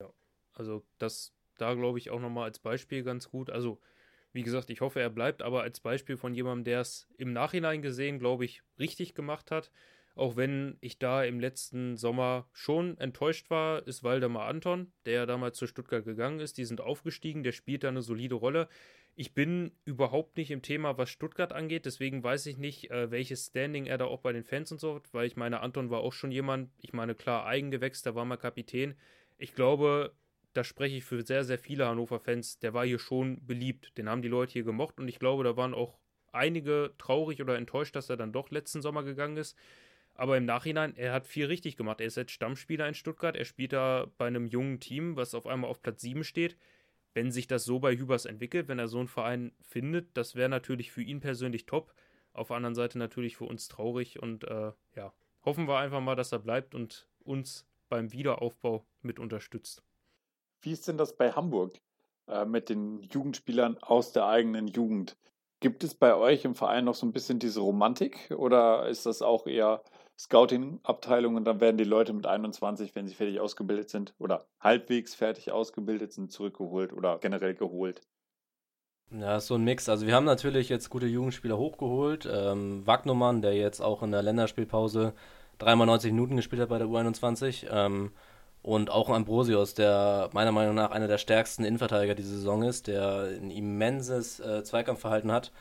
Ja, also das da glaube ich auch nochmal als Beispiel ganz gut. Also, wie gesagt, ich hoffe, er bleibt, aber als Beispiel von jemandem, der es im Nachhinein gesehen, glaube ich, richtig gemacht hat. Auch wenn ich da im letzten Sommer schon enttäuscht war, ist Waldemar Anton, der ja damals zu Stuttgart gegangen ist. Die sind aufgestiegen, der spielt da eine solide Rolle. Ich bin überhaupt nicht im Thema, was Stuttgart angeht, deswegen weiß ich nicht, äh, welches Standing er da auch bei den Fans und so hat, weil ich meine, Anton war auch schon jemand, ich meine, klar, Eigengewächs, da war mal Kapitän. Ich glaube, da spreche ich für sehr, sehr viele Hannover-Fans, der war hier schon beliebt. Den haben die Leute hier gemocht und ich glaube, da waren auch einige traurig oder enttäuscht, dass er dann doch letzten Sommer gegangen ist. Aber im Nachhinein, er hat viel richtig gemacht. Er ist jetzt Stammspieler in Stuttgart. Er spielt da bei einem jungen Team, was auf einmal auf Platz 7 steht. Wenn sich das so bei Hübers entwickelt, wenn er so einen Verein findet, das wäre natürlich für ihn persönlich top. Auf der anderen Seite natürlich für uns traurig. Und äh, ja, hoffen wir einfach mal, dass er bleibt und uns beim Wiederaufbau mit unterstützt. Wie ist denn das bei Hamburg äh, mit den Jugendspielern aus der eigenen Jugend? Gibt es bei euch im Verein noch so ein bisschen diese Romantik oder ist das auch eher Scouting-Abteilung und dann werden die Leute mit 21, wenn sie fertig ausgebildet sind oder halbwegs fertig ausgebildet sind, zurückgeholt oder generell geholt? Ja, ist so ein Mix. Also wir haben natürlich jetzt gute Jugendspieler hochgeholt. Ähm, Wagnumann, der jetzt auch in der Länderspielpause dreimal 90 Minuten gespielt hat bei der U21. Ähm, und auch Ambrosius, der meiner Meinung nach einer der stärksten Innenverteidiger dieser Saison ist, der ein immenses äh, Zweikampfverhalten hat.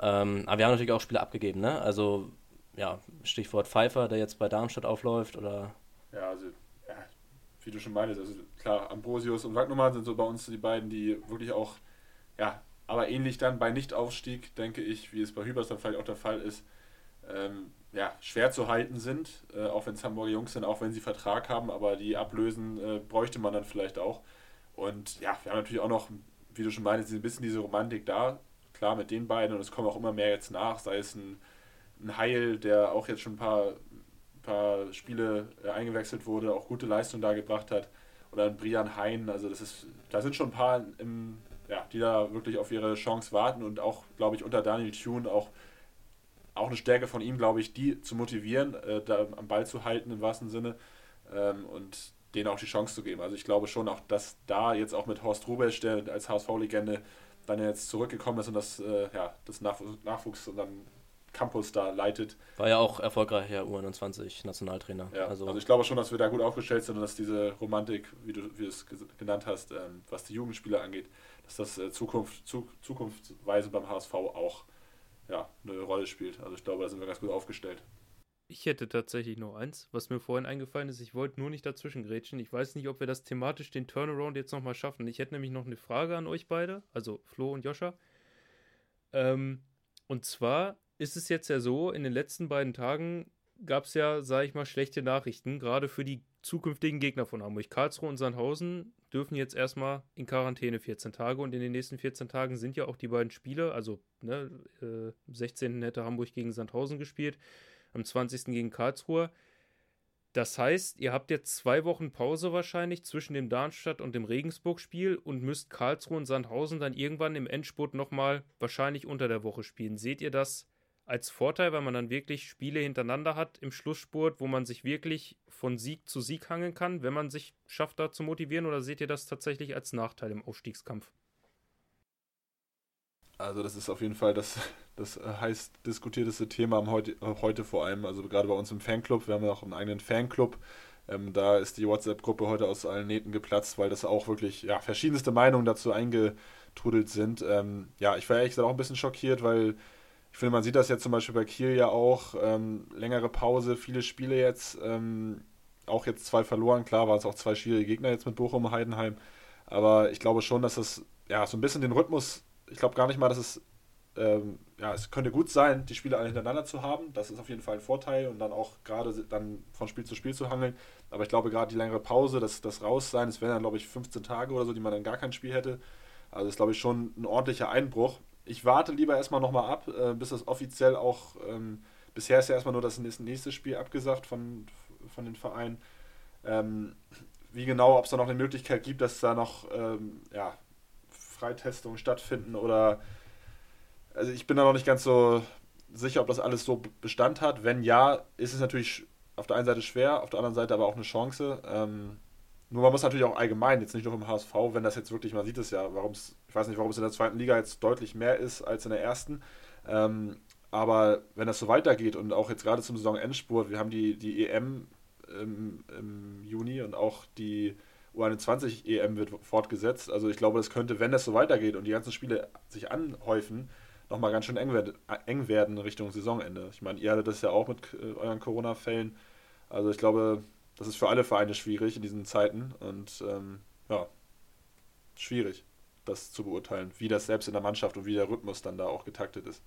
Ähm, aber wir haben natürlich auch Spiele abgegeben, ne? Also, ja, Stichwort Pfeiffer, der jetzt bei Darmstadt aufläuft, oder? Ja, also, ja, wie du schon meintest, also klar, Ambrosius und Wagnumann sind so bei uns die beiden, die wirklich auch, ja, aber ähnlich dann bei Nichtaufstieg, denke ich, wie es bei Hübers dann vielleicht auch der Fall ist, ähm, ja, schwer zu halten sind, äh, auch wenn es Hamburger Jungs sind, auch wenn sie Vertrag haben, aber die ablösen äh, bräuchte man dann vielleicht auch. Und ja, wir haben natürlich auch noch, wie du schon meinst, ein bisschen diese Romantik da, klar mit den beiden und es kommen auch immer mehr jetzt nach, sei es ein, ein Heil, der auch jetzt schon ein paar, paar Spiele äh, eingewechselt wurde, auch gute Leistung da gebracht hat, oder ein Brian Hein, also das ist, da sind schon ein paar im, ja, die da wirklich auf ihre Chance warten und auch, glaube ich, unter Daniel Thune auch auch eine Stärke von ihm, glaube ich, die zu motivieren, äh, da am Ball zu halten im wahrsten Sinne ähm, und denen auch die Chance zu geben. Also ich glaube schon auch, dass da jetzt auch mit Horst Rubesch, der als HSV-Legende dann jetzt zurückgekommen ist und das, äh, ja, das Nachwuchs, dann Campus da leitet. War ja auch erfolgreicher U21-Nationaltrainer. Ja, also, also, ich glaube schon, dass wir da gut aufgestellt sind und dass diese Romantik, wie du, wie du es genannt hast, ähm, was die Jugendspieler angeht, dass das äh, Zukunft, zu, zukunftsweise beim HSV auch ja, eine Rolle spielt. Also ich glaube, da sind wir ganz gut aufgestellt. Ich hätte tatsächlich noch eins, was mir vorhin eingefallen ist. Ich wollte nur nicht dazwischen grätschen. Ich weiß nicht, ob wir das thematisch den Turnaround jetzt nochmal schaffen. Ich hätte nämlich noch eine Frage an euch beide, also Flo und Joscha. Ähm, und zwar ist es jetzt ja so, in den letzten beiden Tagen gab es ja, sage ich mal, schlechte Nachrichten, gerade für die zukünftigen Gegner von Hamburg. Karlsruhe und Sandhausen dürfen jetzt erstmal in Quarantäne 14 Tage und in den nächsten 14 Tagen sind ja auch die beiden Spiele, also ne, äh, 16. hätte Hamburg gegen Sandhausen gespielt, am 20. gegen Karlsruhe. Das heißt, ihr habt jetzt zwei Wochen Pause wahrscheinlich zwischen dem Darmstadt und dem Regensburg-Spiel und müsst Karlsruhe und Sandhausen dann irgendwann im Endspurt nochmal wahrscheinlich unter der Woche spielen. Seht ihr das als Vorteil, weil man dann wirklich Spiele hintereinander hat im Schlussspurt, wo man sich wirklich von Sieg zu Sieg hangeln kann, wenn man sich schafft, da zu motivieren? Oder seht ihr das tatsächlich als Nachteil im Aufstiegskampf? Also das ist auf jeden Fall das, das heiß diskutierteste Thema heute, heute vor allem, also gerade bei uns im Fanclub. Wir haben ja auch einen eigenen Fanclub. Ähm, da ist die WhatsApp-Gruppe heute aus allen Nähten geplatzt, weil das auch wirklich ja, verschiedenste Meinungen dazu eingetrudelt sind. Ähm, ja, ich war ehrlich gesagt auch ein bisschen schockiert, weil ich finde, man sieht das jetzt zum Beispiel bei Kiel ja auch. Ähm, längere Pause, viele Spiele jetzt. Ähm, auch jetzt zwei verloren. Klar waren es auch zwei schwierige Gegner jetzt mit Bochum und Heidenheim. Aber ich glaube schon, dass das ja so ein bisschen den Rhythmus, ich glaube gar nicht mal, dass es, ähm, ja, es könnte gut sein, die Spiele alle hintereinander zu haben. Das ist auf jeden Fall ein Vorteil und dann auch gerade dann von Spiel zu Spiel zu hangeln. Aber ich glaube gerade die längere Pause, das, das Raussein, es wären dann, glaube ich, 15 Tage oder so, die man dann gar kein Spiel hätte. Also ist, glaube ich, schon ein ordentlicher Einbruch ich warte lieber erstmal nochmal ab, äh, bis das offiziell auch. Ähm, bisher ist ja erstmal nur das nächste Spiel abgesagt von, von den Vereinen. Ähm, wie genau, ob es da noch eine Möglichkeit gibt, dass da noch ähm, ja, Freitestungen stattfinden oder. Also ich bin da noch nicht ganz so sicher, ob das alles so Bestand hat. Wenn ja, ist es natürlich auf der einen Seite schwer, auf der anderen Seite aber auch eine Chance. Ähm, nur man muss natürlich auch allgemein, jetzt nicht nur im HSV, wenn das jetzt wirklich, man sieht es ja, warum es, ich weiß nicht, warum es in der zweiten Liga jetzt deutlich mehr ist als in der ersten. Ähm, aber wenn das so weitergeht und auch jetzt gerade zum Saisonendspurt, wir haben die, die EM im, im Juni und auch die U21 EM wird fortgesetzt. Also ich glaube, das könnte, wenn das so weitergeht und die ganzen Spiele sich anhäufen, nochmal ganz schön eng, werd, eng werden Richtung Saisonende. Ich meine, ihr hattet das ja auch mit äh, euren Corona-Fällen. Also ich glaube, das ist für alle Vereine schwierig in diesen Zeiten und ähm, ja, schwierig, das zu beurteilen, wie das selbst in der Mannschaft und wie der Rhythmus dann da auch getaktet ist.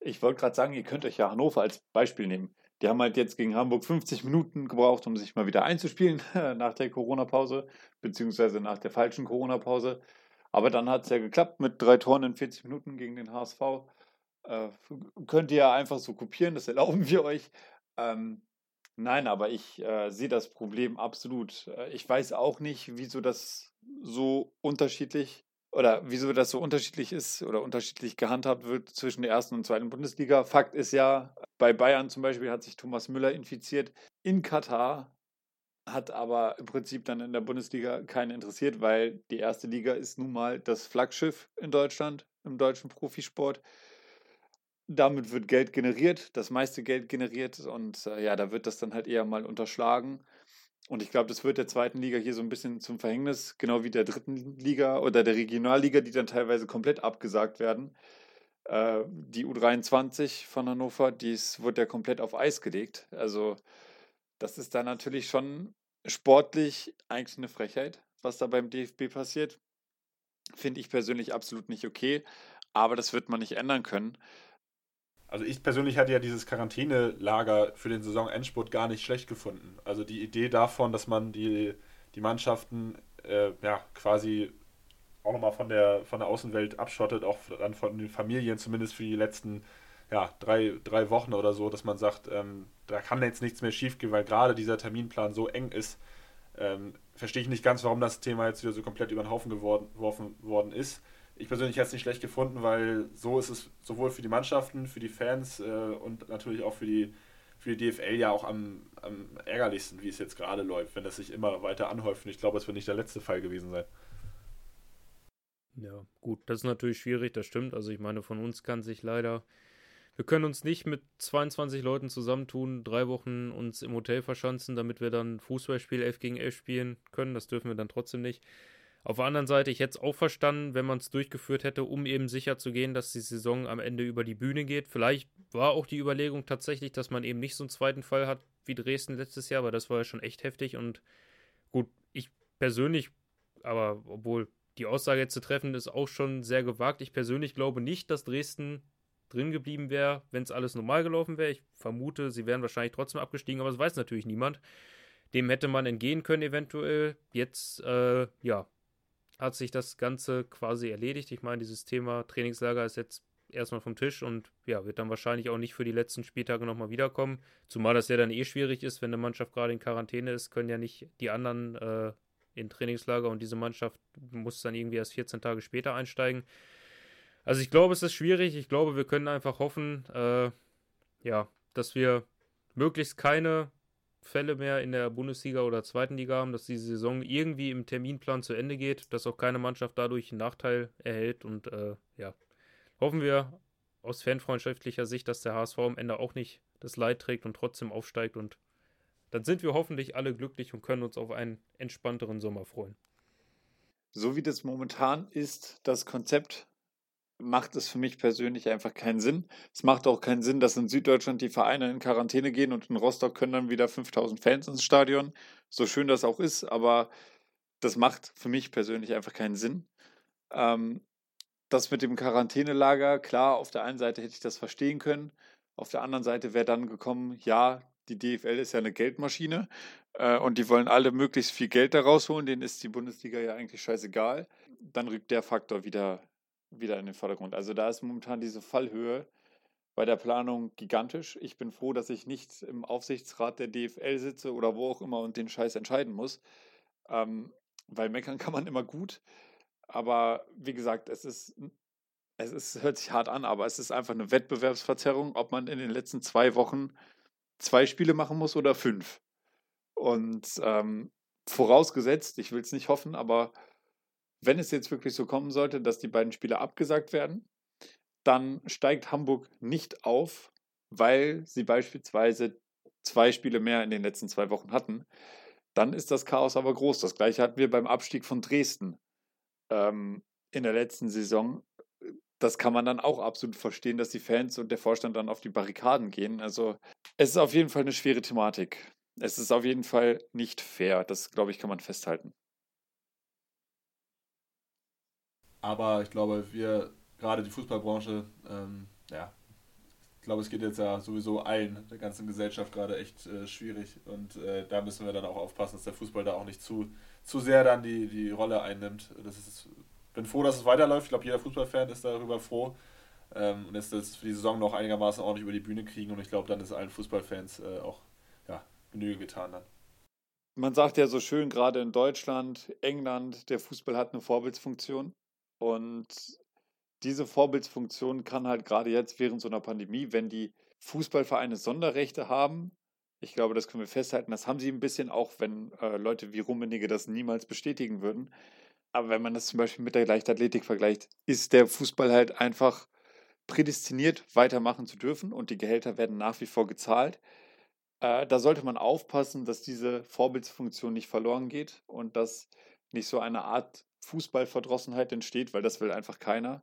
Ich wollte gerade sagen, ihr könnt euch ja Hannover als Beispiel nehmen. Die haben halt jetzt gegen Hamburg 50 Minuten gebraucht, um sich mal wieder einzuspielen nach der Corona-Pause, beziehungsweise nach der falschen Corona-Pause. Aber dann hat es ja geklappt mit drei Toren in 40 Minuten gegen den HSV. Äh, könnt ihr einfach so kopieren, das erlauben wir euch. Ähm, nein, aber ich äh, sehe das Problem absolut. Äh, ich weiß auch nicht, wieso das so unterschiedlich oder wieso das so unterschiedlich ist oder unterschiedlich gehandhabt wird zwischen der ersten und zweiten Bundesliga. Fakt ist ja, bei Bayern zum Beispiel hat sich Thomas Müller infiziert in Katar, hat aber im Prinzip dann in der Bundesliga keinen interessiert, weil die erste Liga ist nun mal das Flaggschiff in Deutschland, im deutschen Profisport damit wird Geld generiert, das meiste Geld generiert und äh, ja, da wird das dann halt eher mal unterschlagen. Und ich glaube, das wird der zweiten Liga hier so ein bisschen zum Verhängnis, genau wie der dritten Liga oder der Regionalliga, die dann teilweise komplett abgesagt werden. Äh, die U23 von Hannover, dies wird ja komplett auf Eis gelegt. Also das ist dann natürlich schon sportlich eigentlich eine Frechheit, was da beim DFB passiert. Finde ich persönlich absolut nicht okay, aber das wird man nicht ändern können. Also ich persönlich hatte ja dieses Quarantänelager für den Saisonendspurt gar nicht schlecht gefunden. Also die Idee davon, dass man die, die Mannschaften äh, ja, quasi auch nochmal von der, von der Außenwelt abschottet, auch dann von den Familien, zumindest für die letzten ja, drei, drei Wochen oder so, dass man sagt, ähm, da kann jetzt nichts mehr schiefgehen, weil gerade dieser Terminplan so eng ist. Ähm, verstehe ich nicht ganz, warum das Thema jetzt wieder so komplett über den Haufen geworfen worden ist. Ich persönlich hätte es nicht schlecht gefunden, weil so ist es sowohl für die Mannschaften, für die Fans äh, und natürlich auch für die, für die DFL ja auch am, am ärgerlichsten, wie es jetzt gerade läuft, wenn das sich immer weiter anhäuft. Und ich glaube, es wird nicht der letzte Fall gewesen sein. Ja, gut, das ist natürlich schwierig, das stimmt. Also ich meine, von uns kann sich leider wir können uns nicht mit 22 Leuten zusammentun, drei Wochen uns im Hotel verschanzen, damit wir dann Fußballspiel 11 gegen 11 spielen können. Das dürfen wir dann trotzdem nicht. Auf der anderen Seite, ich hätte es auch verstanden, wenn man es durchgeführt hätte, um eben sicher zu gehen, dass die Saison am Ende über die Bühne geht. Vielleicht war auch die Überlegung tatsächlich, dass man eben nicht so einen zweiten Fall hat wie Dresden letztes Jahr, aber das war ja schon echt heftig. Und gut, ich persönlich, aber obwohl die Aussage jetzt zu treffen ist auch schon sehr gewagt. Ich persönlich glaube nicht, dass Dresden drin geblieben wäre, wenn es alles normal gelaufen wäre. Ich vermute, sie wären wahrscheinlich trotzdem abgestiegen, aber das weiß natürlich niemand. Dem hätte man entgehen können, eventuell. Jetzt, äh, ja, hat sich das Ganze quasi erledigt. Ich meine, dieses Thema Trainingslager ist jetzt erstmal vom Tisch und ja, wird dann wahrscheinlich auch nicht für die letzten Spieltage nochmal wiederkommen. Zumal das ja dann eh schwierig ist, wenn eine Mannschaft gerade in Quarantäne ist, können ja nicht die anderen äh, in Trainingslager und diese Mannschaft muss dann irgendwie erst 14 Tage später einsteigen. Also ich glaube, es ist schwierig. Ich glaube, wir können einfach hoffen, äh, ja, dass wir möglichst keine Fälle mehr in der Bundesliga oder zweiten Liga haben, dass die Saison irgendwie im Terminplan zu Ende geht, dass auch keine Mannschaft dadurch einen Nachteil erhält. Und äh, ja, hoffen wir aus fanfreundschaftlicher Sicht, dass der HSV am Ende auch nicht das Leid trägt und trotzdem aufsteigt. Und dann sind wir hoffentlich alle glücklich und können uns auf einen entspannteren Sommer freuen. So wie das momentan ist, das Konzept macht es für mich persönlich einfach keinen Sinn. Es macht auch keinen Sinn, dass in Süddeutschland die Vereine in Quarantäne gehen und in Rostock können dann wieder 5000 Fans ins Stadion. So schön das auch ist, aber das macht für mich persönlich einfach keinen Sinn. Ähm, das mit dem Quarantänelager, klar, auf der einen Seite hätte ich das verstehen können. Auf der anderen Seite wäre dann gekommen, ja, die DFL ist ja eine Geldmaschine äh, und die wollen alle möglichst viel Geld da rausholen. Denen ist die Bundesliga ja eigentlich scheißegal. Dann rückt der Faktor wieder wieder in den Vordergrund. Also da ist momentan diese Fallhöhe bei der Planung gigantisch. Ich bin froh, dass ich nicht im Aufsichtsrat der DFL sitze oder wo auch immer und den Scheiß entscheiden muss. Ähm, weil meckern kann man immer gut. Aber wie gesagt, es ist, es ist, hört sich hart an, aber es ist einfach eine Wettbewerbsverzerrung, ob man in den letzten zwei Wochen zwei Spiele machen muss oder fünf. Und ähm, vorausgesetzt, ich will es nicht hoffen, aber wenn es jetzt wirklich so kommen sollte, dass die beiden Spiele abgesagt werden, dann steigt Hamburg nicht auf, weil sie beispielsweise zwei Spiele mehr in den letzten zwei Wochen hatten. Dann ist das Chaos aber groß. Das gleiche hatten wir beim Abstieg von Dresden ähm, in der letzten Saison. Das kann man dann auch absolut verstehen, dass die Fans und der Vorstand dann auf die Barrikaden gehen. Also es ist auf jeden Fall eine schwere Thematik. Es ist auf jeden Fall nicht fair. Das, glaube ich, kann man festhalten. Aber ich glaube, wir, gerade die Fußballbranche, ähm, ja, ich glaube, es geht jetzt ja sowieso allen, der ganzen Gesellschaft gerade echt äh, schwierig. Und äh, da müssen wir dann auch aufpassen, dass der Fußball da auch nicht zu, zu sehr dann die, die Rolle einnimmt. Das ist, bin froh, dass es weiterläuft. Ich glaube, jeder Fußballfan ist darüber froh. Ähm, und dass das für die Saison noch einigermaßen ordentlich über die Bühne kriegen. Und ich glaube, dann ist allen Fußballfans äh, auch ja, Genüge getan dann. Man sagt ja so schön, gerade in Deutschland, England, der Fußball hat eine Vorbildsfunktion. Und diese Vorbildsfunktion kann halt gerade jetzt während so einer Pandemie, wenn die Fußballvereine Sonderrechte haben, ich glaube, das können wir festhalten, das haben sie ein bisschen auch, wenn äh, Leute wie Rummenigge das niemals bestätigen würden. Aber wenn man das zum Beispiel mit der Leichtathletik vergleicht, ist der Fußball halt einfach prädestiniert, weitermachen zu dürfen und die Gehälter werden nach wie vor gezahlt. Äh, da sollte man aufpassen, dass diese Vorbildsfunktion nicht verloren geht und dass nicht so eine Art Fußballverdrossenheit entsteht, weil das will einfach keiner.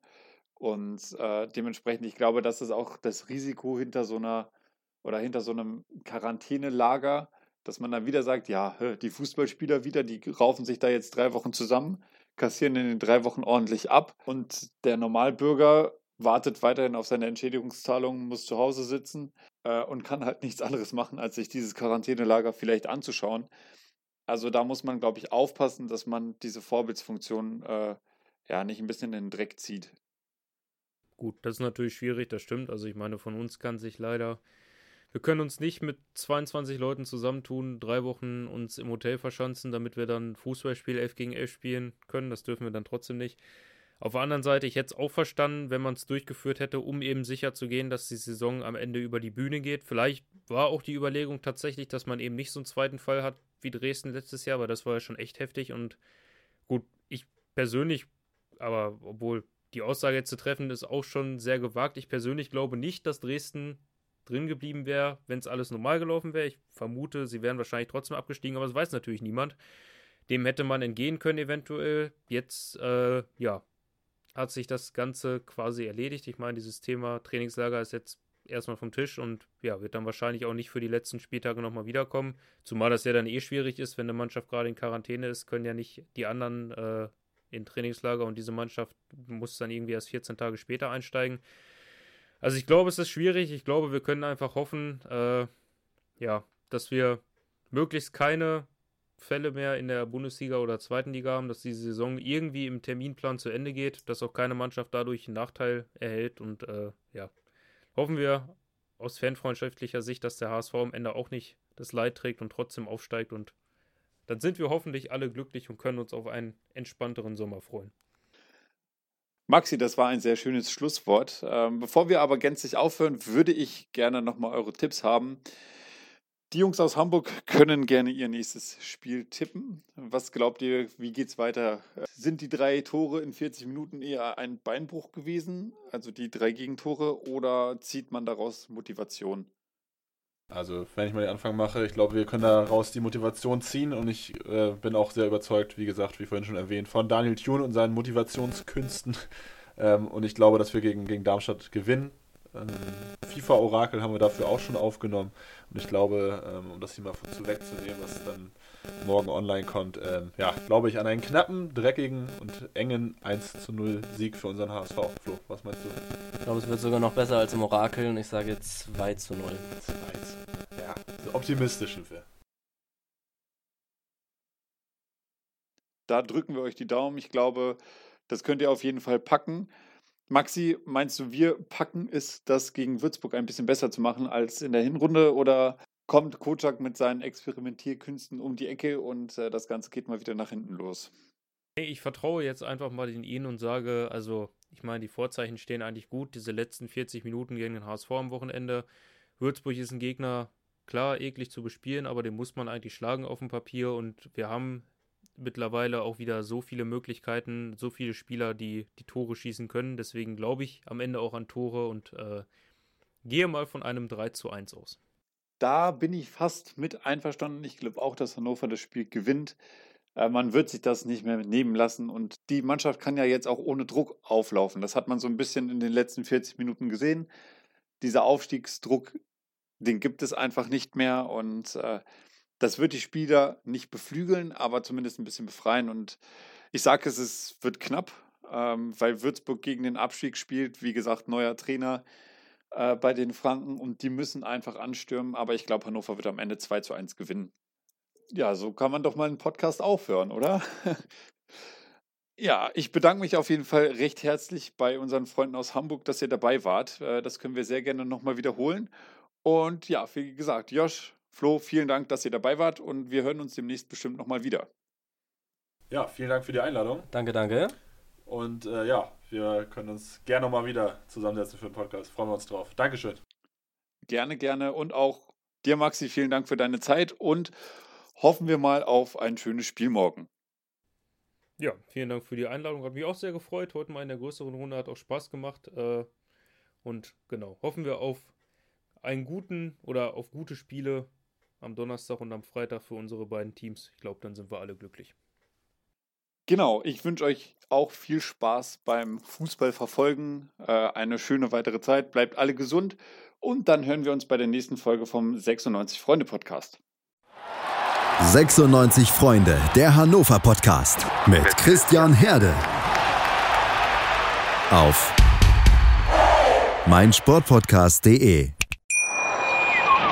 Und äh, dementsprechend, ich glaube, dass es auch das Risiko hinter so einer oder hinter so einem Quarantänelager Dass man dann wieder sagt, ja, die Fußballspieler wieder, die raufen sich da jetzt drei Wochen zusammen, kassieren in den drei Wochen ordentlich ab und der Normalbürger wartet weiterhin auf seine Entschädigungszahlungen, muss zu Hause sitzen äh, und kann halt nichts anderes machen, als sich dieses Quarantänelager vielleicht anzuschauen. Also da muss man, glaube ich, aufpassen, dass man diese Vorbildsfunktion äh, ja nicht ein bisschen in den Dreck zieht. Gut, das ist natürlich schwierig, das stimmt. Also ich meine, von uns kann sich leider wir können uns nicht mit 22 Leuten zusammentun, drei Wochen uns im Hotel verschanzen, damit wir dann Fußballspiel 11 gegen 11 spielen können. Das dürfen wir dann trotzdem nicht. Auf der anderen Seite, ich hätte es auch verstanden, wenn man es durchgeführt hätte, um eben sicher zu gehen, dass die Saison am Ende über die Bühne geht. Vielleicht war auch die Überlegung tatsächlich, dass man eben nicht so einen zweiten Fall hat wie Dresden letztes Jahr, weil das war ja schon echt heftig. Und gut, ich persönlich, aber obwohl die Aussage jetzt zu treffen ist auch schon sehr gewagt, ich persönlich glaube nicht, dass Dresden drin geblieben wäre, wenn es alles normal gelaufen wäre. Ich vermute, sie wären wahrscheinlich trotzdem abgestiegen, aber das weiß natürlich niemand. Dem hätte man entgehen können, eventuell. Jetzt, äh, ja, hat sich das Ganze quasi erledigt. Ich meine, dieses Thema Trainingslager ist jetzt erstmal vom Tisch und ja, wird dann wahrscheinlich auch nicht für die letzten Spieltage nochmal wiederkommen. Zumal das ja dann eh schwierig ist, wenn eine Mannschaft gerade in Quarantäne ist, können ja nicht die anderen äh, in Trainingslager und diese Mannschaft muss dann irgendwie erst 14 Tage später einsteigen. Also ich glaube, es ist schwierig. Ich glaube, wir können einfach hoffen, äh, ja, dass wir möglichst keine Fälle mehr in der Bundesliga oder zweiten Liga haben, dass die Saison irgendwie im Terminplan zu Ende geht, dass auch keine Mannschaft dadurch einen Nachteil erhält. Und äh, ja, hoffen wir aus fanfreundschaftlicher Sicht, dass der HSV am Ende auch nicht das Leid trägt und trotzdem aufsteigt. Und dann sind wir hoffentlich alle glücklich und können uns auf einen entspannteren Sommer freuen. Maxi, das war ein sehr schönes Schlusswort. Ähm, bevor wir aber gänzlich aufhören, würde ich gerne nochmal eure Tipps haben. Die Jungs aus Hamburg können gerne ihr nächstes Spiel tippen. Was glaubt ihr, wie geht es weiter? Sind die drei Tore in 40 Minuten eher ein Beinbruch gewesen, also die drei Gegentore, oder zieht man daraus Motivation? Also, wenn ich mal den Anfang mache, ich glaube, wir können daraus die Motivation ziehen und ich äh, bin auch sehr überzeugt, wie gesagt, wie vorhin schon erwähnt, von Daniel Thune und seinen Motivationskünsten. Ähm, und ich glaube, dass wir gegen, gegen Darmstadt gewinnen. Ähm, FIFA-Orakel haben wir dafür auch schon aufgenommen. Und ich glaube, ähm, um das hier mal zu wegzunehmen, was dann morgen online kommt, ähm, ja, glaube ich an einen knappen, dreckigen und engen 1 zu 0 Sieg für unseren HSV. Flo, was meinst du? Ich glaube, es wird sogar noch besser als im Orakel und ich sage 2 zu 0. 2 zu Ja, so optimistisch sind wir. Da drücken wir euch die Daumen. Ich glaube, das könnt ihr auf jeden Fall packen. Maxi, meinst du, wir packen es, das gegen Würzburg ein bisschen besser zu machen als in der Hinrunde? Oder kommt Kocak mit seinen Experimentierkünsten um die Ecke und äh, das Ganze geht mal wieder nach hinten los? Ich vertraue jetzt einfach mal den Ihnen und sage, also ich meine, die Vorzeichen stehen eigentlich gut. Diese letzten 40 Minuten gegen den HSV am Wochenende. Würzburg ist ein Gegner, klar, eklig zu bespielen, aber den muss man eigentlich schlagen auf dem Papier und wir haben mittlerweile auch wieder so viele Möglichkeiten, so viele Spieler, die die Tore schießen können. Deswegen glaube ich am Ende auch an Tore und äh, gehe mal von einem 3 zu 1 aus. Da bin ich fast mit einverstanden. Ich glaube auch, dass Hannover das Spiel gewinnt. Äh, man wird sich das nicht mehr nehmen lassen und die Mannschaft kann ja jetzt auch ohne Druck auflaufen. Das hat man so ein bisschen in den letzten 40 Minuten gesehen. Dieser Aufstiegsdruck, den gibt es einfach nicht mehr und äh, das wird die Spieler nicht beflügeln, aber zumindest ein bisschen befreien. Und ich sage es, es wird knapp, ähm, weil Würzburg gegen den Abstieg spielt. Wie gesagt, neuer Trainer äh, bei den Franken und die müssen einfach anstürmen. Aber ich glaube, Hannover wird am Ende 2 zu 1 gewinnen. Ja, so kann man doch mal einen Podcast aufhören, oder? Ja, ich bedanke mich auf jeden Fall recht herzlich bei unseren Freunden aus Hamburg, dass ihr dabei wart. Äh, das können wir sehr gerne nochmal wiederholen. Und ja, wie gesagt, Josh, Flo, vielen Dank, dass ihr dabei wart und wir hören uns demnächst bestimmt nochmal wieder. Ja, vielen Dank für die Einladung. Danke, danke. Und äh, ja, wir können uns gerne nochmal wieder zusammensetzen für den Podcast. Freuen wir uns drauf. Dankeschön. Gerne, gerne. Und auch dir, Maxi, vielen Dank für deine Zeit und hoffen wir mal auf ein schönes Spiel morgen. Ja, vielen Dank für die Einladung. Hat mich auch sehr gefreut. Heute mal in der größeren Runde hat auch Spaß gemacht. Äh, und genau, hoffen wir auf einen guten oder auf gute Spiele am Donnerstag und am Freitag für unsere beiden Teams. Ich glaube, dann sind wir alle glücklich. Genau, ich wünsche euch auch viel Spaß beim Fußball verfolgen. Äh, eine schöne weitere Zeit. Bleibt alle gesund und dann hören wir uns bei der nächsten Folge vom 96 Freunde Podcast. 96 Freunde, der Hannover Podcast mit Christian Herde. Auf meinsportpodcast.de.